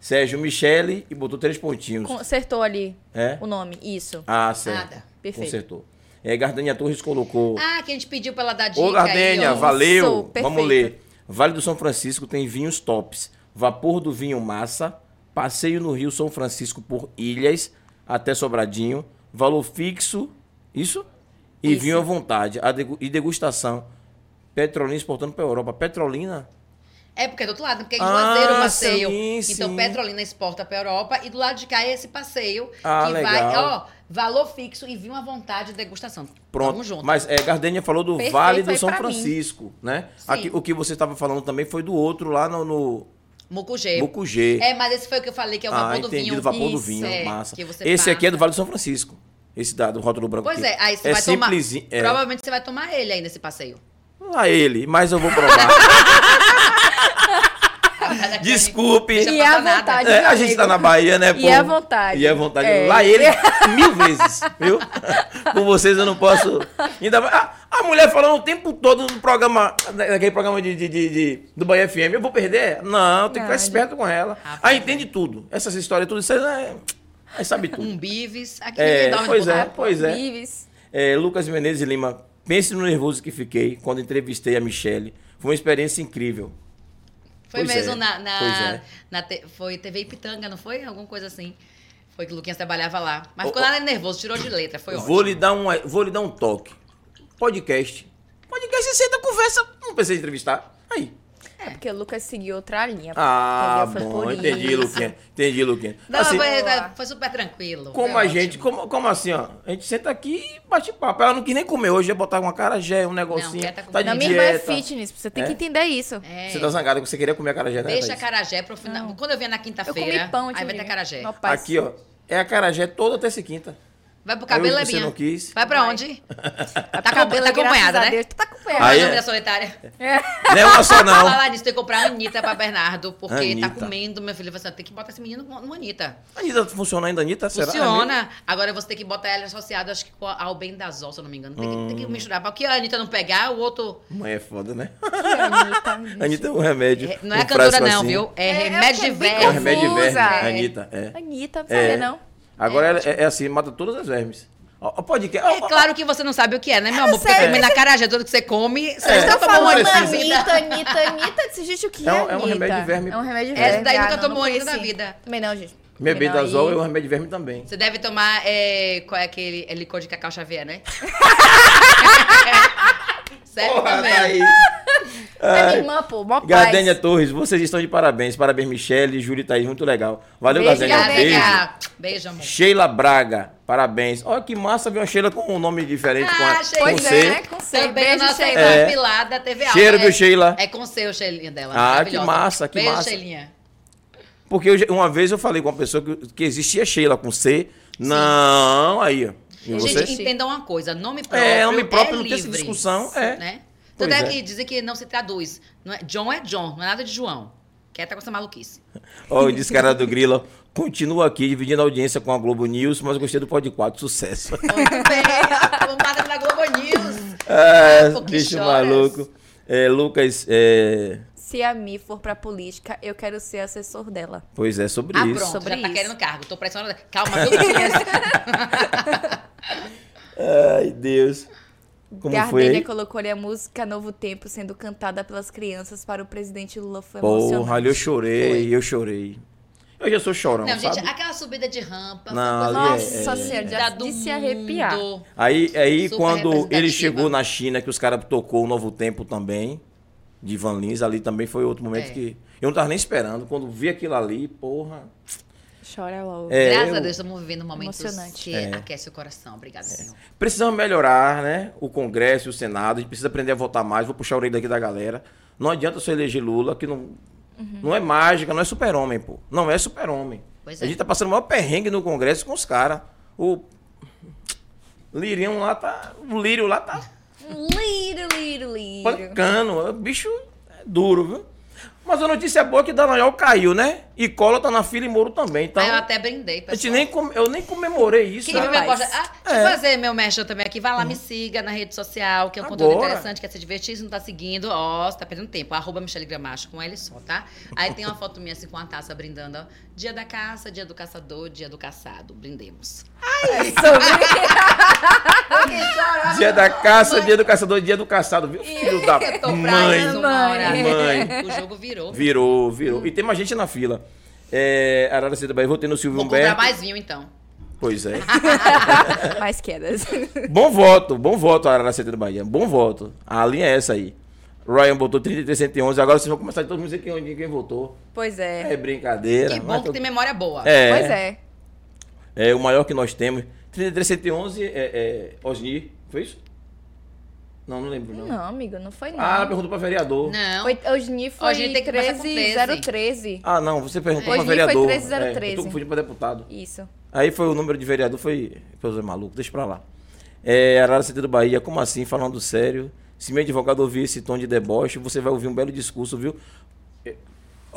Sérgio Michele e botou três pontinhos. Consertou ali É? o nome. Isso. Ah, certo. Nada. Perfeito. Consertou. É, Gardenia Torres colocou. Ah, que a gente pediu pra ela dar dica Ô, Gardênia, aí, valeu. Isso. Vamos ler. Vale do São Francisco tem vinhos tops. Vapor do vinho massa. Passeio no Rio São Francisco por ilhas até Sobradinho. Valor fixo. Isso? E Isso. vinho à vontade. A degu- e degustação. Petrolina exportando para Europa. Petrolina? É porque é do outro lado, porque é Ah, Juazeiro o passeio. sim, então, sim. Petrolina exporta pra Europa e do lado de cá é esse passeio Ah, que vai, legal. ó, valor fixo e vinho à vontade de degustação. Pronto. Tamo junto. Mas é, Gardênia falou do Perfeito Vale do São pra mim. Francisco, né? Sim. Aqui, o que você estava falando também foi do outro lá no, no Mucugê. Mucugê. É, mas esse foi o que eu falei, que é o vapor ah, do entendi, vinho. do vapor do Isso, vinho, é, massa. Esse aqui é do passa. Vale do São Francisco. Esse da, do rótulo branco Pois aqui. é, aí você é vai tomar. simplesinho. É. Provavelmente você vai tomar ele aí nesse passeio. A ele, mas eu vou provar. Desculpe. E nada. vontade. É, a gente tá na Bahia, né, E pô? à vontade. E à vontade. É. Lá ele, mil vezes, viu? Com vocês eu não posso. Ainda vai- ah, A mulher falando o tempo todo no programa, naquele programa de, de- de- de- do Bahia FM, eu vou perder? Não, tem que ficar esperto com ela. Rapaz, Aí entende tudo. Essas histórias, tudo isso é. Aí sabe tudo. Um bives. Aqui É, dorme pois é. pois é. Vives. É, Lucas Menezes Lima, pense no nervoso que fiquei quando entrevistei a Michelle. Foi uma experiência incrível. Foi Pois mesmo é, na. na, é. na te- foi TV Ipitanga, não foi? Alguma coisa assim. Foi que o Luquinhas trabalhava lá. Mas ficou ô. nada nervoso, tirou de letra. Foi ótimo. Vou lhe, dar um, vou lhe dar um toque. Podcast. Podcast, você senta, conversa. Não precisa entrevistar. Aí. É porque o Lucas seguiu outra linha. Ah, bom, entendi. Luquinha. Entendi, Luquinha. Não, Assim, foi, Boa. foi super tranquilo. como a gente, como, como assim, ó? A gente senta aqui e bate papo. Ela não quis nem comer hoje, ia botar uma carajé, um negocinho. quer tá tá de Na comendo. minha irmã é fitness, você tem É? que entender isso. É. Você tá zangada que você queria comer acarajé, né? Deixa a carajé pro final. Não. Quando eu vier na Eu quinta-feira, comi pão, aí vai ter carajé. Aqui, ó. É a carajé toda terça e quinta. Vai pro Aí cabelo, você Lebinha. não quis. Vai pra Vai. onde? Tá Tá, cabelo, tá acompanhada, graças a né? Deus, Tu tá acompanhada. Aí Aí, é- solitária. Não é uma só, não. Falar nisso, tem que comprar a Anitta pra Bernardo, porque Anitta. tá comendo, meu filho. Assim, tem que botar esse menino no Anitta. Anitta, funciona ainda, Anitta? Será? É Funciona. Agora você tem que botar ela associada, acho que com a- ao Bendazol, se eu não me engano. Tem que, tem que misturar. Porque a Anitta não pegar, o outro. Mãe é foda, né? Anitta. Anitta é um remédio. É, não é um cantora, não, assim. viu? É, É, remédio é de bem É remédio de. É. Anitta, é. Anitta, não É. sabia não. Agora ela é, é assim, mata todas as vermes. Podcast. ó, É claro que você não sabe o que é, né, meu amor? Porque sério. comendo a carajé, tudo que você come, você É. já Tô tomou na precisa. vida. Anitta, Anitta, Anitta. Disse, gente, o que é, É um- é um Anitta? remédio de verme. É um remédio de Essa verme. daí Ah, nunca não, tomou ainda na vida. Também não, gente. Minha Também não, bendazol aí- é um remédio de verme também. Você deve tomar, é, qual é aquele é licor de cacau Xavier, né? Sério Porra, também. tá aí. É minha irmã, pô, mó paz. Gardênia Torres, vocês estão de parabéns. Parabéns, Michele, Júlia e Thaís, muito legal. Valeu, Beijo, Gardênia. Beijo. Beijo. Beijo, amor. Sheila Braga, parabéns. Olha que massa ver uma Sheila com um nome diferente, com, a, Ah, com Sheila. Pois C. é, com C. Também a Beijo, nossa Sheila. É. pilada teve aula. Cheiro, é, viu, Sheila? É com seu, Sheilinha dela. Ah, que massa, que Beijo, massa. Sheilinha. Porque eu uma vez eu falei com uma pessoa que, que existia Sheila com C. Não, aí, ó. E você? Gente, entendam uma coisa, nome próprio É, nome próprio, é não tem essa livre, discussão, é. Né? Pois Tanto é é. que dizem que não se traduz. Não é, John é John, não é nada de João. Quieta com essa maluquice. Ó, eu disse cara do Grilo, continua aqui dividindo a audiência com a Globo News, mas gostei do Pod 4, sucesso. Muito bem, tomada da Globo News. É, que bicho choras? maluco. É, Lucas, é, Se a Mi for pra política, eu quero ser assessor dela. pois é, sobre Ah, isso. pronto, Sobre já tá isso. querendo cargo. Tô pressionando. Calma, viu, Luquinhas? Ai, Deus. Como colocou ali a música Novo Tempo sendo cantada pelas crianças para o presidente Lula. Foi Porra, eu chorei, Foi. eu chorei. Eu já sou chorão, Não, gente, sabe? aquela subida de rampa. Não, é- Nossa Senhora, já de do se arrepiar. mundo. Aí, aí Super quando ele chegou na China, que os caras tocou o Novo Tempo também, de Van Lins, ali também foi outro momento É. que eu não tava nem esperando. Quando vi aquilo ali, porra. Chora logo. É, Graças eu- a Deus, estamos vivendo momentos Emocionante. que É. aquece o coração. Obrigada, Senhor. Precisamos melhorar, né? O Congresso e o Senado. A gente precisa aprender a votar mais. Vou puxar a orelha daqui da galera. Não adianta só eleger Lula, que não, não é mágica, não é super-homem, pô. Não é super-homem. A é. gente tá passando o maior perrengue no Congresso com os caras. O Lirião lá tá. O Lírio lá tá Lírio, lírio, lírio. pancando. O bicho é duro, viu? Mas a notícia boa é que Dallagnol caiu, né? E Cola tá na fila e Moro também. Então, Aí eu até brindei, a gente pessoal. nem come- eu nem comemorei isso. Quem viu né? minha posta? Ah, deixa É. eu fazer meu merchan também aqui. Vai lá, me siga na rede social, que é um Agora. conteúdo interessante, quer se divertir. Se não tá seguindo, ó, você tá perdendo tempo. Arroba Michele Gramacho com L só, tá? Aí tem uma foto minha assim com a taça brindando, ó. Dia da caça, dia do caçador, dia do caçado. Brindemos. Dia da caça, dia do caçador, dia do caçado, viu? Filho da mãe. isso hora. Mãe. O jogo virou. Virou, virou. E tem mais gente na fila. É, Araraci da Bahia, votei no Silvio Vou comprar Humberto. mais vinho, então. Pois é. Mais quedas. bom voto, bom voto, Araraci da Bahia. Bom voto. A linha é essa aí. Ryan botou 3311. Agora vocês vão começar de todo mundo dizer quem, quem votou. Pois é. É brincadeira. Que bom que todo- tem memória boa. É, Pois é. é o maior que nós temos. 3311 é, é Osni. Foi isso? Não, não lembro, não. Não, amigo, não foi não. Ah, ela perguntou pra vereador. Não. Foi, o Gni foi Hoje tem que começar com 13013. Ah, não, você perguntou Hoje pra foi vereador. 13013. É, eu tô confundindo pra deputado. Isso. Aí foi o número de vereador, foi. Foi o maluco, deixa pra lá. É, Arara Sentido Bahia, como assim, falando sério? Se meu advogado ouvir esse tom de deboche, você vai ouvir um belo discurso, viu?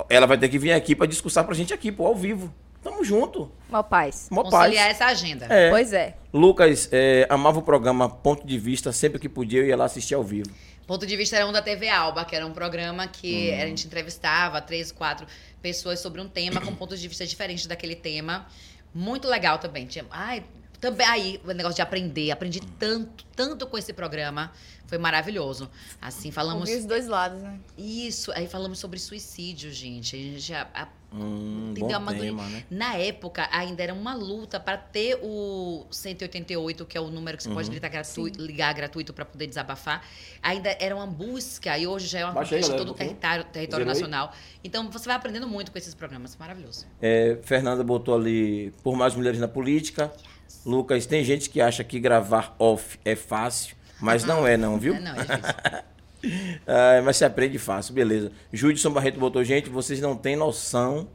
Ela vai ter que vir aqui pra discursar pra gente aqui, pô, ao vivo. Tamo junto. Mal paz. Mó paz. Conciliar essa agenda. É. Pois é. Lucas é, amava o programa Ponto de Vista, sempre que podia eu ia lá assistir ao vivo. Ponto de vista era um da TV Alba, que era um programa que Hum. a gente entrevistava três, quatro pessoas sobre um tema com pontos de vista diferentes daquele tema. Muito legal também. Tinha, ai, também aí o negócio de aprender, aprendi tanto, tanto com esse programa. Foi maravilhoso. Assim, falamos Ouvir os dois lados, né? isso, aí falamos sobre suicídio, gente. A gente já a- Hum, bom Amadu- tema, né? Na época, ainda era uma luta para ter o 188, que é o número que você Uhum. pode ligar, gratu ligar gratuito para poder desabafar. Ainda era uma busca e hoje já é uma conquista de galera, todo o um território, território nacional. Então você vai aprendendo muito com esses programas, maravilhoso. É, Fernanda botou ali por mais mulheres na política. Lucas, tem gente que acha que gravar off é fácil, mas não é não, viu? É, não, é difícil. Ah, mas se aprende fácil, beleza. Judson Barreto botou, gente, vocês não têm noção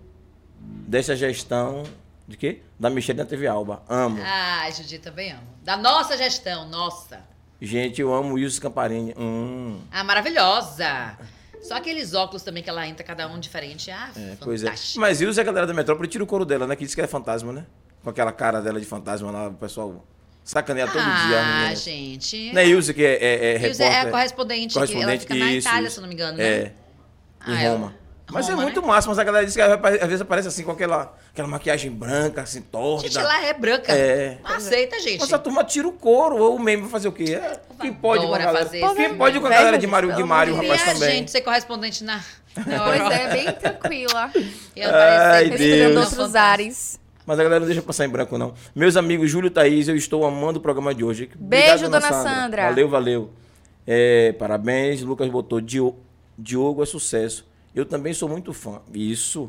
dessa gestão de quê? Da Michelle na TV Alba. Amo. ah, Judi, também amo. Da nossa gestão, nossa. Gente, eu amo Wilson Camparini. Hum, Ah, maravilhosa. Só aqueles óculos também que ela entra, cada um diferente. Ah, é, pois é. Mas Wilson, a galera da Metrópole tira o couro dela, né? Que diz que é fantasma, né? Com aquela cara dela de fantasma lá, o pessoal sacaneia todo ah, dia. a menina. gente. Não é Wilson que é, é, é Ilse é a repórter? correspondente, que ela correspondente, fica na isso, Itália, isso. se eu não me engano, né? É, em Ah, ela- Roma. Mas é Roma, muito né? massa, mas a galera diz que às vezes aparece assim com aquela, aquela maquiagem branca, assim, torta. Gente, ela é branca. É. Não aceita, gente. Mas a turma tira o couro, ou o meme vai fazer o quê? É, quem pode com a galera? fazer Quem isso. pode com a Velho, galera de Mário, de Mário, rapaz a também? gente ser correspondente na, na Pois é, bem tranquila. E aparecer Ai, Deus. Respirando programa outros ares. Mas a galera não deixa passar em branco, não. Meus amigos Júlio e Thaís, eu estou amando o programa de hoje. Beijo, dona Sandra. Valeu, valeu. É, parabéns. Lucas botou Dio- Diogo é sucesso. Eu também sou muito fã. Isso.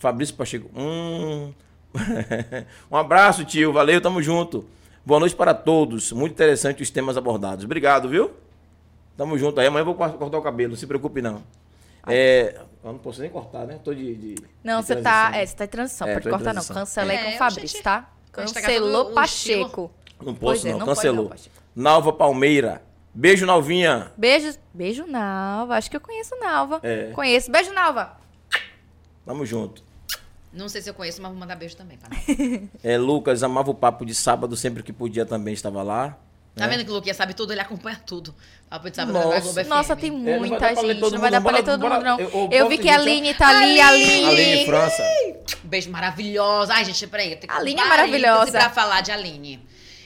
Fabrício Pacheco. Hum. um abraço, tio. Valeu, tamo junto. Boa noite para todos. Muito interessante os temas abordados. Obrigado, viu? Tamo junto aí. Amanhã eu vou cor- cortar o cabelo, não se preocupe, não. É, eu não posso nem cortar, né? Tô de. de- Não, você tá. É, você tá em transição. É, pode cortar, não. transição. Cancela aí É, com o Fabrício, gente, tá? tá Cancelou Pacheco. Não Pois posso, é, não. não pode Cancelou. não. Nalva Palmeira. Beijo, Nalvinha. Beijo. Beijo, Nalva. Acho que eu conheço Nalva. É. Conheço. Beijo, Nalva. Tamo junto. Não sei se eu conheço, mas vou mandar beijo também. Pra É, Lucas amava o papo de sábado, sempre que podia também estava lá. Tá vendo que o Luquinha sabe tudo? Ele acompanha tudo. Papo de sábado Nossa. da Globo FM. Nossa, tem vai muita gente. Não vai dar pra ler todo mundo, não. eu- vi que a Aline tá ali. A Aline! Aline Aline. França. Beijo maravilhosa. Ai, gente, peraí. Eu tenho que Aline é maravilhosa. pra falar de Aline.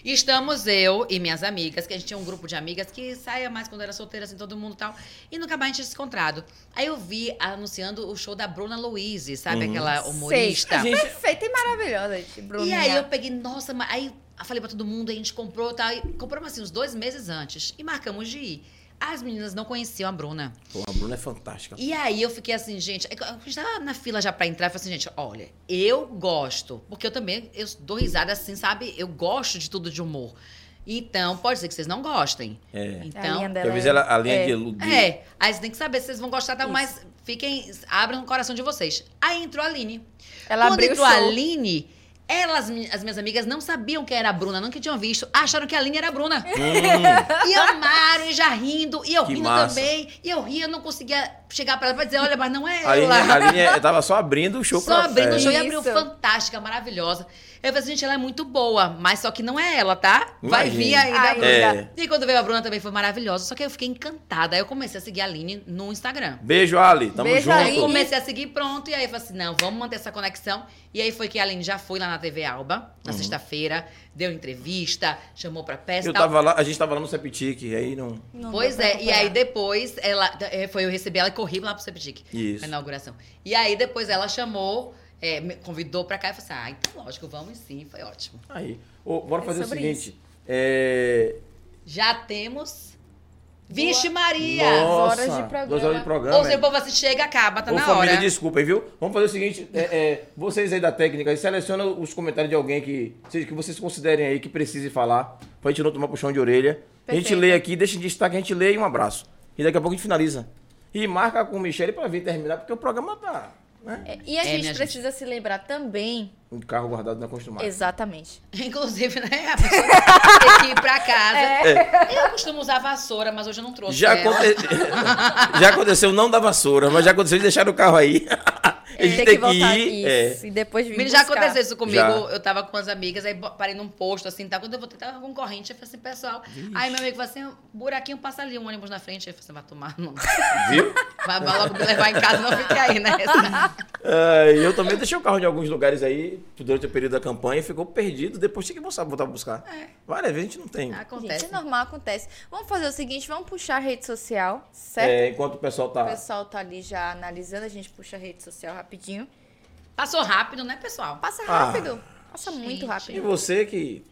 Estamos eu e minhas amigas, que a gente tinha um grupo de amigas que saía mais quando era solteira, assim, todo mundo e tal. E nunca mais a gente tinha se encontrado. Aí eu vi anunciando o show da Bruna Louise, sabe? Uhum. Aquela humorista. A gente- Perfeita e maravilhosa, gente. E aí eu peguei, nossa, mas aí falei pra todo mundo, a gente comprou, tá? Compramos assim uns dois meses antes e marcamos de ir. As meninas não conheciam a Bruna. Pô, a Bruna é fantástica. E aí eu fiquei assim, gente, a gente tava na fila já pra entrar, eu falei assim, gente, olha, eu gosto, porque eu também eu dou risada assim, sabe? Eu gosto de tudo de humor. Então, pode ser que vocês não gostem. É. A linha Então, dela é- ela, a linha é. de, é, aí você tem que saber se vocês vão gostar, tá? mas fiquem, abram o coração de vocês. Aí entrou a Aline. Ela Quando abriu o entrou a. Aline, elas, as minhas amigas não sabiam que era a Bruna, nunca tinham visto, acharam que a Aline era a Bruna. Hum, E amaram, e já rindo, e eu Que rindo massa. também. E eu ria, não conseguia chegar pra ela pra dizer, olha, mas não é a Aline, ela. a Aline é- tava só abrindo o show Só pra abrindo o show e abriu fantástica, maravilhosa. Eu falei assim, gente, ela é muito boa, mas só que não é ela, tá? Vai Imagina. vir ainda a Ai, Bruna. É. E quando veio a Bruna também foi maravilhosa, só que eu fiquei encantada. Aí eu comecei a seguir a Aline no Instagram. Beijo, Ali. Tamo Beijo, junto. Aí comecei a seguir pronto, e aí eu falei assim, não, vamos manter essa conexão. E aí foi que a Aline já foi lá na TV Alba, na sexta-feira, deu entrevista, chamou pra peça e Eu tal. tava lá, a gente tava lá no Septic, aí não. Não Pois é, e aí depois ela eh, foi eu recebi ela e corri lá pro Septic. Isso. Na inauguração. E aí depois ela chamou, eh, me convidou pra cá e falou assim: "Ah, então lógico, vamos sim", foi ótimo. Aí. Ô, bora É fazer o seguinte. É... Já temos Vixe Maria. Nossa, horas de programa. Duas horas de programa. Ou seja, o povo assim chega, acaba, tá Ô, na família, hora. desculpa, viu? Vamos fazer o seguinte: é, é, vocês aí da técnica, seleciona os comentários de alguém que, seja, que vocês considerem aí que precise falar, pra gente não tomar puxão de orelha. A gente Perfeito. lê aqui, deixa em destaque, a gente lê e um abraço. E daqui a pouco a gente finaliza. E marca com o Michele pra vir terminar, porque o programa tá. Né? É, E a É, gente precisa se lembrar também. Um carro guardado na acostumado. Exatamente. Inclusive, né? A pessoa tem que ir pra casa. É. Eu costumo usar vassoura, mas hoje eu não trouxe. Já, aconte- já aconteceu não da vassoura, mas já aconteceu de deixar o carro aí. A gente Tem tem que voltar ir, é. E depois vir já buscar. aconteceu isso comigo. Já. Eu tava com as amigas, aí parei num posto, assim, tá? Quando eu voltei, tava com corrente. Eu falei assim, pessoal. Aí meu amigo falou assim: buraquinho passa ali, um ônibus na frente. Aí eu falei assim, vai tomar, não. Viu? Vai, vai logo me levar em casa, não fique aí, né? É, e eu também deixei o carro em alguns lugares aí durante o período da campanha e ficou perdido. Depois tinha que voltar, voltar pra buscar. Várias vezes a gente não tem. Acontece. Gente, é normal, acontece. Vamos fazer o seguinte, vamos puxar a rede social, certo? É, enquanto o pessoal O tá. pessoal tá ali já analisando, a gente puxa a rede social rapidinho. Passou rápido, né, pessoal? Passa Ah. rápido. Passa muito Gente. E rápido. você que,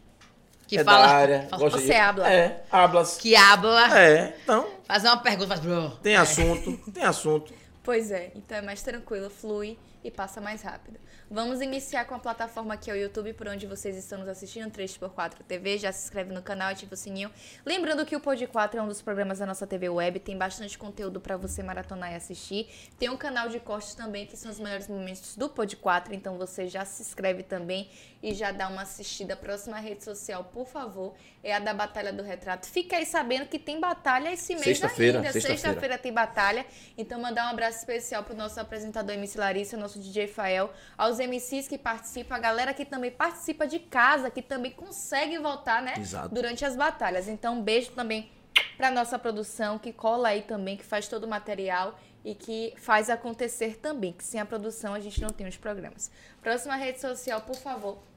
Que é fala. da área, fala- gosta Você de. habla. É, hablas. Que habla. É, então, Fazer uma pergunta, faz. bro. tem assunto, tem assunto. Pois é, então é mais tranquilo, flui e passa mais rápido. Vamos iniciar com a plataforma que é o YouTube, por onde vocês estão nos assistindo, 3x4 TV. Já se inscreve no canal, ativa o sininho. Lembrando que o Pod 4 é um dos programas da nossa TV Web, tem bastante conteúdo para você maratonar e assistir. Tem um canal de cortes também, que são os melhores momentos do Pod 4, então você já se inscreve também e já dá uma assistida. A próxima rede social, por favor, é a da Batalha do Retrato. Fica aí sabendo que tem batalha esse mês Sexta-feira, ainda. sexta-feira. Sexta-feira tem batalha. Então, mandar um abraço especial pro nosso apresentador MC Larissa, nosso DJ Fael, aos MCs que participam, a galera que também participa de casa, que também consegue voltar, né? Exato. Durante as batalhas. Então, um beijo também pra nossa produção, que cola aí também, que faz todo o material e que faz acontecer também. Que sem a produção a gente não tem os programas. Próxima rede social, por favor.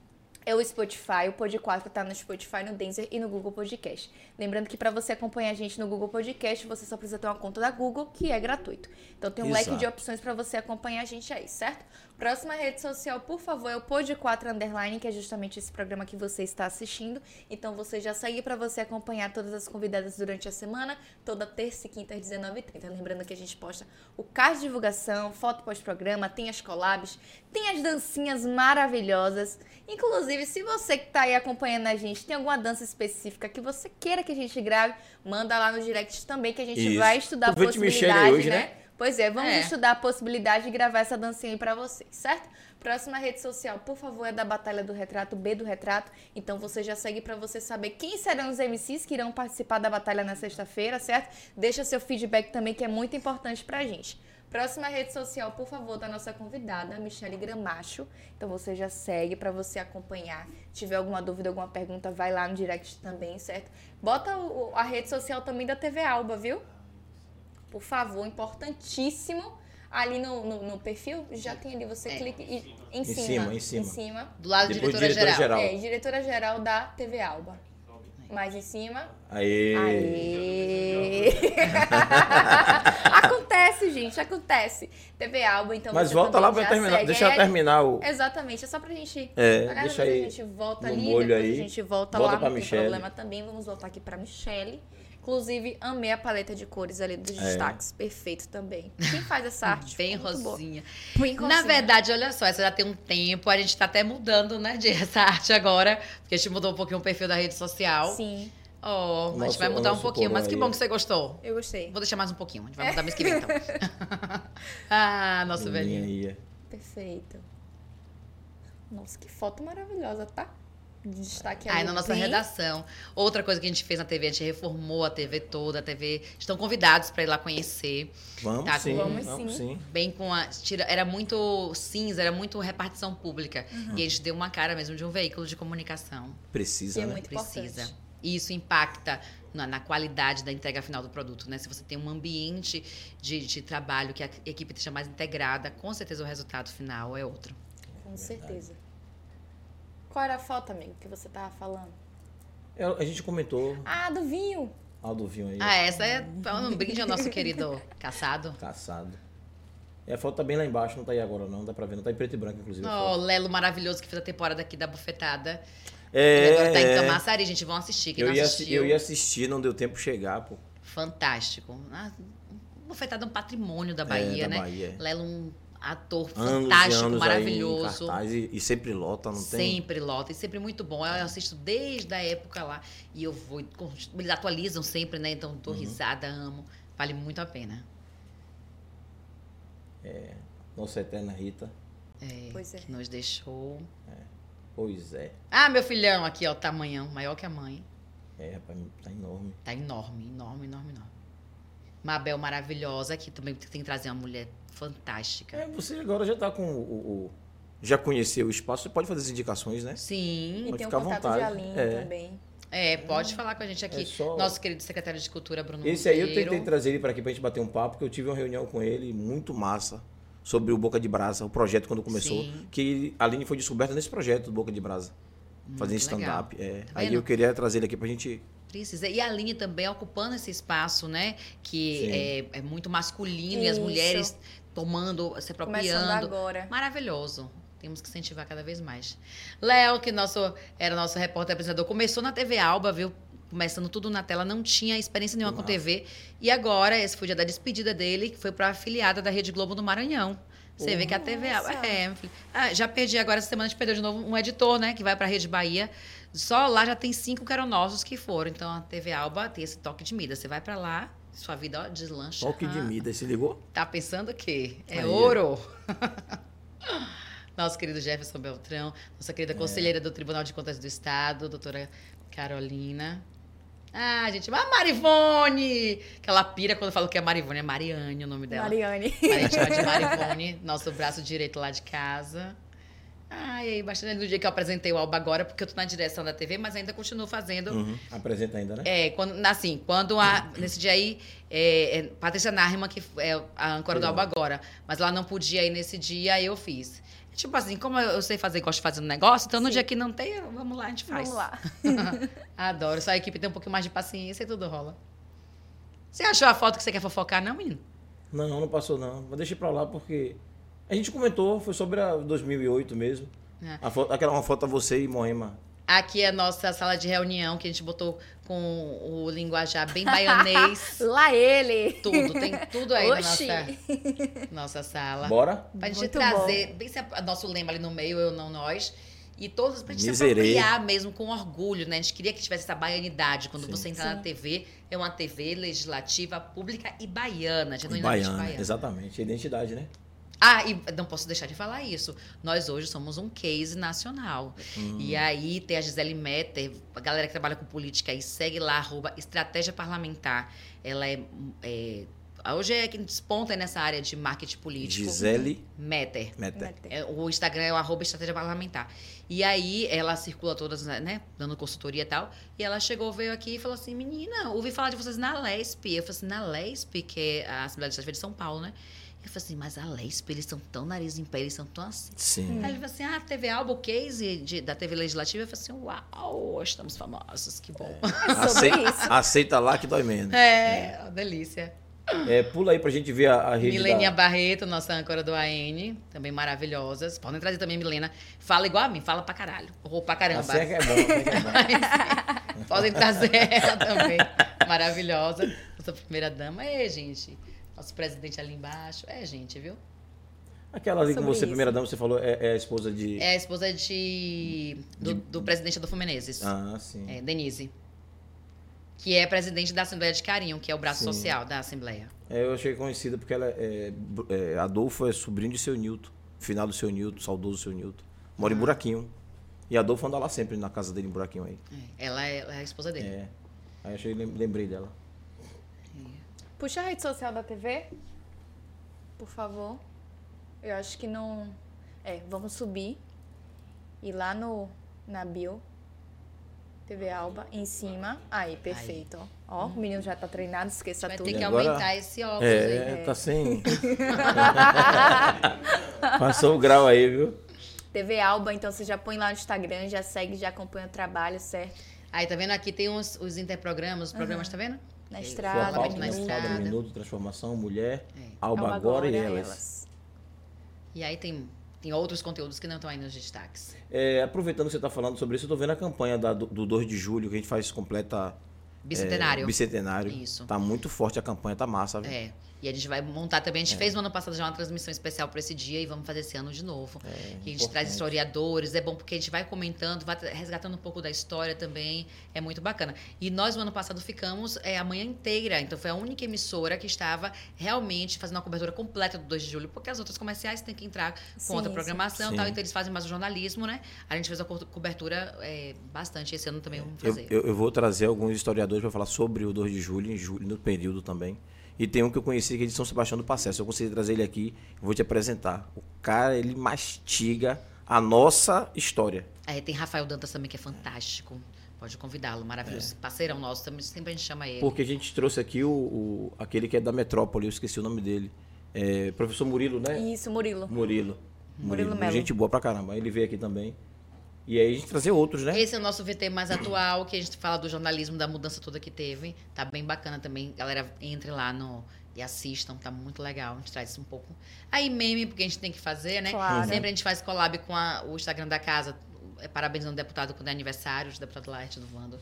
É o Spotify, o Pod 4 tá no Spotify, no Deezer e no Google Podcast. Lembrando que para você acompanhar a gente no Google Podcast, você só precisa ter uma conta da Google, que é gratuito. Então tem um leque Exato. de opções para você acompanhar a gente aí, certo? Próxima rede social, por favor, é o Pod 4 Underline, que é justamente esse programa que você está assistindo. Então você já segue para você acompanhar todas as convidadas durante a semana, toda terça e quinta às 19h30. Lembrando que a gente posta o card de divulgação, foto pós-programa, tem as collabs, tem as dancinhas maravilhosas. Inclusive, se você que tá aí acompanhando a gente tem alguma dança específica que você queira que a gente grave, manda lá no direct também que a gente Isso. vai estudar a possibilidade, hoje, né? né? Pois é, vamos É. estudar a possibilidade de gravar essa dancinha aí pra vocês, certo? Próxima rede social, por favor, é da Batalha do Retrato, B do Retrato. Então você já segue pra você saber quem serão os MCs que irão participar da batalha na sexta-feira, certo? Deixa seu feedback também, que é muito importante pra gente. Próxima rede social, por favor, da nossa convidada, Michele Gramacho. Então você já segue pra você acompanhar. Tiver alguma dúvida, alguma pergunta, vai lá no direct também, certo? Bota a rede social também da TV Alba, viu? Por favor, importantíssimo. Ali no, no, no perfil, já tem ali, você É. clica e, em, cima, cima, em cima. Em cima. Do lado da Depois diretora, diretora geral. geral. É, diretora-geral da TV Alba. Mais em cima. Aê. Aê! acontece, gente, acontece. TV Alba, então Mas volta lá pra terminar. segue. Deixa eu É, terminar o. Exatamente, é só pra gente. É, Agora deixa aí A gente volta no ali, molho depois aí. a gente volta, Volta lá, pra não tem Michele. problema também. Vamos voltar aqui pra Michelle. Inclusive, amei a paleta de cores ali dos É. destaques. Perfeito também. Quem faz essa arte? Bem rosinha. Na verdade, olha só, essa já tem um tempo, a gente tá até mudando, né, de essa arte agora, porque a gente mudou um pouquinho o perfil da rede social. Sim, Oh, a gente vai mudar um pouquinho, mas que bom que você gostou. eu gostei. Vou deixar mais um pouquinho, a gente vai mudar mês que vem, então. ah, nosso velhinho. Perfeito. Nossa, que foto maravilhosa, tá? De destaque Aí ali na nossa bem- redação. Outra coisa que a gente fez na TV, a gente reformou a TV toda, a TV. Estão convidados para ir lá conhecer. Vamos Tá, sim, vamos vamos, sim. Bem com a. Tira, era muito cinza, era muito repartição pública. Uhum. E a gente deu uma cara mesmo de um veículo de comunicação. Precisa, Que é né? muito Precisa. importante. E isso impacta na, na qualidade da entrega final do produto, né? Se você tem um ambiente de, de trabalho que a equipe esteja mais integrada, com certeza o resultado final é outro. Com certeza. Qual era a foto, amigo, que você tava falando? É, A gente comentou Ah, do vinho. Aldo Vinho aí. Ah, essa é um brinde ao nosso querido caçado. Caçado. E a foto tá bem lá embaixo, não tá aí agora não, dá pra ver. Não tá em preto e branco, inclusive. Oh, foto. Lelo maravilhoso que fez a temporada aqui da bufetada. É, Ele agora tá em é. Camaçari, gente. Vão assistir. Quem eu, não ia, assistiu, eu ia assistir, não deu tempo de chegar, pô. fantástico. Ah, bufetada é um patrimônio da Bahia, é, da né? Bahia. Lelo um ator Anos fantástico, e anos maravilhoso. Aí e, e sempre lota, não tem? Sempre lota e sempre muito bom. Eu assisto desde a época lá e eu vou. Eles atualizam sempre, né? Então Uhum. dou risada, amo. Vale muito a pena. Nossa eterna Rita. É, Pois é. Que nos deixou. Pois é. Ah, meu filhão aqui, ó, tamanhão, maior que a mãe. É, rapaz, tá enorme. Tá enorme, enorme, enorme, enorme. Mabel maravilhosa, que também tem que trazer uma mulher fantástica. É, você agora já tá com o, o- Já conheceu o espaço, você pode fazer as indicações, né? Sim. E Pode tem ficar à contato de vontade. Aline É. também. É, pode falar com a gente aqui. É só- Nosso querido secretário de Cultura, Bruno Esse aí eu Monteiro. tentei trazer ele para aqui pra gente bater um papo, porque eu tive uma reunião com ele muito massa sobre o Boca de Brasa, o projeto quando começou. Sim. Que a Aline foi descoberta nesse projeto do Boca de Brasa. Fazendo legal. stand-up. É. Tá aí eu queria trazer ele aqui pra gente. Precisa. E a Aline também ocupando esse espaço, né? Que é, é muito masculino e as Isso. mulheres tomando, se Começando apropriando. agora. Maravilhoso. Temos que incentivar cada vez mais. Léo, que nosso, era nosso repórter apresentador, começou na TV Alba, viu? Começando tudo na tela, não tinha experiência nenhuma com. TV. E agora, esse foi o dia da despedida dele, que foi para afiliada da Rede Globo do Maranhão. Você vê que a TV. É, meu filho. Ah, já perdi agora, essa semana a gente perdeu de novo um editor, né? Que vai para a Rede Bahia. Só lá já tem cinco que eram nossos que foram. Então a TV Alba tem esse toque de mida. Você vai para lá, sua vida ó, deslancha. Toque de Ah. Mida, se ligou? Tá pensando o quê? É Aí, ouro. Nosso querido Jefferson Beltrão, nossa É. querida conselheira do Tribunal de Contas do Estado, doutora Carolina. Ah, gente, a Marivone! Que ela pira quando fala que é Marivone, é Mariane o nome dela. Mariane. Mas a gente chama de Marivone, nosso braço direito lá de casa. Ah, e aí, bastante do dia que eu apresentei o Alba agora, porque eu tô na direção da TV, mas ainda continuo fazendo Uhum. Apresenta ainda, né? é, quando, assim, quando a, nesse dia aí, é, é, Patrícia Narman, que é a âncora do. Alba agora, mas ela não podia ir nesse dia, aí eu fiz. Tipo assim, como eu sei fazer, gosto de fazer um negócio, então no Sim. dia que não tem, vamos lá, a gente faz. Vamos lá. Adoro. Só a equipe tem um pouquinho mais de paciência e tudo rola. Você achou a foto que você quer fofocar, não, menino? Não, não passou não. Mas deixa pra lá porque. A gente comentou, foi sobre a 2008 mesmo. É. A foto, aquela uma foto a você e Moema. Aqui é a nossa sala de reunião, que a gente botou com o linguajar bem baianês. Lá ele. tudo, tem tudo aí na Oxi. nossa, nossa sala. Bora? Pra gente Muito trazer, bem se a- nosso lema ali no meio, eu não nós. E todos pra gente se Miserei. apropriar mesmo com orgulho, né? A gente queria que tivesse essa baianidade. Quando Sim. você entrar na Sim. TV, é uma TV legislativa, pública e baiana, genuinamente Baiana, baiana. exatamente. Identidade, né? Ah, e não posso deixar de falar isso. Nós hoje somos um case nacional. Hum. E aí tem a Gisele Metter, a galera que trabalha com política aí, segue lá, arroba Estratégia Parlamentar. Ela é, é- Hoje é quem desponta nessa área de marketing político. Gisele Metter. Meta. É, o Instagram é o arroba estratégia parlamentar. E aí ela circula todas, né, dando consultoria e tal. E ela chegou, veio aqui e falou assim: menina, ouvi falar de vocês na LESP. Eu falei assim, na LESP, que é a Assembleia Legislativa de São Paulo, né? Eu falei assim, mas a LESP, eles são tão nariz em pé, eles são tão assim. Sim. Aí ele falou assim: ah, TV Albo Case de- da TV Legislativa. Eu falei assim: uau, estamos famosos, que bom. É sobre Acei- isso. Aceita lá que dói menos. É, uma delícia. É, pula aí pra gente ver a, a rede Milenia da... Barreto, nossa âncora do AN, também maravilhosas. Podem trazer também, Milena. Fala igual a mim, fala pra caralho. Ou pra caramba. A Seca é bom, a Seca é bom. Podem trazer ela também. Maravilhosa. Nossa primeira dama. É, gente. Nosso presidente ali embaixo. É, gente, viu? Aquela ali Sobre você, isso. primeira dama, você falou, é, é a esposa de... É a esposa de, do, do presidente Adolfo Menezes. Ah, sim. É, Denise. Que é presidente da Assembleia de Carinho, que é o braço Sim. social da Assembleia. É, eu achei conhecida porque ela é, é- Adolfo é sobrinho de seu Nilton. Final do seu Nilton, saudoso seu Nilton. Mora em Buraquinho. E Adolfo anda lá sempre na casa dele em Buraquinho aí. É, ela é, ela é a esposa dele. É. Aí achei, lem- lembrei dela. Puxa a rede social da TV. Por favor. Eu acho que não. É, vamos subir. E lá no. Na bio. TV Alba, em cima. Aí, perfeito, ó. Ó, o menino já tá treinado, esqueça Vai tudo. ter que agora- aumentar esse óculos É, aí. tá sem. Passou o grau aí, viu? TV Alba, então você já põe lá no Instagram, já segue, já acompanha o trabalho, certo? Aí, tá vendo? Aqui tem os, os interprogramas, os programas, tá vendo? Na É, Sua estrada, pauta na estrada, minuto, transformação, mulher, É. Alba, Alba agora e Agora, elas. E aí tem, tem outros conteúdos que não estão aí nos destaques. É, aproveitando que você está falando sobre isso, eu tô vendo a campanha da- do, do 2 de julho, que a gente faz completa. Bicentenário. É, bicentenário. Isso. Tá muito forte a campanha, tá massa, viu? É. E a gente vai montar também. A gente fez no ano passado já uma transmissão especial para esse dia e vamos fazer esse ano de novo. É, E a gente importante. traz historiadores, é bom porque a gente vai comentando, vai resgatando um pouco da história também. É muito bacana. E nós, no ano passado, ficamos é, a manhã inteira. Então, foi a única emissora que estava realmente fazendo uma cobertura completa do 2 de julho, porque as outras comerciais têm que entrar com Sim, outra programação Sim. e tal. Então, eles fazem mais o jornalismo, né? A gente fez a co- cobertura é, bastante. Esse ano também vamos Eu, fazer. eu- eu vou trazer alguns historiadores para falar sobre o 2 de julho, em julho, no período também. E tem um que eu conheci que é de São Sebastião do Passeio. Se eu conseguir trazer ele aqui, eu vou te apresentar. O cara, ele mastiga a nossa história. Aí tem Rafael Dantas também, que é fantástico. Pode convidá-lo, maravilhoso. Parceirão nosso, também, sempre a gente chama ele. É. Porque a gente trouxe aqui o, o- aquele que é da metrópole, eu esqueci o nome dele. É, professor Murilo, né? Isso, Murilo. Murilo. Murilo Melo. Gente boa pra caramba. Ele veio aqui também. E aí a gente trazer outros, né? Esse é o nosso VT mais atual, que a gente fala do jornalismo, da mudança toda que teve. Tá bem bacana também. Galera, entre lá no e assistam, tá muito legal. A gente traz isso um pouco. Aí, meme, porque a gente tem que fazer, né? Claro. Sempre a gente faz collab com a- o Instagram da casa. É, Parabenizando o deputado quando é aniversário, o deputado Laerte do Vando.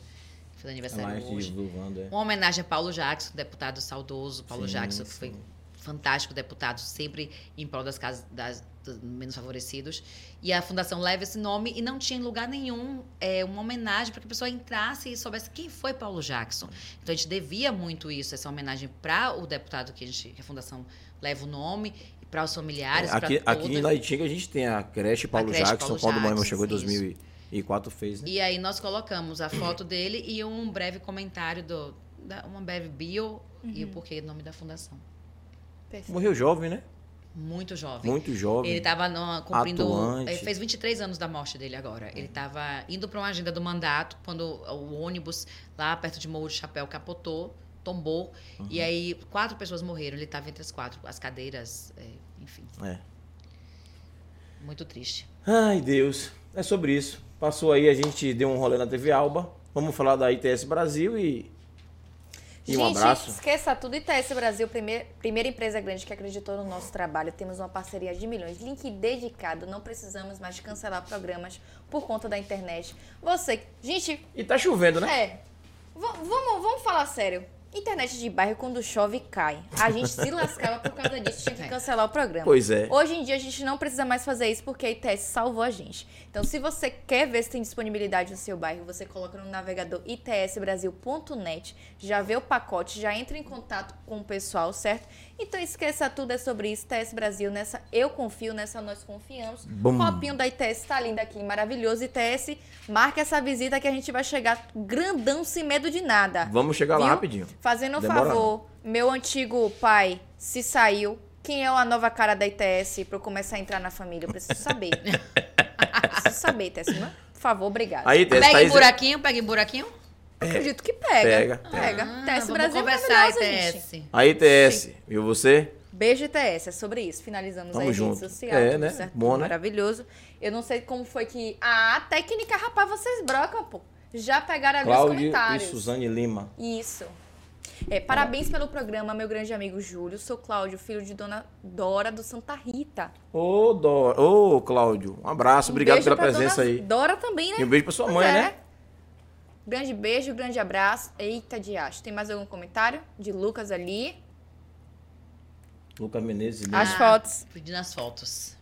que Fez aniversário Lá, esse hoje. do Wanda, é. Uma homenagem a Paulo Jackson, deputado saudoso. Paulo Sim, Jackson, que foi sim. Fantástico deputado, sempre em prol das casas das, dos menos favorecidos. E a fundação leva esse nome e não tinha em lugar nenhum é, uma homenagem para que a pessoa entrasse e soubesse quem foi Paulo Jackson. Então a gente devia muito isso, essa homenagem para o deputado que a, gente, que a fundação leva o nome e para os familiares, É, aqui, aqui em. Laitinga a gente tem a creche Paulo creche Jackson, Paulo quando o Moema Jackson, chegou em isso. 2004 fez, né? E aí nós colocamos a foto dele e um breve comentário do da, uma breve bio e o porquê do nome da fundação. Perfeito. Morreu jovem, né? Muito jovem. Muito jovem. Ele estava cumprindo. Atuante. Fez 23 anos da morte dele agora. Ele estava indo para uma agenda do mandato quando o ônibus lá perto de Morro do Chapéu capotou, tombou. E Uhum. aí quatro pessoas morreram. Ele estava entre as quatro. As cadeiras, é, enfim. É. Muito triste. Ai, Deus. É sobre isso. Passou aí, a gente deu um rolê na TV Alba. Vamos falar da ITS Brasil e. E um Gente, abraço. esqueça tudo. ITS Brasil, primeir, primeira empresa grande que acreditou no nosso trabalho. Temos uma parceria de milhões. Link dedicado. Não precisamos mais de cancelar programas por conta da internet. Você, gente, E tá chovendo, né? é. v- vamos, vamos falar sério. Internet de bairro, quando chove, cai. A gente se lascava por causa disso, tinha que É. cancelar o programa. Pois é. Hoje em dia a gente não precisa mais fazer isso porque a ITS salvou a gente. Então, se você quer ver se tem disponibilidade no seu bairro, você coloca no navegador itsbrasil.net, já vê o pacote, já entra em contato com o pessoal, certo? Então, esqueça tudo, é sobre isso. ITS Brasil, nessa eu confio, nessa nós confiamos. Bum. Copinho da ITS tá lindo aqui, maravilhoso. ITS, marca essa visita que a gente vai chegar grandão, sem medo de nada. Vamos chegar lá Viu? rapidinho. Fazendo um Demora favor, meu antigo pai se saiu. Quem é a nova cara da ITS pra eu começar a entrar na família? Eu preciso saber. preciso saber, ITS. Mas, Por favor, obrigada. Aí, ITS, Pega em Thaís, buraquinho, pega em buraquinho. Acredito que pega. Pega, Pega. Ah, ITS vamos Brasil é conversar, maravilhosa, gente. ITS. A ITS, viu você? Beijo, ITS. É sobre isso. Finalizamos Tamo aí a junto. rede social. É, né? certo, Bom, né? Maravilhoso. Eu não sei como foi que... Ah, a técnica, rapaz, vocês brocam, pô. Já pegaram ali os Cláudio e comentários. Suzane Lima. Isso. É, parabéns pelo programa, meu grande amigo Júlio. Sou Cláudio, filho de Dona Dora do Santa Rita. Ô, Dó- Ô, Cláudio, um abraço, Um obrigado pela presença Dona aí. Dora também, né? E um beijo pra sua Pois mãe, é. né? Grande beijo, grande abraço. Eita, de acho. Tem mais algum comentário? De Lucas ali. Lucas Menezes. Lima. As fotos. Pedindo as fotos.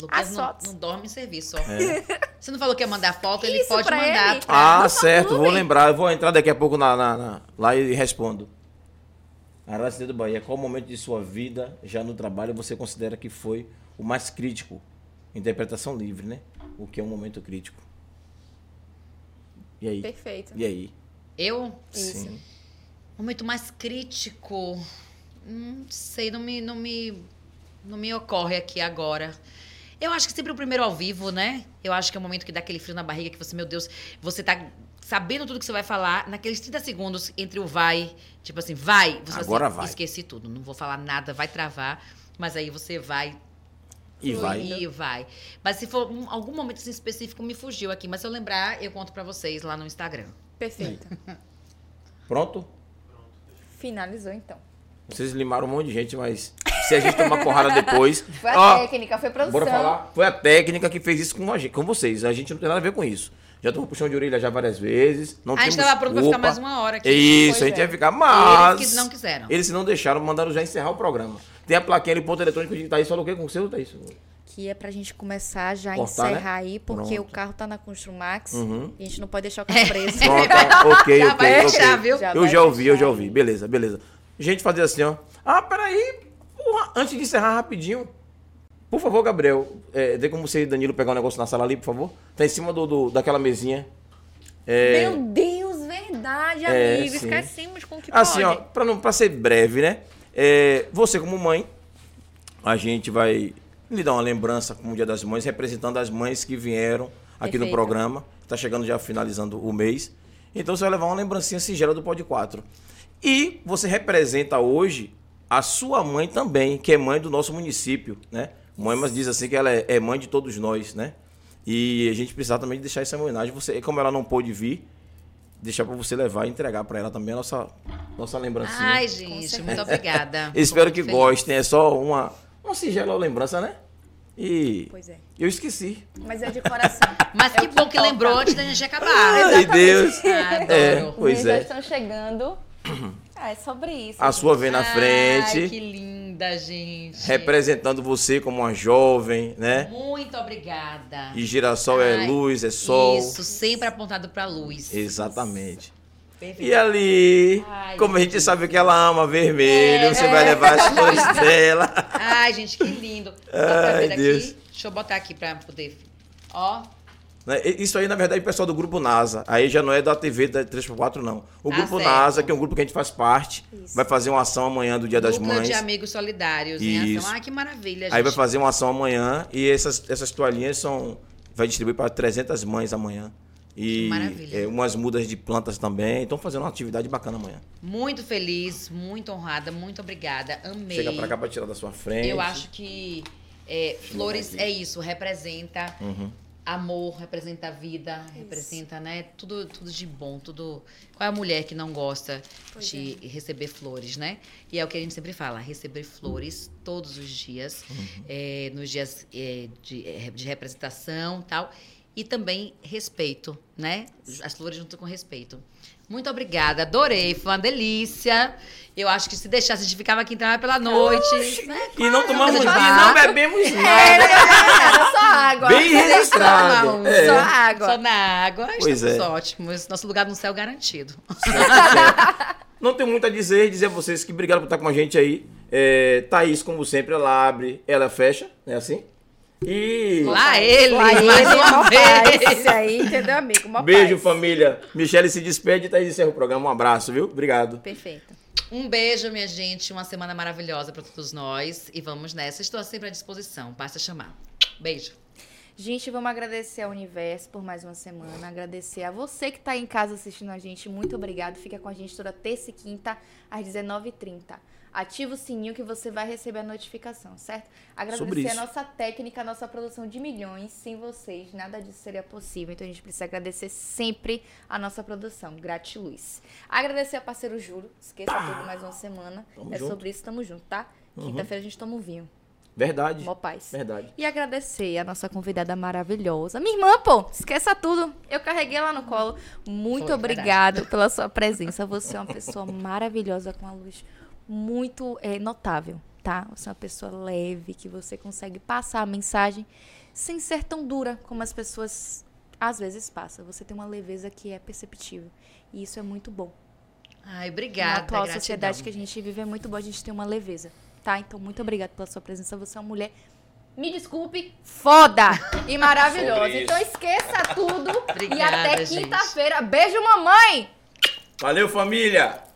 Lucas As não, fotos. não dorme em serviço, ó. Você não falou que ia mandar foto? Ele Isso pode mandar. ele. Ah, no certo, vou lembrar. Eu vou entrar daqui a pouco na, na- na- lá e respondo. Aracide do Bahia, qual momento de sua vida, já no trabalho, você considera que foi o mais crítico? Interpretação livre, né? O que é um momento crítico. E aí? Perfeito. E aí? Eu? Isso. Sim. Momento mais crítico. Não sei, não me, não me, não me ocorre aqui agora. Eu acho que sempre o primeiro ao vivo, né? Eu acho que é o momento que dá aquele frio na barriga, que você, meu Deus, você tá sabendo tudo que você vai falar, naqueles 30 segundos entre o vai, tipo assim, vai, você fala Agora assim, vai. esqueci tudo, não vou falar nada, vai travar, mas aí você vai E vai. e vai. Mas se for um- algum momento assim específico, me fugiu aqui, mas se eu lembrar, eu conto pra vocês lá no Instagram. Perfeito. Pronto? Finalizou então. Vocês limaram um monte de gente, mas se a gente tomar porrada depois. Foi a Ó, técnica, foi a produção. Bora falar. Foi a técnica que fez isso com, a gente, com vocês. A gente não tem nada a ver com isso. Já tomou puxão de orelha já várias vezes. Não A gente temos tava pronto pra ficar mais uma hora aqui. Isso, a gente é. ia ficar, mas... Eles que não quiseram. Eles se não deixaram, mandaram já encerrar o programa. Tem a plaquinha ali, ponto eletrônico de Thaís. Falou o quê com o seu, Thaís? Que é pra gente começar já a Cortar, encerrar né? aí, porque Pronto. o carro tá na Construmax. Uhum. E a gente não pode deixar o carro preso. Pronto, ok, Já ok, vai ok. fechar, viu? Já eu vai já ouvi, eu fechar já ouvi. Beleza, beleza. Gente, fazer assim, ó. Ah, peraí. Porra, antes de encerrar rapidinho. Por favor, Gabriel, é, dê como você e Danilo pegar um negócio na sala ali, por favor. Tá em cima do, do- daquela mesinha. É, Meu Deus, verdade, É, amigo. sim. Esquecemos com o que assim, ó, pode. pra, não, pra ser breve, né? É, você, como mãe, a gente vai lhe dar uma lembrança como Dia das Mães, representando as mães que vieram aqui no Perfeito. programa. Está chegando já finalizando o mês. Então você vai levar uma lembrancinha singela do Pod 4. E você representa hoje a sua mãe também, que é mãe do nosso município, né? Mãe, mas diz assim que ela é, é mãe de todos nós, né? E a gente precisa também deixar essa homenagem. Você, como ela não pôde vir, deixar para você levar e entregar para ela também a nossa, nossa lembrancinha. Ai, gente, muito obrigada. Espero que gostem. É só uma, uma singela lembrança, né? E Pois é. eu esqueci. Mas é de coração. Mas É que bom que lembrou antes da gente acabar. Ai, Deus. Adoro. É, pois Os já é. estão chegando. Ah, é sobre isso. A gente. sua vem na Ai, frente, que linda, gente. representando você como uma jovem, né? Muito obrigada. E girassol é Ai, luz, é sol. Isso, sempre apontado pra luz. Exatamente. Perfeito. E ali, Ai, como a gente sabe que ela ama vermelho, É. você vai levar as flores dela. Ai, gente, que lindo. Ai, Deus. aqui? Deixa eu botar aqui pra poder. Ó. Né? Isso aí, na verdade, é o pessoal do Grupo NASA. Aí já não é da TV da 3x4, não. O Tá Grupo certo. NASA, que é um grupo que a gente faz parte, Isso. vai fazer uma ação amanhã do Dia das Núcleo Mães. de amigos solidários em ação. Ai, que maravilha, gente. Aí vai fazer uma ação amanhã e essas, essas toalhinhas são vai distribuir para 300 mães amanhã. E maravilha. é, umas mudas de plantas também. Estão fazendo uma atividade bacana amanhã. Muito feliz, muito honrada, muito obrigada. Amei. Chega para cá para tirar da sua frente. Eu acho que é, flores é isso, representa Uhum. Amor, representa vida, representa, né, tudo, tudo de bom, tudo. Qual é a mulher que não gosta Pois de receber flores, né? E é o que a gente sempre fala, receber flores todos os dias, Uhum. é, nos dias é, de, é, de representação, tal, e também respeito, né? As flores junto com respeito. Muito obrigada, adorei, foi uma delícia. Eu acho que se deixasse, a gente ficava aqui entrava pela noite. né? E não tomamos Coisa e não bebemos É, nada. era só água. Bem registrado. Não, É. Só água. Só na água. Pois Estamos é. ótimos. Nosso lugar no céu garantido. Não tem muito a dizer, dizer a vocês que obrigado por estar com a gente aí. É, Thaís, como sempre, ela abre, ela fecha, é assim? E Lá ele, Lá ele, mais uma mó paz. vez. Isso aí, entendeu, amigo? Mó beijo, paz. família. Michele se despede e Thaís encerra o programa. Um abraço, viu? Obrigado. Perfeito. Um beijo, minha gente. Uma semana maravilhosa para todos nós. E vamos nessa. Estou sempre à disposição. Basta chamar. Beijo. Gente, vamos agradecer ao universo por mais uma semana. Agradecer a você que está em casa assistindo a gente. Muito obrigado. Fica com a gente toda terça e quinta, às 19h30. Ativa o sininho que você vai receber a notificação, certo? Agradecer a nossa técnica, a nossa produção de milhões. Sem vocês, nada disso seria possível. Então a gente precisa agradecer sempre a nossa produção. Gratiluz. Agradecer a parceiro Juro. Esqueça tudo mais uma semana. Tamo é junto. sobre isso, tamo junto, tá? Quinta-feira a gente toma um vinho. Verdade. Mó paz. Verdade. E agradecer a nossa convidada maravilhosa. Minha irmã, pô, esqueça tudo. Eu carreguei ela no colo. Muito Foi, obrigado pela sua presença. Você é uma pessoa maravilhosa com a luz muito é, notável, tá? Você é uma pessoa leve, que você consegue passar a mensagem sem ser tão dura como as pessoas às vezes passam. Você tem uma leveza que é perceptível. E isso é muito bom. Ai, Na obrigada. atual gratidão. sociedade que a gente vive é muito bom a gente ter uma leveza, tá? Então, muito obrigada pela sua presença. Você é uma mulher, me desculpe, foda e maravilhosa. Então, esqueça tudo e Obrigada, até gente. quinta-feira. Beijo, mamãe! Valeu, família!